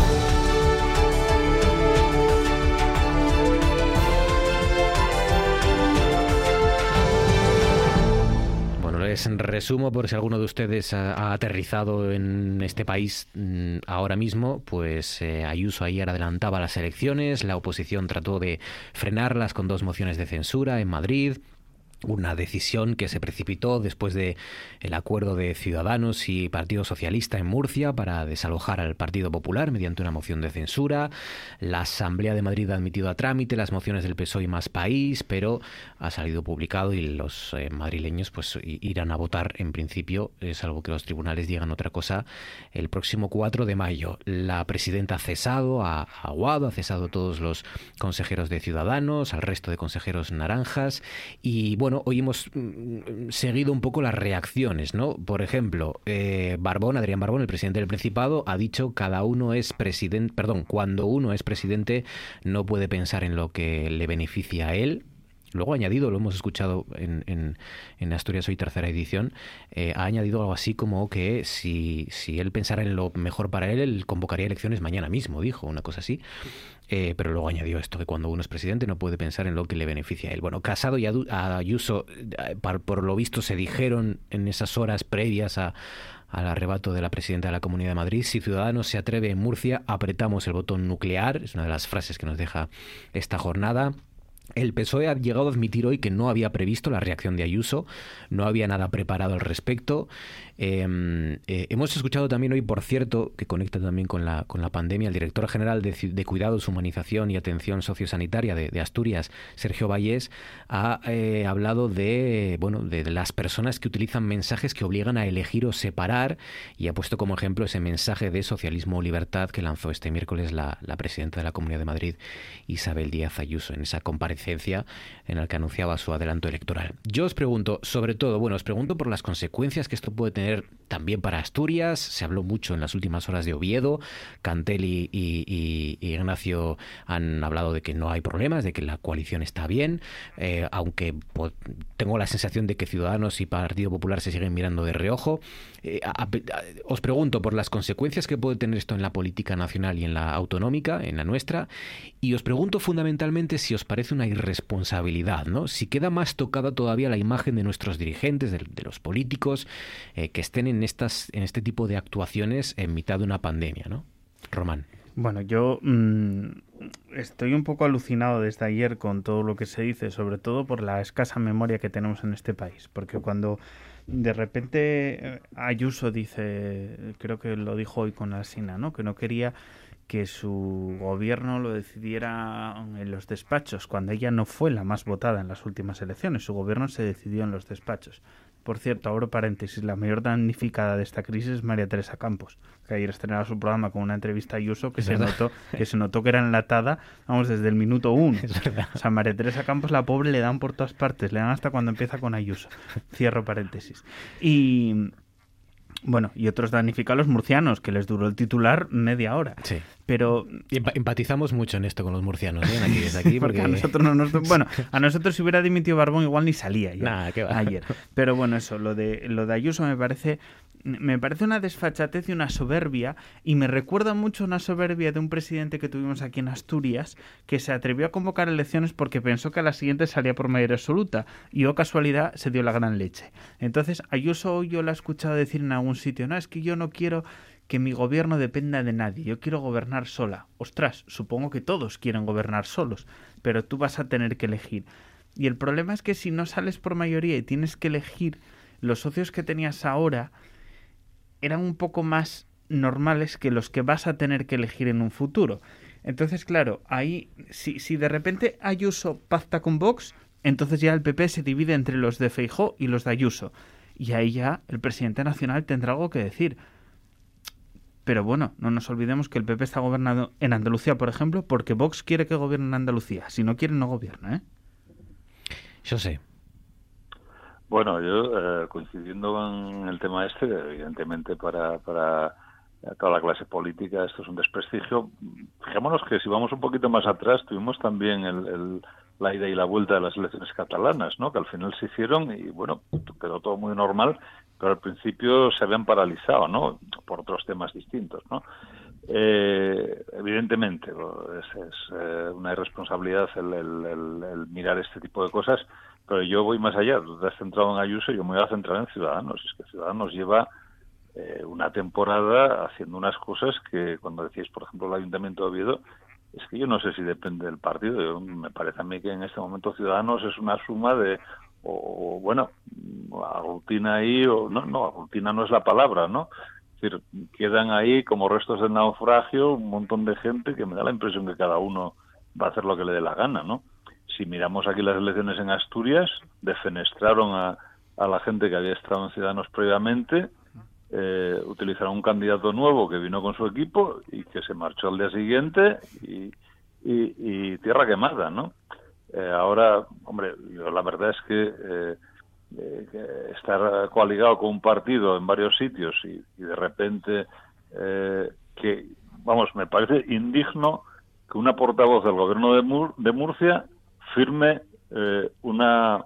Pues resumo por si alguno de ustedes ha, ha aterrizado en este país mm, ahora mismo, pues eh, Ayuso ayer adelantaba las elecciones, la oposición trató de frenarlas con dos mociones de censura en Madrid, una decisión que se precipitó después de el acuerdo de Ciudadanos y Partido Socialista en Murcia para desalojar al Partido Popular mediante una moción de censura. La Asamblea de Madrid ha admitido a trámite las mociones del PSOE y Más País, pero ha salido publicado y los eh, madrileños pues irán a votar en principio, es algo que los tribunales digan otra cosa, el próximo 4 de mayo. La presidenta ha cesado, ha aguado, ha cesado a todos los consejeros de Ciudadanos, al resto de consejeros naranjas y bueno, hoy hemos mm, seguido un poco las reacciones, ¿no? Por ejemplo, eh, Barbón, Adrián Barbón, el presidente del Principado, ha dicho cada uno es presidente, perdón, cuando uno es presidente no puede pensar en lo que le beneficia a él, Luego ha añadido, lo hemos escuchado en, en, en Asturias Hoy, tercera edición, eh, ha añadido algo así como que si, si él pensara en lo mejor para él, él convocaría elecciones mañana mismo, dijo, una cosa así. Eh, pero luego añadió esto, que cuando uno es presidente no puede pensar en lo que le beneficia a él. Bueno, Casado y Ayuso, eh, por lo visto, se dijeron en esas horas previas a, al arrebato de la presidenta de la Comunidad de Madrid. Si Ciudadanos se atreve en Murcia, apretamos el botón nuclear. Es una de las frases que nos deja esta jornada. El PSOE ha llegado a admitir hoy que no había previsto la reacción de Ayuso, no había nada preparado al respecto. Eh, eh, hemos escuchado también hoy, por cierto, que conecta también con la, con la pandemia, el director general de, de Cuidados, Humanización y Atención Sociosanitaria de, de Asturias, Sergio Vallés, ha eh, hablado de, bueno, de las personas que utilizan mensajes que obligan a elegir o separar y ha puesto como ejemplo ese mensaje de socialismo o libertad que lanzó este miércoles la, la presidenta de la Comunidad de Madrid, Isabel Díaz Ayuso, en esa comparecencia en la que anunciaba su adelanto electoral. Yo os pregunto, sobre todo, bueno, os pregunto por las consecuencias que esto puede tener también para Asturias. Se habló mucho en las últimas horas de Oviedo. Cantel y, Ignacio han hablado de que no hay problemas, de que la coalición está bien, eh, aunque po- tengo la sensación de que Ciudadanos y Partido Popular se siguen mirando de reojo. Eh, os pregunto por las consecuencias que puede tener esto en la política nacional y en la autonómica, en la nuestra, y os pregunto fundamentalmente si os parece una irresponsabilidad, ¿no? Si queda más tocada todavía la imagen de nuestros dirigentes, de, de los políticos, eh, que estén en estas, en este tipo de actuaciones en mitad de una pandemia, ¿no? Román. Bueno, yo mm, estoy un poco alucinado desde ayer con todo lo que se dice, sobre todo por la escasa memoria que tenemos en este país. Porque cuando de repente eh, Ayuso dice, creo que lo dijo hoy con Alsina, ¿no? Que no quería que su gobierno lo decidiera en los despachos, cuando ella no fue la más votada en las últimas elecciones. Su gobierno se decidió en los despachos. Por cierto, abro paréntesis, la mayor damnificada de esta crisis es María Teresa Campos, que ayer estrenaba su programa con una entrevista a Ayuso que Es se verdad. notó que se notó que era enlatada, vamos, desde el minuto uno. O sea, María Teresa Campos, la pobre, le dan por todas partes, le dan hasta cuando empieza con Ayuso. Cierro paréntesis. Y bueno, y otros damnificados los murcianos, que les duró el titular media hora. Sí. Pero empatizamos mucho en esto con los murcianos, ¿eh? Aquí, desde aquí, porque... a nosotros no nos... Bueno, a nosotros si hubiera dimitido Barbón igual ni salía ya Nah, qué va. ayer. Pero bueno, eso, lo de, lo de Ayuso me parece... Me parece una desfachatez y una soberbia, y me recuerda mucho una soberbia de un presidente que tuvimos aquí en Asturias, que se atrevió a convocar elecciones porque pensó que a la siguiente salía por mayoría absoluta, y o casualidad se dio la gran leche. Entonces, Ayuso hoy yo la he escuchado decir en algún sitio, no, es que yo no quiero que mi gobierno dependa de nadie, yo quiero gobernar sola. Ostras, supongo que todos quieren gobernar solos, pero tú vas a tener que elegir. Y el problema es que si no sales por mayoría y tienes que elegir, los socios que tenías ahora eran un poco más normales que los que vas a tener que elegir en un futuro. Entonces, claro, ahí, si, si de repente Ayuso pacta con Vox, entonces ya el PP se divide entre los de Feijó y los de Ayuso. Y ahí ya el presidente nacional tendrá algo que decir. Pero bueno, no nos olvidemos que el PP está gobernado en Andalucía, por ejemplo, porque Vox quiere que gobierne en Andalucía. Si no quiere, no gobierna, ¿eh? Yo sé. Bueno, yo eh, coincidiendo con el tema este, evidentemente para, para toda la clase política esto es un desprestigio. Fijémonos que si vamos un poquito más atrás, tuvimos también el, el- la ida y la vuelta de las elecciones catalanas, ¿no? que al final se hicieron y bueno, quedó todo muy normal, pero al principio se habían paralizado ¿no? por otros temas distintos. ¿no? Eh, evidentemente es, eh, una irresponsabilidad el, el- el- mirar este tipo de cosas, pero yo voy más allá. Tú te has centrado en Ayuso yo me voy a centrar en Ciudadanos. Es que Ciudadanos lleva eh, una temporada haciendo unas cosas que, cuando decís, por ejemplo, el Ayuntamiento de Oviedo, es que yo no sé si depende del partido. Yo- me parece a mí que en este momento Ciudadanos es una suma de, o, bueno, aglutina ahí, o no, no, aglutina no es la palabra, ¿no? Es decir, quedan ahí como restos del naufragio un montón de gente que me da la impresión que cada uno va a hacer lo que le dé la gana, ¿no? Si miramos aquí las elecciones en Asturias, defenestraron a, a la gente que había estado en Ciudadanos previamente, eh, utilizaron un candidato nuevo que vino con su equipo y que se marchó al día siguiente y- y tierra quemada, ¿no? Eh, ahora, hombre, la verdad es que, eh, eh, que estar coaligado con un partido en varios sitios y, y de repente eh, que, vamos, me parece indigno que una portavoz del gobierno de, Mur- de Murcia firme eh, una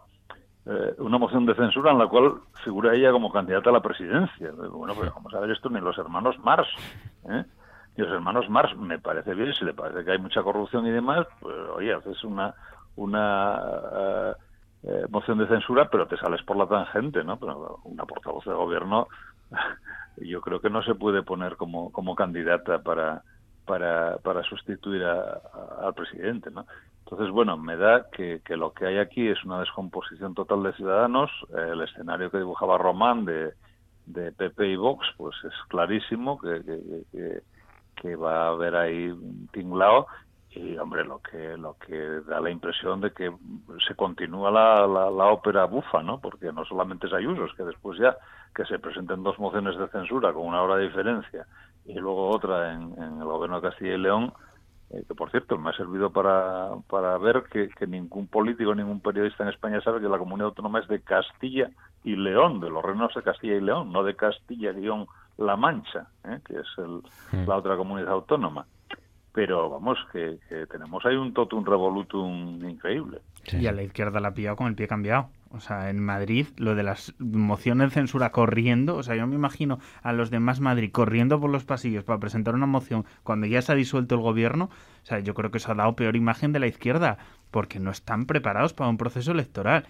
una moción de censura en la cual figura ella como candidata a la presidencia. Bueno, pues vamos a ver esto ni los hermanos Mars. ¿eh? Ni los hermanos Mars me parece bien, si le parece que hay mucha corrupción y demás, pues oye, haces una una eh, eh, moción de censura, pero te sales por la tangente, ¿no? Pero una portavoz de gobierno yo creo que no se puede poner como, como candidata para, para, para sustituir a- al presidente, ¿no? Entonces, bueno, me da que, que lo que hay aquí es una descomposición total de ciudadanos. El escenario que dibujaba Román de, de PP y Vox, pues es clarísimo que- que- que va a haber ahí un tinglao. Y, hombre, lo que, lo que da la impresión de que se continúa la, la, la ópera bufa, ¿no? Porque no solamente es Ayuso, es que después ya que se presenten dos mociones de censura con una hora de diferencia y luego otra en, en el gobierno de Castilla y León, eh, que por cierto me ha servido para, para ver que, que ningún político, ningún periodista en España sabe que la comunidad autónoma es de Castilla y León, de los reinos de Castilla y León, no de Castilla-La Mancha, ¿eh? que es el- la otra comunidad autónoma. Pero vamos, que, que tenemos ahí un totum revolutum increíble. Y a la izquierda la ha pillado con el pie cambiado. O sea, en Madrid, lo de las mociones de censura corriendo, o sea, yo me imagino a los de Más Madrid corriendo por los pasillos para presentar una moción cuando ya se ha disuelto el gobierno. O sea, yo creo que eso ha dado peor imagen de la izquierda, porque no están preparados para un proceso electoral.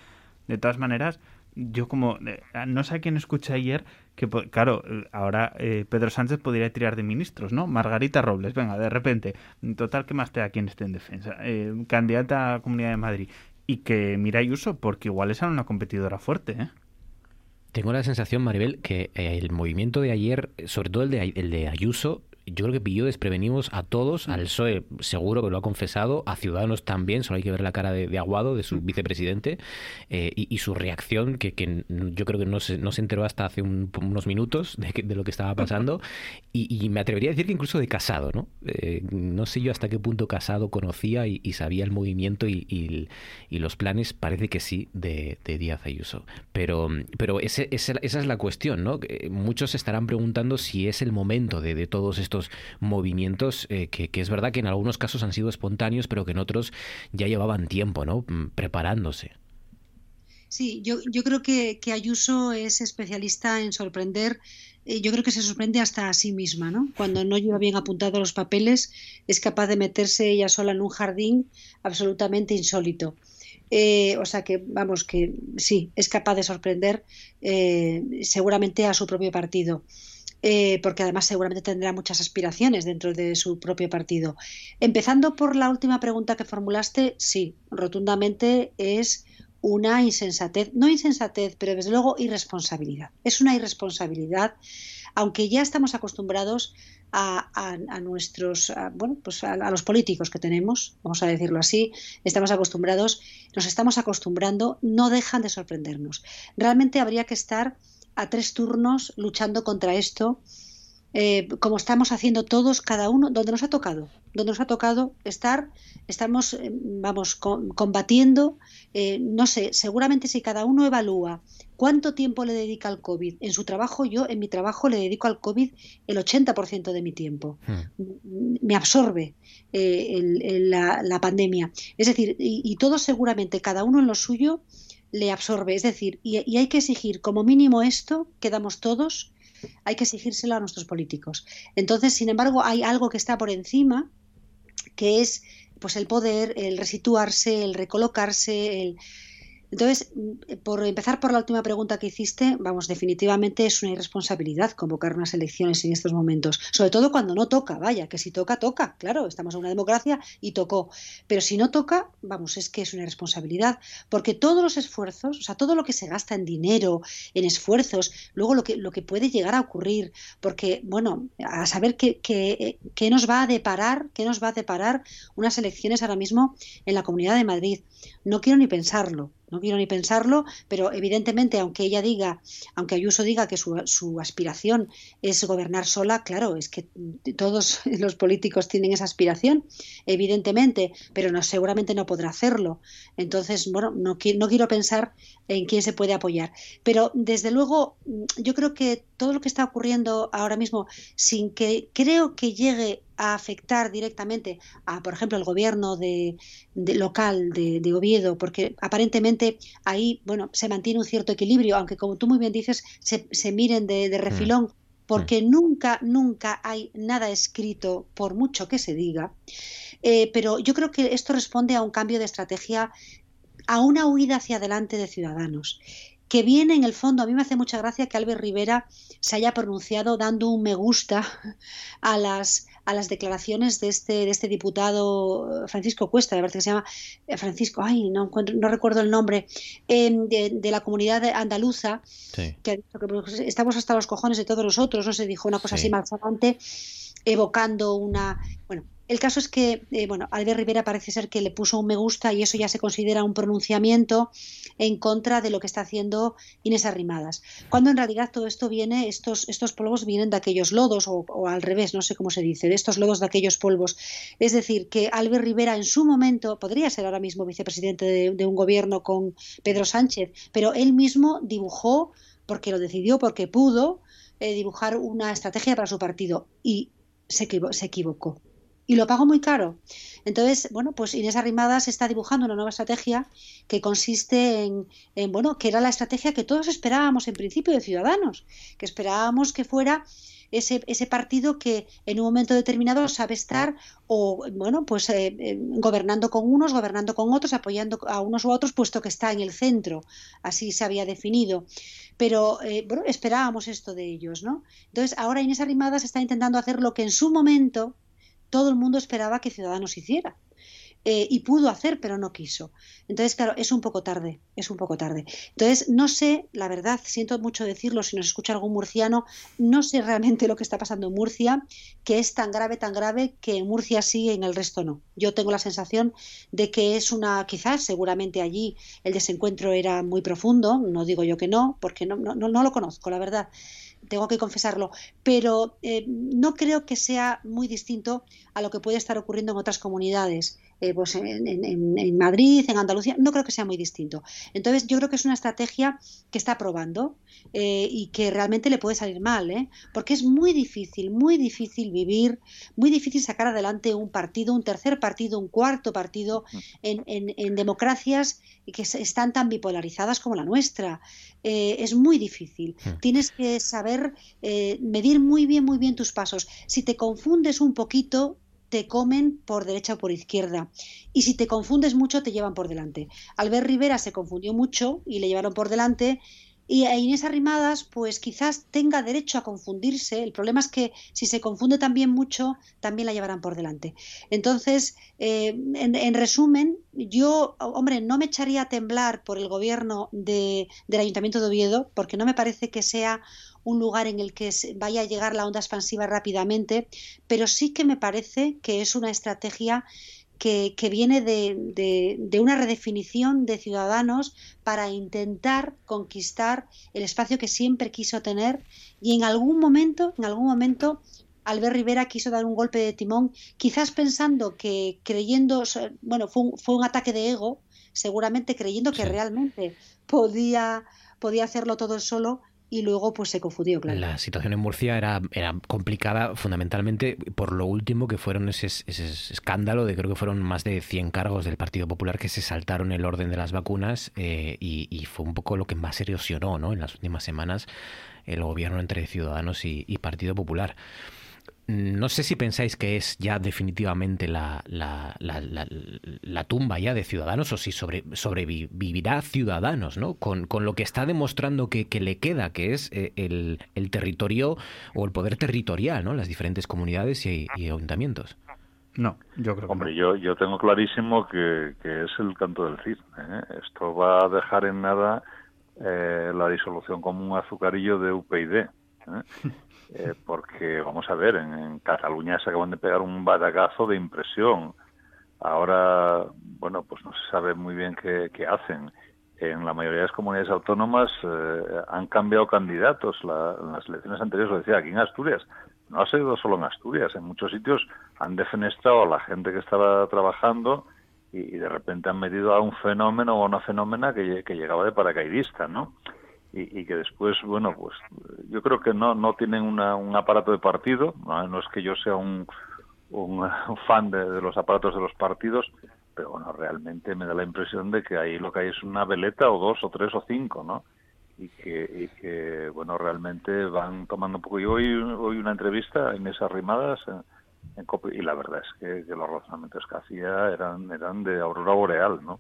De todas maneras, yo como eh, no sé a quién escuché ayer que claro ahora eh, Pedro Sánchez podría tirar de ministros no Margarita Robles venga de repente. Total que más te da quien esté en defensa eh, candidata a Comunidad de Madrid. Y que mira Ayuso porque igual es una competidora fuerte ¿eh? Tengo la sensación, Maribel, que eh, el movimiento de ayer, sobre todo el de, el de Ayuso, yo creo que pilló desprevenidos a todos, al PSOE seguro que lo ha confesado, a Ciudadanos también, solo hay que ver la cara de, de Aguado, de su vicepresidente, eh, y, y su reacción, que, que yo creo que no se, no se enteró hasta hace un- unos minutos de, que- de lo que estaba pasando, y, y me atrevería a decir que incluso de Casado, ¿no? Eh, no sé yo hasta qué punto Casado conocía y, y sabía el movimiento y, los planes, parece que sí, de, de Díaz Ayuso. Pero, pero ese- ese- esa es la cuestión, ¿no? Que Muchos se estarán preguntando si es el momento de, de todos estos movimientos, eh, que, es verdad que en algunos casos han sido espontáneos, pero que en otros ya llevaban tiempo, ¿no? Mm, Preparándose. Sí, yo, yo creo que, que Ayuso es especialista en sorprender. eh, yo creo que se sorprende hasta a sí misma, ¿no? Cuando no lleva bien apuntados los papeles, es capaz de meterse ella sola en un jardín absolutamente insólito. Eh, o sea que, vamos, que sí, es capaz de sorprender seguramente a su propio partido. Eh, porque además seguramente tendrá muchas aspiraciones dentro de su propio partido. Empezando por la última pregunta que formulaste, sí, rotundamente es una insensatez, no insensatez, pero desde luego irresponsabilidad. Es una irresponsabilidad, aunque ya estamos acostumbrados a, a- nuestros, bueno, pues a los políticos que tenemos, vamos a decirlo así, estamos acostumbrados, nos estamos acostumbrando, no dejan de sorprendernos. Realmente habría que estar a tres turnos luchando contra esto, eh, como estamos haciendo todos, cada uno, donde nos ha tocado, donde nos ha tocado estar, estamos, eh, vamos, co- combatiendo, eh, no sé, seguramente si cada uno evalúa cuánto tiempo le dedica al COVID, en su trabajo, yo en mi trabajo le dedico al COVID el 80% de mi tiempo me absorbe eh, el- el- la, la pandemia. Es decir, y, y todos seguramente, cada uno en lo suyo, le absorbe. Es decir, y, hay que exigir como mínimo esto que damos todos, hay que exigírselo a nuestros políticos. Entonces, sin embargo, hay algo que está por encima que es pues el poder, el resituarse, el recolocarse, el entonces, mm, por empezar por la última pregunta que hiciste, vamos, definitivamente es una irresponsabilidad convocar unas elecciones en estos momentos, sobre todo cuando no toca, vaya, que si toca, toca, claro, estamos en una democracia y tocó, pero si no toca, vamos, es que es una irresponsabilidad, porque todos los esfuerzos, o sea, todo lo que se gasta en dinero, en esfuerzos, luego lo que, lo que puede llegar a ocurrir, porque, bueno, a saber qué, qué, qué nos va a deparar, qué nos va a deparar unas elecciones ahora mismo en la Comunidad de Madrid. No quiero ni pensarlo no quiero ni pensarlo, pero evidentemente, aunque ella diga, aunque Ayuso diga que su, su, aspiración es gobernar sola, claro, es que todos los políticos tienen esa aspiración, evidentemente, pero no, seguramente no podrá hacerlo. Entonces, bueno, no, no quiero pensar en quién se puede apoyar. Pero desde luego, yo creo que todo lo que está ocurriendo ahora mismo, sin que creo que llegue a afectar directamente a, por ejemplo, el gobierno de, local de, Oviedo, porque aparentemente ahí, bueno, se mantiene un cierto equilibrio, aunque como tú muy bien dices, se, se miren de, de refilón, porque nunca, nunca hay nada escrito, por mucho que se diga. Eh, pero yo creo que esto responde a un cambio de estrategia, a una huida hacia adelante de ciudadanos que viene en el fondo, a mí me hace mucha gracia que Albert Rivera se haya pronunciado dando un me gusta a las, a las declaraciones de este, de este diputado Francisco Cuesta, de verdad que se llama eh, Francisco, ay, no, no recuerdo el nombre, em, de, la comunidad andaluza, que ha dicho que pues, estamos hasta los cojones de todos los otros, no se dijo una cosa así malsonante, evocando una, bueno, el caso es que, eh, bueno, Albert Rivera parece ser que le puso un me gusta y eso ya se considera un pronunciamiento en contra de lo que está haciendo Inés Arrimadas. Cuando en realidad todo esto viene, estos, estos polvos vienen de aquellos lodos, o, al revés, no sé cómo se dice, de estos lodos de aquellos polvos. Es decir, que Albert Rivera en su momento podría ser ahora mismo vicepresidente de, un gobierno con Pedro Sánchez, pero él mismo dibujó, porque lo decidió, porque pudo, eh, dibujar una estrategia para su partido y se, se equivocó y lo pago muy caro. Entonces, bueno, pues Inés Arrimadas está dibujando una nueva estrategia que consiste en, en, bueno, que era la estrategia que todos esperábamos en principio de Ciudadanos, que esperábamos que fuera ese, ese partido que en un momento determinado sabe estar o, bueno, pues eh, eh, gobernando con unos, gobernando con otros, apoyando a unos u otros, puesto que está en el centro, así se había definido. Pero, eh, bueno, esperábamos esto de ellos, ¿no? Entonces, ahora Inés Arrimadas está intentando hacer lo que en su momento todo el mundo esperaba que Ciudadanos hiciera. Eh, y pudo hacer, pero no quiso. Entonces, claro, es un poco tarde, es un poco tarde. Entonces, no sé, la verdad, siento mucho decirlo, si nos escucha algún murciano, no sé realmente lo que está pasando en Murcia, que es tan grave, tan grave, que en Murcia sí, en el resto no. Yo tengo la sensación de que es una, quizás, seguramente allí el desencuentro era muy profundo, no digo yo que no, porque no lo conozco, la verdad tengo que confesarlo, pero eh, no creo que sea muy distinto a lo que puede estar ocurriendo en otras comunidades. Eh, pues en, Madrid, en Andalucía, no creo que sea muy distinto. Entonces, yo creo que es una estrategia que está probando eh, y que realmente le puede salir mal, ¿eh? porque es muy difícil, muy difícil vivir, muy difícil sacar adelante un partido, un tercer partido, un cuarto partido en, democracias que están tan bipolarizadas como la nuestra. es muy difícil. Tienes que saber medir muy bien, muy bien tus pasos. Si te confundes un poquito, te comen por derecha o por izquierda. Y si te confundes mucho, te llevan por delante. Albert Rivera se confundió mucho y le llevaron por delante. Y a Inés Arrimadas, pues quizás tenga derecho a confundirse. El problema es que si se confunde también mucho, también la llevarán por delante. Entonces, eh, en, resumen, yo, hombre, no me echaría a temblar por el gobierno de, del Ayuntamiento de Oviedo, porque no me parece que sea un lugar en el que vaya a llegar la onda expansiva rápidamente, pero sí que me parece que es una estrategia que, viene de, una redefinición de ciudadanos para intentar conquistar el espacio que siempre quiso tener y en algún momento, en algún momento, Albert Rivera quiso dar un golpe de timón, quizás pensando que creyendo, bueno, fue un, fue un ataque de ego, seguramente creyendo que realmente podía, podía hacerlo todo solo, y luego pues se confundió, claro. La situación en Murcia era, era complicada fundamentalmente por lo último que fueron ese, ese, escándalo de creo que fueron más de 100 cargos del Partido Popular que se saltaron el orden de las vacunas eh, y, fue un poco lo que más erosionó ¿no? en las últimas semanas el gobierno entre Ciudadanos y, Partido Popular. No sé si pensáis que es ya definitivamente la, la, la, la- la tumba ya de Ciudadanos o si sobre, sobrevivirá Ciudadanos, ¿no? Con, con lo que está demostrando que, que le queda, que es eh, el, el territorio o el poder territorial, ¿no? Las diferentes comunidades y, y ayuntamientos. No, yo creo que Hombre, yo, yo tengo clarísimo que, que es el canto del cisne. ¿eh? Esto va a dejar en nada eh, la disolución como un azucarillo de UPyD. ¿eh? Eh, porque, vamos a ver, en, Cataluña se acaban de pegar un batagazo de impresión. Ahora, bueno, pues no se sabe muy bien qué, hacen. En la mayoría de las comunidades autónomas eh, han cambiado candidatos. La- en las elecciones anteriores, lo decía, aquí en Asturias. No ha sido solo en Asturias. En muchos sitios han defenestrado a la gente que estaba trabajando y, de repente han metido a un fenómeno o a una fenómena que llegaba de paracaidista, ¿no? Y, que después, bueno, pues yo creo que no, no tienen una- un aparato de partido. No, es que yo sea un, un, fan de, los aparatos de los partidos, pero bueno, realmente me da la impresión de que ahí lo que hay es una veleta o dos o tres o cinco, ¿no? Y que, y que bueno, realmente van tomando un poco. Yo hoy, hoy una entrevista en esas rimadas en, y la verdad es que, que los razonamientos que hacía eran, eran de aurora boreal, ¿no?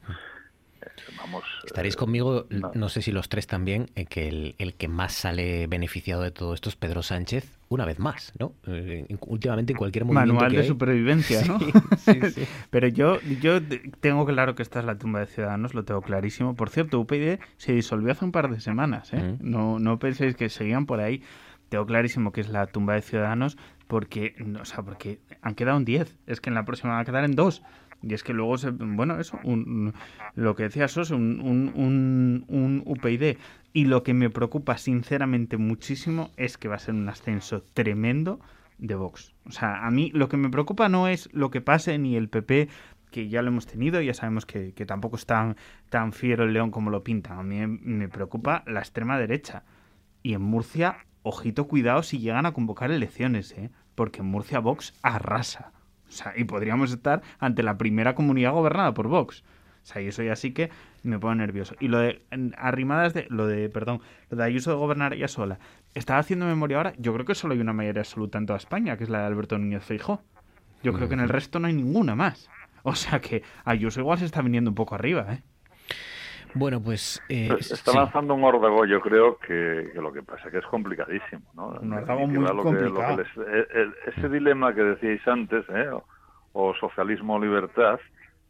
Eh, vamos, Estaréis conmigo, no. sé si los tres también, en que el, el que más sale beneficiado de todo esto es Pedro Sánchez, una vez más, ¿no? Eh, últimamente en cualquier movimiento Manual que de hay- supervivencia, ¿no? Sí, sí, sí. Pero yo, yo tengo claro que esta es la tumba de Ciudadanos, lo tengo clarísimo. Por cierto, UPyD se disolvió hace un par de semanas, ¿eh? No, no penséis que seguían por ahí. Tengo clarísimo que es la tumba de Ciudadanos porque, no, o sea, porque han quedado en 10. Es que en la próxima van a quedar en 2. Y es que luego, se, bueno, eso, un- lo que decía Sos, un, un, un. Y lo que me preocupa sinceramente muchísimo es que va a ser un ascenso tremendo de Vox. O sea, a mí lo que me preocupa no es lo que pase ni el PP, que ya lo hemos tenido, ya sabemos que, que tampoco es tan, tan fiero el león como lo pintan. A mí me preocupa la extrema derecha. Y en Murcia, ojito, cuidado si llegan a convocar elecciones, ¿eh? porque en Murcia Vox arrasa. O sea, y podríamos estar ante la primera comunidad gobernada por Vox. O sea, y eso ya sí que me pone nervioso. Y lo de arrimadas de, lo de, perdón, lo de Ayuso de gobernar ella sola. Estaba haciendo memoria ahora, yo creo que solo hay una mayoría absoluta en toda España, que es la de Alberto Núñez Feijó. Yo creo que en el resto no hay ninguna más. O sea que Ayuso igual se está viniendo un poco arriba, ¿eh? Bueno, pues... eh, está sí. lanzando un órdago, yo creo que, que lo que pasa que es complicadísimo, ¿no? Órdago definitiva, muy lo que- lo que complicado. les- eh, eh, ese dilema que decíais antes, ¿eh? o, o socialismo o libertad,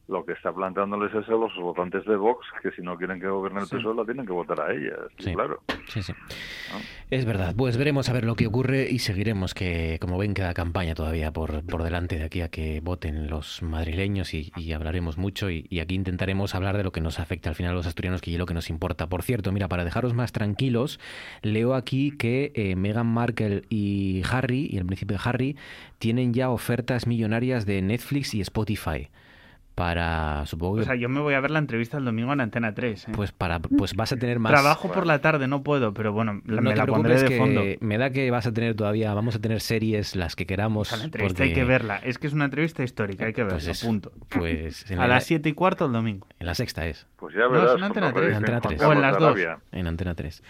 lo que está planteándoles es a los votantes de Vox que si no quieren que gobierne el Sí. PSOE la tienen que votar a ella, sí, claro. Sí, sí. Es verdad. Pues veremos a ver lo que ocurre y seguiremos que, como ven, queda campaña todavía por, por delante de aquí a que voten los madrileños y, y hablaremos mucho y, y aquí intentaremos hablar de lo que nos afecta al final a los asturianos, que es lo que nos importa. Por cierto, mira, para dejaros más tranquilos, leo aquí que eh, Meghan Markle y Harry, y el príncipe Harry, tienen ya ofertas millonarias de Netflix y Spotify para, supongo que... O sea, yo me voy a ver la entrevista el domingo en Antena 3. ¿eh? pues para pues vas a tener más Trabajo por la tarde, no puedo, pero bueno, la- no me te la pondré de que fondo. me da que vas a tener todavía, vamos a tener series las que queramos. La entrevista porque- hay que verla. Es que es una entrevista histórica, hay que verla, Pues punto. Pues en a la- las siete y cuarto el domingo. En la sexta es. Pues ya No, verás. es en Antena cuando 3. En Antena regresen 3. Juan O en las dos. En Antena 3.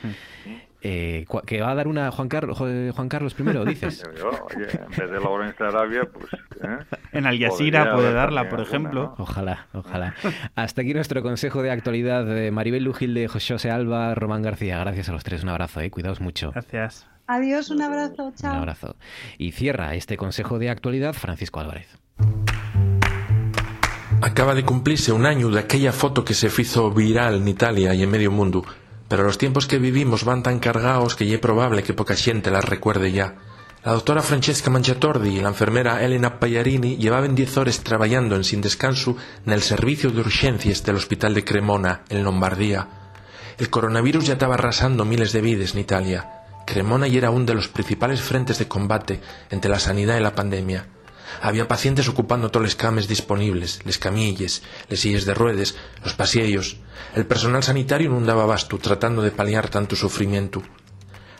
Eh, que va a dar una Juan Carlos, Juan Carlos I, dices. Yo, oye, en vez de Lawrence de Arabia, pues... ¿eh? En Al Jazeera puede darla, por alguna, ejemplo. ¿no? Ojalá, ojalá. Hasta aquí nuestro consejo de actualidad de Maribel Lujilde, José Alba, Román García. Gracias a los tres. Un abrazo, eh. Cuidaos mucho. Gracias. Adiós, un abrazo, Un chao. abrazo. Y cierra este consejo de actualidad Francisco Álvarez. Acaba de cumplirse un año de aquella foto que se hizo viral en Italia y en medio mundo, pero los tiempos que vivimos van tan cargados que es probable que poca gente las recuerde ya. La doctora Francesca Mangiatordi y la enfermera Elena Pagliarini llevaban 10 horas trabajando en sin descanso en el servicio de urgencias del hospital de Cremona, en Lombardía. El coronavirus ya estaba arrasando miles de vidas en Italia. Cremona ya era uno de los principales frentes de combate entre la sanidad y la pandemia. Había pacientes ocupando todos los cames disponibles, les camilles, les sillas de ruedas, los pasillos. El personal sanitario no daba abasto tratando de paliar tanto sufrimiento.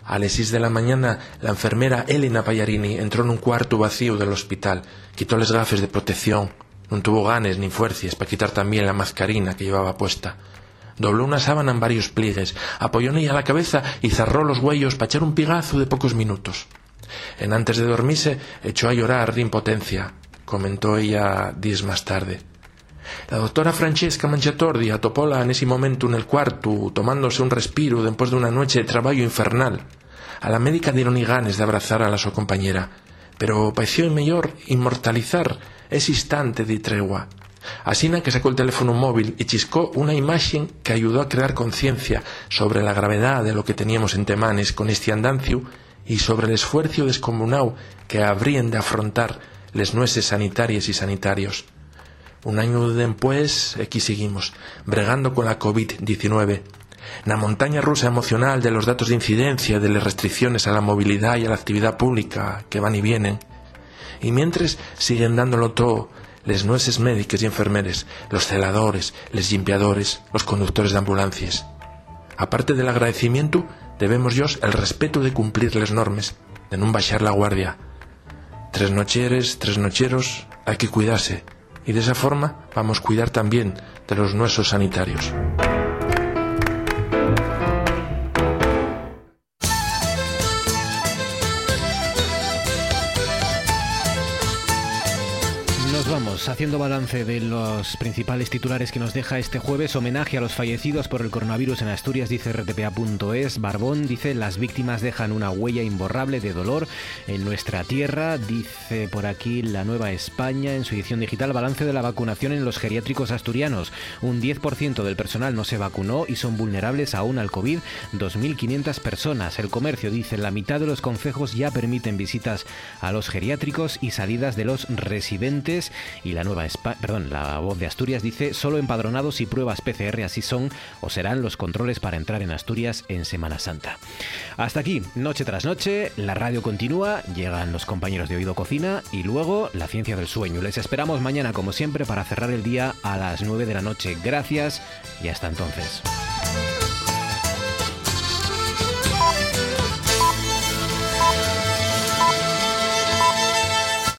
A las seis de la mañana, la enfermera Elena Pagliarini entró en un cuarto vacío del hospital, quitó las gafes de protección, no tuvo ganes ni fuerzas para quitar también la mascarina que llevaba puesta. Dobló una sábana en varios pliegues, apoyó en ella la cabeza y cerró los huellos para echar un pigazo de pocos minutos. En antes de dormirse echó a llorar de impotencia, comentó ella días más tarde. La doctora Francesca Mangiatordi atopóla en ese momento en el cuarto, tomándose un respiro después de una noche de trabajo infernal. A la médica dieron y ganes de abrazar a la su compañera, pero pareció mejor inmortalizar ese instante de tregua. Asina que sacó el teléfono móvil y chiscó una imagen que ayudó a crear conciencia sobre la gravedad de lo que teníamos en Temanes con este andancio y sobre el esfuerzo descomunado que habrían de afrontar les nueces sanitarias y sanitarios. Un año después, aquí seguimos, bregando con la COVID-19. La montaña rusa emocional de los datos de incidencia, de las restricciones a la movilidad y a la actividad pública que van y vienen. Y mientras siguen dándolo todo, les nueces médicos y enfermeres, los celadores, les limpiadores, los conductores de ambulancias. Aparte del agradecimiento, debemos yo el respeto de cumplir las normas, de no bajar la guardia. Tres nocheres, tres nocheros, hay que cuidarse, y de esa forma vamos a cuidar también de los nuestros sanitarios. Haciendo balance de los principales titulares que nos deja este jueves. Homenaje a los fallecidos por el coronavirus en Asturias, dice rtpa.es. Barbón dice las víctimas dejan una huella imborrable de dolor en nuestra tierra. Dice por aquí la Nueva España en su edición digital balance de la vacunación en los geriátricos asturianos. Un 10% del personal no se vacunó y son vulnerables aún al COVID. 2.500 personas. El comercio dice la mitad de los concejos ya permiten visitas a los geriátricos y salidas de los residentes y la nueva perdón, la voz de Asturias dice solo empadronados y pruebas PCR así son o serán los controles para entrar en Asturias en Semana Santa. Hasta aquí, noche tras noche, la radio continúa, llegan los compañeros de Oído Cocina y luego la ciencia del sueño. Les esperamos mañana como siempre para cerrar el día a las 9 de la noche. Gracias y hasta entonces.